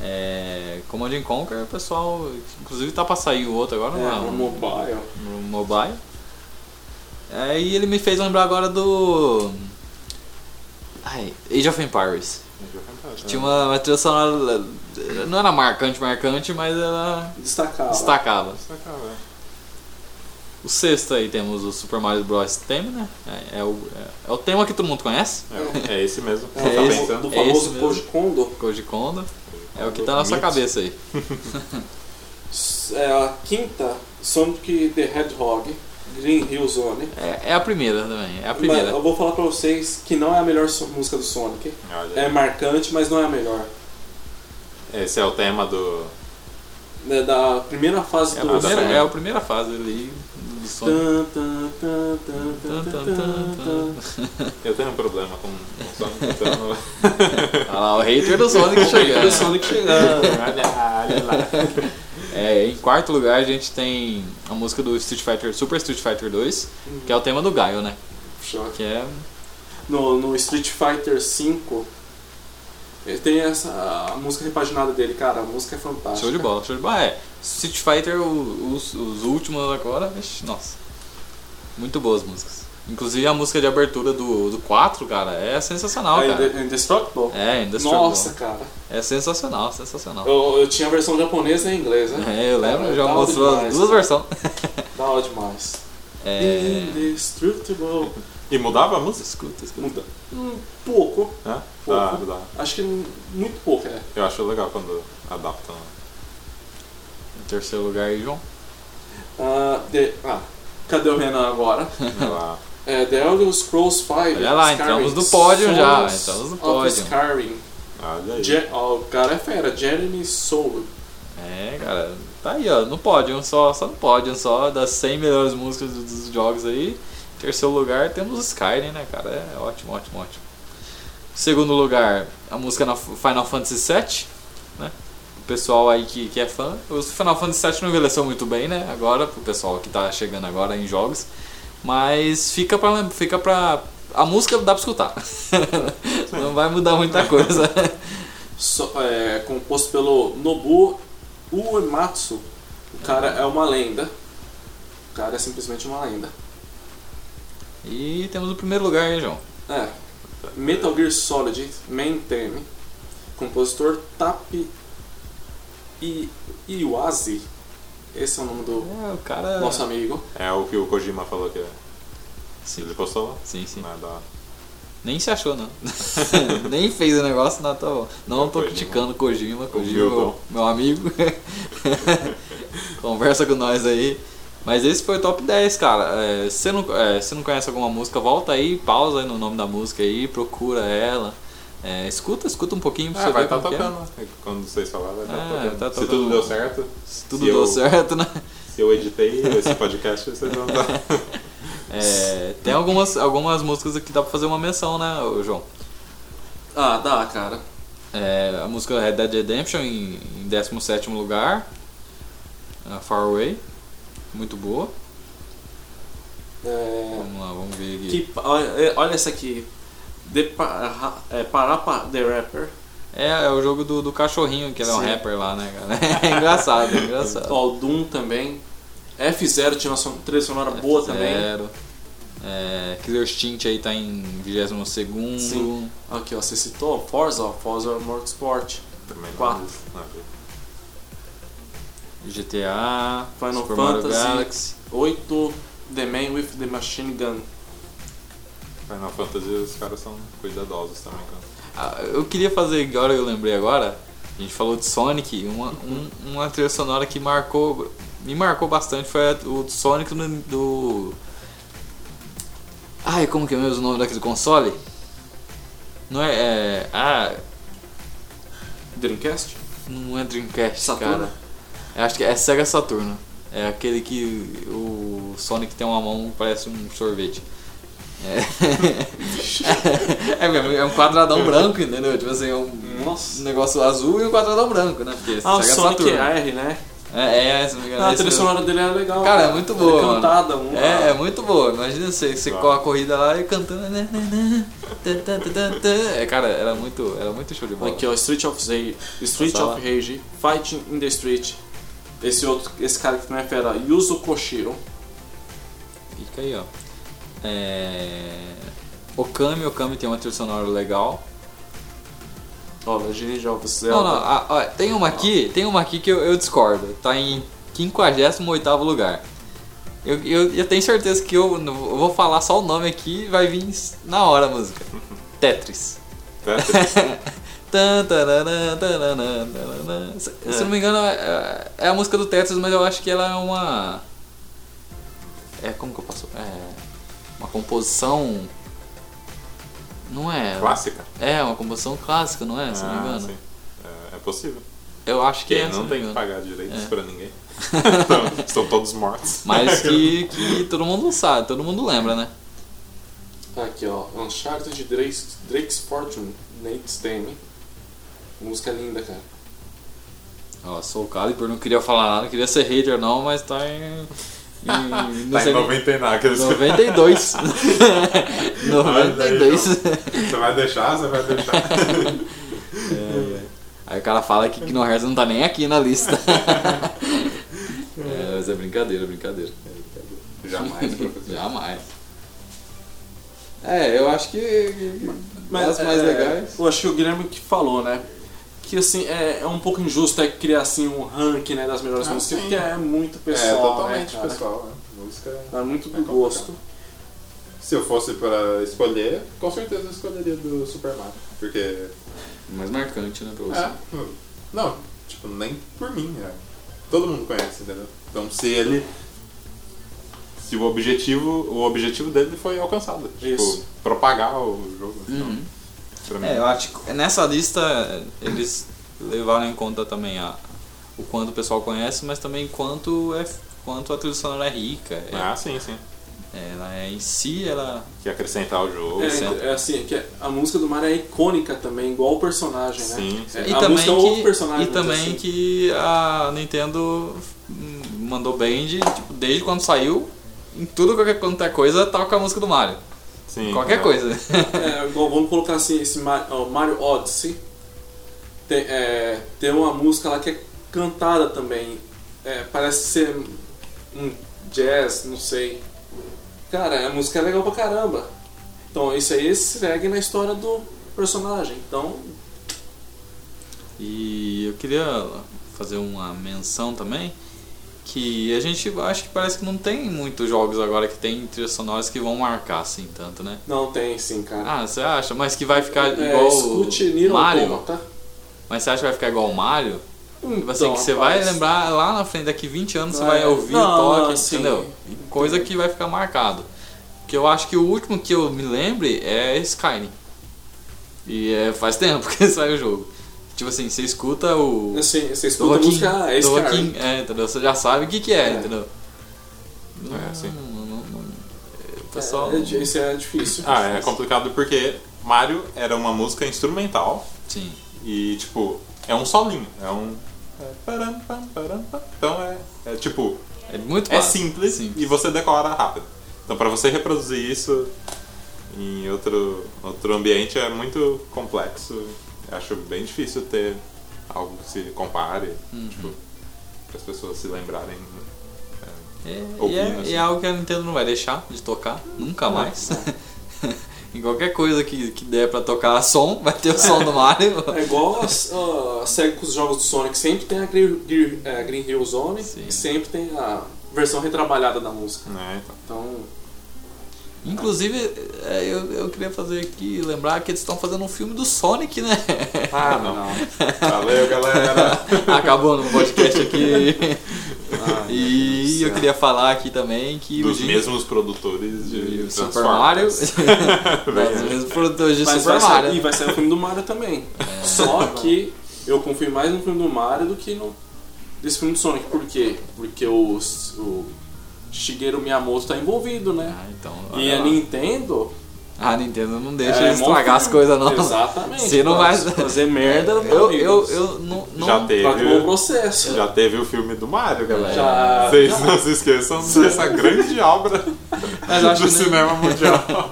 A: É, Command and Conquer, pessoal, inclusive tá pra sair o outro agora,
C: É,
A: não,
C: no mobile.
A: no mobile. É, e ele me fez lembrar agora do. Ai, Age of Empires. Tinha uma, uma trilha sonora. Não era marcante, marcante, mas ela
C: Destacava.
A: destacava.
B: Destacar, velho.
A: O sexto aí temos o Super Mario Bros. tema, né? É, é o, é, é o tema que todo mundo conhece.
B: É, é esse mesmo.
C: É, do- do
A: É esse
C: famoso
A: mesmo.
C: Koji Kondo.
A: Koji Kondo. É o que tá na nossa
B: Mito.
A: cabeça aí.
C: É a quinta, Sonic the Hedgehog, Green Hill Zone.
A: É, é a primeira também. É a
C: Mas
A: primeira.
C: eu vou falar pra vocês que não é a melhor música do Sonic.
B: Olha
C: É marcante, mas não é a melhor.
B: Esse é o tema do.
C: É da primeira fase
A: É
C: do
A: primeira,
C: Sonic.
A: é a primeira fase ali do Sonic.
B: Eu tenho um problema com o Sonic, então.
A: Olha lá, o hater do Sonic
C: O
A: chegando.
C: Sonic chegando.
B: olha, olha lá.
A: É, em quarto lugar a gente tem a música do Street Fighter, Super Street Fighter 2, que é o tema do Gaio, né? Que é
C: No, no Street Fighter V, ele tem essa a música repaginada dele, cara. A música é fantástica.
A: show de bola, show de bola. É, Street Fighter, os, os últimos agora, nossa. Muito boas músicas. Inclusive a música de abertura do, do 4, cara, é sensacional,
C: É
A: cara.
C: Inde- Indestructible?
A: É, Indestructible.
C: Nossa, cara.
A: É sensacional, sensacional.
C: Eu, eu tinha a versão japonesa e inglesa.
A: É, eu lembro,
C: Cara,
A: já mostrou
C: demais,
A: duas
C: cara.
A: versões.
C: Da hora demais.
A: É.
C: Indestructible.
B: E mudava a música?
A: Escuta, escuta.
C: Muda. Um pouco.
B: Hã?
C: Pouco.
B: Dá, dá.
C: Acho que muito pouco, é.
B: Eu acho legal quando adaptam.
A: Em terceiro lugar aí, João.
C: Ah, The- ah, cadê o Renan agora?
B: Ela-
C: É, The Elder Scrolls 5.
A: Olha lá, entramos no pódio já, entramos no pódio.
C: Skyrim.
B: Olha aí.
C: Je- ó, o cara é fera, Jeremy Soule.
A: É, cara, tá aí, ó, no pódio, só, só no pódio, só das 100 melhores músicas dos, jogos aí. Em terceiro lugar temos o Skyrim, né, cara? É ótimo, ótimo, ótimo. Segundo lugar, a música na Final Fantasy VII, né? O pessoal aí que, que é fã. O Final Fantasy VII não envelheceu muito bem, né? Agora, pro pessoal que tá chegando agora em jogos. Mas fica pra, fica pra. A música dá pra escutar. não vai mudar muita coisa.
C: So- é, composto pelo Nobu Uematsu. O cara é uma lenda. O cara é simplesmente uma lenda.
A: E temos o primeiro lugar aí, João.
C: É. Metal Gear Solid Main Theme. Compositor Tapi I- Iwase. Esse é o nome do
A: É, o cara.
C: nosso amigo.
B: É o que o Kojima falou que é.
A: Sim,
B: Ele postou lá?
A: sim. sim.
B: Não é da-
A: Nem se achou, não. Nem fez o negócio, não, tá bom. Não tô
B: Kojima.
A: criticando o Kojima, Kojima,
B: Humildão.
A: meu, meu amigo. Conversa com nós aí. Mas esse foi o top 10, cara. É, se você não, é, se não conhece alguma música, volta aí, pausa aí no nome da música aí, procura ela. É, escuta, escuta um pouquinho pra
B: Ah,
A: você
B: vai
A: ver
B: estar
A: como que é.
B: tocando. Quando vocês falarem, vai estar
A: É,
B: tocando.
A: tá
B: Se
A: tocando.
B: tudo deu certo,
A: Se tudo
B: se
A: deu
B: eu-
A: certo, né?
B: se eu editei esse podcast, vocês vão estar.
A: É, tem algumas, algumas músicas aqui que dá pra fazer uma menção, né, João?
C: Ah, dá, cara.
A: É, a música Red Dead Redemption em, em 17 lugar. A Far Away. Muito boa.
C: É,
A: Vamos lá, vamos ver aqui.
C: que, olha, olha essa aqui. The Pa- é, Parapa The Rapper.
A: É, é o jogo do, do cachorrinho, que ele é um
C: Sim.
A: rapper lá, né, cara? É engraçado, é engraçado.
C: Ó, o Doom também. F0 tinha uma trilha sonora boa também.
A: Zero. É, Killer Instinct aí tá em 22 segundo.
C: Sim. Aqui, ó, você citou Forza, ó, Forza Motorsport.
B: Também não
C: Quatro.
B: não vi.
A: GTA,
C: Final
A: Super Mario
C: Fantasy.
A: Galaxy.
C: 8, The Man with the Machine Gun.
B: Final Fantasy, os caras são cuidadosos também. Cara.
A: Ah, eu queria fazer, agora eu lembrei agora, a gente falou de Sonic, uma, um- uma trilha sonora que marcou, me marcou bastante foi a- o Sonic do, do... Ai, como que é mesmo o nome daquele console? Não é, é... Ah,
C: Dreamcast?
A: não é Dreamcast,
C: Saturno?
A: cara. Eu acho que é Sega Saturno. É aquele que o Sonic tem uma mão que parece um sorvete. É, é, é um quadradão branco, entendeu? Tipo assim, é um
C: Nossa.
A: negócio azul e um quadradão branco, né? Porque
C: Ah, o Sonic
A: Saturno.
C: R, né?
A: É, é, se não me engano.
C: Ah, a
A: esse
C: trilha sonora dele é legal.
A: Cara, é muito boa,
C: É
A: mano.
C: cantada. Um,
A: É, é muito boa. Imagina você, você
B: Claro.
A: corre a corrida lá e cantando. né, né, né. É, cara, era muito, era muito show de bola.
C: Aqui, ó, Street of Rage, Street of Rage, Fighting in the Street. Esse outro, esse cara que não é fera, Yuzo Koshiro.
A: Fica aí, ó. É... Okami, Okami tem uma trilha sonora legal.
C: Ó, Legend of Zelda.
A: Não, não, ah, ó, tem uma aqui, tem uma aqui que eu, eu discordo. Tá em 58 lugar. Eu, eu, eu tenho certeza que eu, eu vou falar só o nome aqui e vai vir na hora a música. Tetris.
B: Tetris.
A: Se, se não me engano, é, é a música do Tetris, mas eu acho que ela é uma. É, como que eu posso. É. Uma composição. Não é?
B: Clássica?
A: É, uma composição clássica, não é? Se não me
B: Ah,
A: engano.
B: sim. É, é possível.
A: Eu acho que
B: Porque
A: é.
B: não tem que pagar direitos
A: É.
B: pra ninguém. Então, estão todos mortos.
A: Mas que, que todo mundo sabe, todo mundo lembra, né?
C: Aqui, ó, Uncharted Drake's, Drake's Fortune, Nate Stemme. Música linda, cara.
A: Ó, sou o Calibur, não queria falar nada, não queria ser hater não, mas tá em. Em
B: Tá em
A: nem-
B: 90 e nada. aqueles-
A: 92. 92.
B: Você vai deixar, você vai deixar.
A: Aí o cara fala que Kingdom Hearts não tá nem aqui na lista. é, mas é brincadeira, brincadeira.
B: Jamais, professor.
A: Jamais. É, eu acho que. Mas, as mais
C: é,
A: legais.
C: Eu acho que o Guilherme que falou, né? Que assim, é, é um pouco injusto é criar assim um ranking né, das melhores
B: Ah,
C: músicas,
B: sim.
C: porque é muito
B: é,
C: pessoal.
B: totalmente
C: né,
B: pessoal. Né? Música.
C: É muito do
B: É
C: gosto.
B: Se eu fosse pra escolher, com certeza eu escolheria do Super Mario. Porque.
A: Mais marcante, né, pra você.
B: É, não, tipo, nem por mim. É. Todo mundo conhece, entendeu? Então se ele. Se o objetivo. O objetivo dele foi alcançado. Tipo,
C: Isso.
B: propagar o jogo. Então,
A: Uhum.
B: Pra mim.
A: É, eu acho que nessa lista eles levaram em conta também a, o quanto o pessoal conhece, mas também quanto, é, quanto a trilha sonora é rica. É,
B: Ah, sim, sim.
A: ela é, em si, ela.
B: Que acrescentar o jogo.
C: É, é assim, que a música do Mario é icônica também, igual o personagem, né?
B: Sim, sim.
C: É,
A: E
C: a
A: também,
C: música é outro
A: que,
C: personagem.
A: e também
C: assim.
A: que a Nintendo mandou bem de, tipo, desde quando saiu, em tudo qualquer, quanto é coisa, toca a música do Mario.
B: Sim,
A: Qualquer
B: é.
A: coisa.
C: É, vamos colocar assim, esse Mario Odyssey. Tem, é, tem uma música lá que é cantada também. É, parece ser um jazz, não sei. Cara, a música é legal pra caramba. Então isso aí segue na história do personagem. Então,
A: E eu queria fazer uma menção também que a gente acho que parece que não tem muitos jogos agora que tem trilhas sonoras que vão marcar assim tanto, né?
C: não tem sim, cara.
A: Ah, você acha? Mas que vai ficar
C: é,
A: igual
C: escute
A: Mario?
C: Automata.
A: Mas você acha que vai ficar igual o Mario? Tipo assim,
C: Então,
A: que você vai
C: rapaz,
A: lembrar lá na frente, daqui 20 anos você
C: Vai-
A: vai ouvir
C: não,
A: o toque,
C: não, assim,
A: entendeu? Coisa que vai ficar marcado. Porque eu acho que o último que eu me lembre é Skyrim. E é, faz tempo que saiu o jogo. Tipo assim, você escuta o.
C: Assim, você
A: do
C: escuta a música ah, é
A: do
C: Skyrim.
A: Joaquim, é, entendeu? Você já sabe o que, que é,
C: É.
A: entendeu?
B: É, sim.
A: Não, não, não, o pessoal.
C: É, é, isso é difícil.
B: Ah, é complicado porque Mario era uma música instrumental
A: Sim.
B: e, tipo, é um solinho. É um. é. Então é, é tipo,
A: É muito
B: é simples,
A: Simples.
B: e você decora rápido. Então pra você reproduzir isso em outro, outro ambiente é muito complexo. Eu acho bem difícil ter algo que se compare,
A: Uhum.
B: tipo, para as pessoas se lembrarem.
A: É, e,
B: ouvindo,
A: é,
B: assim.
A: e é algo que a Nintendo não vai deixar de tocar, nunca mais. em qualquer coisa que, que der pra tocar som, vai ter o som do Mario.
C: É igual a, a SEGA com os jogos do Sonic, sempre tem a Green, Green, é, Green Hill Zone
A: Sim.
C: e sempre tem a versão retrabalhada da música.
B: Né? Então,
C: Então,
A: Inclusive, é, eu, eu queria fazer aqui, lembrar que eles estão fazendo um filme do Sonic, né?
B: Ah, não. Valeu, galera.
A: Acabou no podcast aqui.
C: ah,
A: e eu queria falar aqui também que
B: Dos
A: Jim-
B: mesmos produtores de
A: Super
B: Transformers.
A: Mario, dos mesmos produtores de
C: Mas
A: Super
C: sair,
A: Mario.
C: e vai sair o filme do Mario também. Só que eu confio mais no filme do Mario do que no desse filme do Sonic. Por quê? Porque o, o Shigeru Miyamoto tá envolvido, né?
A: Ah, então,
C: E a
A: lá.
C: Nintendo.
A: a Nintendo não deixa
C: é,
A: estragar as coisas, não.
C: Exatamente.
A: Se não vai-
C: fazer merda,
A: Eu,
C: amigo.
A: eu, eu não, não-
B: Já teve.
C: Um processo.
B: Já teve o filme do Mario, galera.
C: Já-
B: Vocês
C: já.
B: não se esqueçam dessa grande obra do cinema mundial.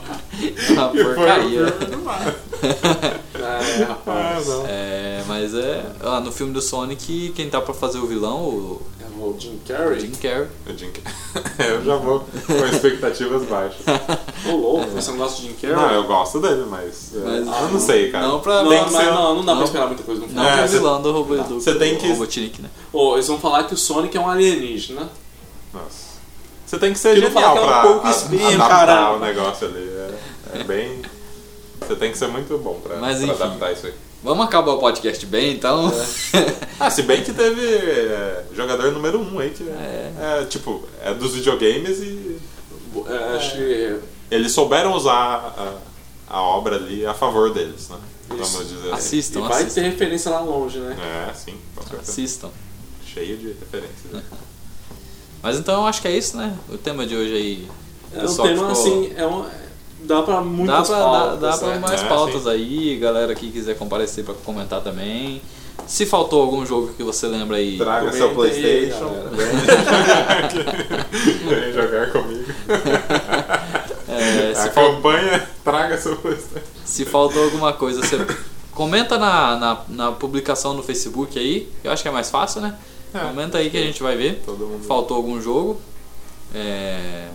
A: uma
B: foi o
A: porcaria.
C: É,
B: Ah,
C: rapaz.
B: não.
A: É, mas é. Ah, no filme do Sonic, quem tá pra fazer o vilão, o
C: É o Jim Carrey.
A: Jim Carrey.
B: Eu, tinha que- eu já vou com expectativas baixas.
C: Ô louco, você não gosta de Jim Carrey?
B: Não, eu gosto dele, mas, é,
A: Mas-
B: eu não sei, cara.
A: Não pra-
C: Não,
B: Tem que
C: mas
B: ser-
C: não, não dá
A: não.
C: pra esperar muita coisa no filme.
A: Não,
B: É,
A: que é o vilão do, Robo, do,
B: cê tem que-
A: Robotnik, né?
C: Ô, eles vão falar que o Sonic é um alienígena.
B: Nossa. Você tem que ser
C: Que não
B: genial
C: é um
B: pra
C: pouco
B: a-
C: espinho,
B: adaptar
C: caramba.
B: o negócio ali. É, é bem. Você tem que ser muito bom pra,
A: Mas,
B: pra
A: enfim.
B: adaptar isso aí.
A: Vamos acabar o podcast bem, então.
B: Ah, se bem que teve é, jogador número um aí que é, é, tipo, é dos videogames e
C: É, acho que.
B: eles souberam usar a, a obra ali a favor deles, né?
C: Isso.
B: Vamos dizer assim.
C: E
A: Assistam,
C: vai
A: assistam.
C: ter referência lá longe, né?
B: É, sim.
A: Assistam.
B: Cheio de referências. né?
A: Mas então eu acho que é isso, né? O tema de hoje aí.
C: É um tema
A: ficou-
C: assim, é um, dá pra
A: Dá
C: muitas
A: pra, dá,
C: pautas.
A: dá pra
C: né?
A: mais
B: É,
A: pautas
B: sim.
A: aí, galera que quiser comparecer pra comentar também. Se faltou algum jogo que você lembra aí,
B: Traga
C: Comenta
B: seu Playstation, vem, vem jogar comigo.
A: é, se, fal-
B: Acompanha, traga seu Playstation.
A: se faltou alguma coisa, você comenta na, na, na publicação no Facebook aí, eu acho que é mais fácil, né?
B: É.
A: Comenta aí que a gente vai ver.
B: Todo mundo.
A: Faltou algum jogo. É...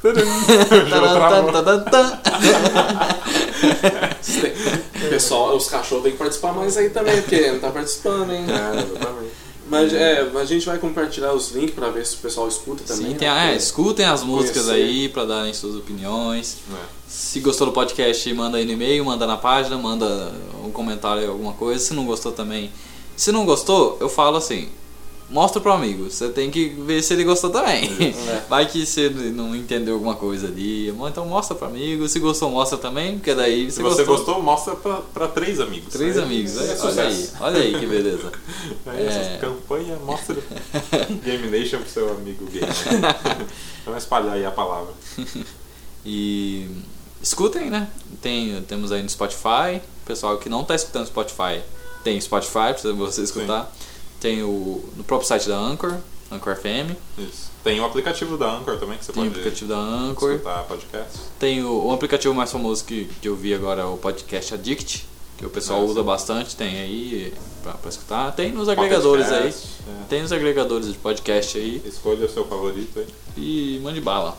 C: Pessoal, os cachorros têm que participar mais aí também, porque não tá participando, hein? Mas é, a gente vai compartilhar os links pra ver se o pessoal escuta também.
A: Sim, tem,
C: né?
A: é, escutem as músicas
C: Conhecer.
A: aí pra darem suas opiniões.
B: É.
A: Se gostou do podcast, manda aí no e-mail, manda na página, manda um comentário, alguma coisa. Se não gostou também. Se não gostou, eu falo assim: mostra pro amigo. Você tem que ver se ele gostou também.
C: É.
A: Vai que você não entendeu alguma coisa ali. Então mostra pro amigo. Se gostou, mostra também, porque daí
B: Se você
A: gostou.
B: gostou, mostra pra, pra três amigos.
A: Três
B: Aí
A: amigos,
B: é
A: é, olha aí, olha aí que beleza.
B: Aí
A: É.
B: campanha mostra Game Nation pro seu amigo game. Vamos espalhar aí a palavra.
A: E escutem, né? Tem, temos aí no Spotify. Pessoal que não está escutando Spotify, tem Spotify para você escutar. Tem o no próprio site da Anchor, Anchor FM.
B: Isso. Tem o aplicativo da Anchor também que você
A: Tem o
B: pode
A: aplicativo da Anchor.
B: escutar podcast.
A: Tem o, o aplicativo mais famoso que, que eu vi agora, é o Podcast Addict, que o pessoal
B: Ah,
A: usa
B: sim.
A: bastante. Tem aí pra, pra escutar. Tem nos agregadores aí.
B: Podcast, é.
A: Tem nos agregadores de podcast aí.
B: Escolha o seu favorito aí.
A: e mande bala.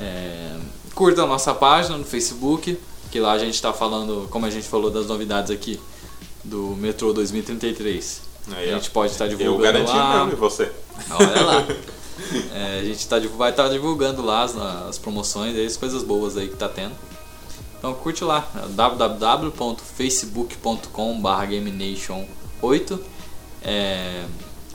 A: É, curta a nossa página no Facebook, que lá a gente está falando, como a gente falou das novidades aqui, do Metrô 2033.
B: Aí,
A: a gente pode estar
B: Eu
A: divulgando
B: garanti
A: lá.
B: mesmo, e você?
A: Olha lá. É, a gente tá, vai estar divulgando lá as, as promoções, aí, as coisas boas aí que tá tendo. Então curte lá, www.facebook.com.br GameNation8. É,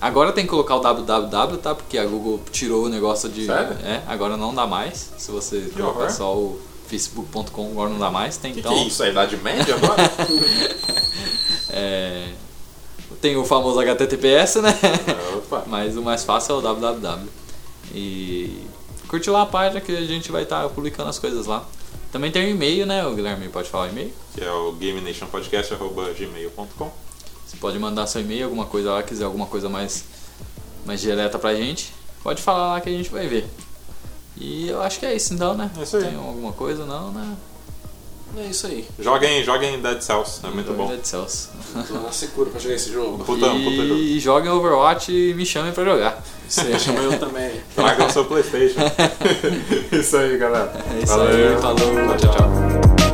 A: agora tem que colocar o www, tá? Porque a Google tirou o negócio de.
B: Sério?
A: É, agora não dá mais. Se você
B: Que
A: colocar
B: horror.
A: só o facebook.com, agora não dá mais. Tem
B: que,
A: então.
B: que é isso? A Idade Média agora?
A: é, tem o famoso HTTPS, né?
B: Opa.
A: Mas o mais fácil é o www. E curte lá a página que a gente vai estar publicando as coisas lá. Também tem o e-mail, né? O Guilherme pode falar o e-mail.
B: Que é o GameNationPodcast.gmail.com
A: Você pode mandar seu e-mail, alguma coisa lá, quiser alguma coisa mais, mais direta pra gente. Pode falar lá que a gente vai ver. E eu acho que é isso então, né?
B: É isso aí.
A: Tem alguma coisa? Não, né?
C: É isso aí.
B: Joguem, joguem Dead Cells, é muito bom.
A: Dead Cells.
C: Tô na segura pra jogar esse jogo.
B: Puta, puta jogo.
A: E joguem Overwatch e me chamem pra jogar.
C: Você chama eu também.
B: Tragam seu Playstation. isso aí, galera.
A: É isso aí, falou, tchau, tchau.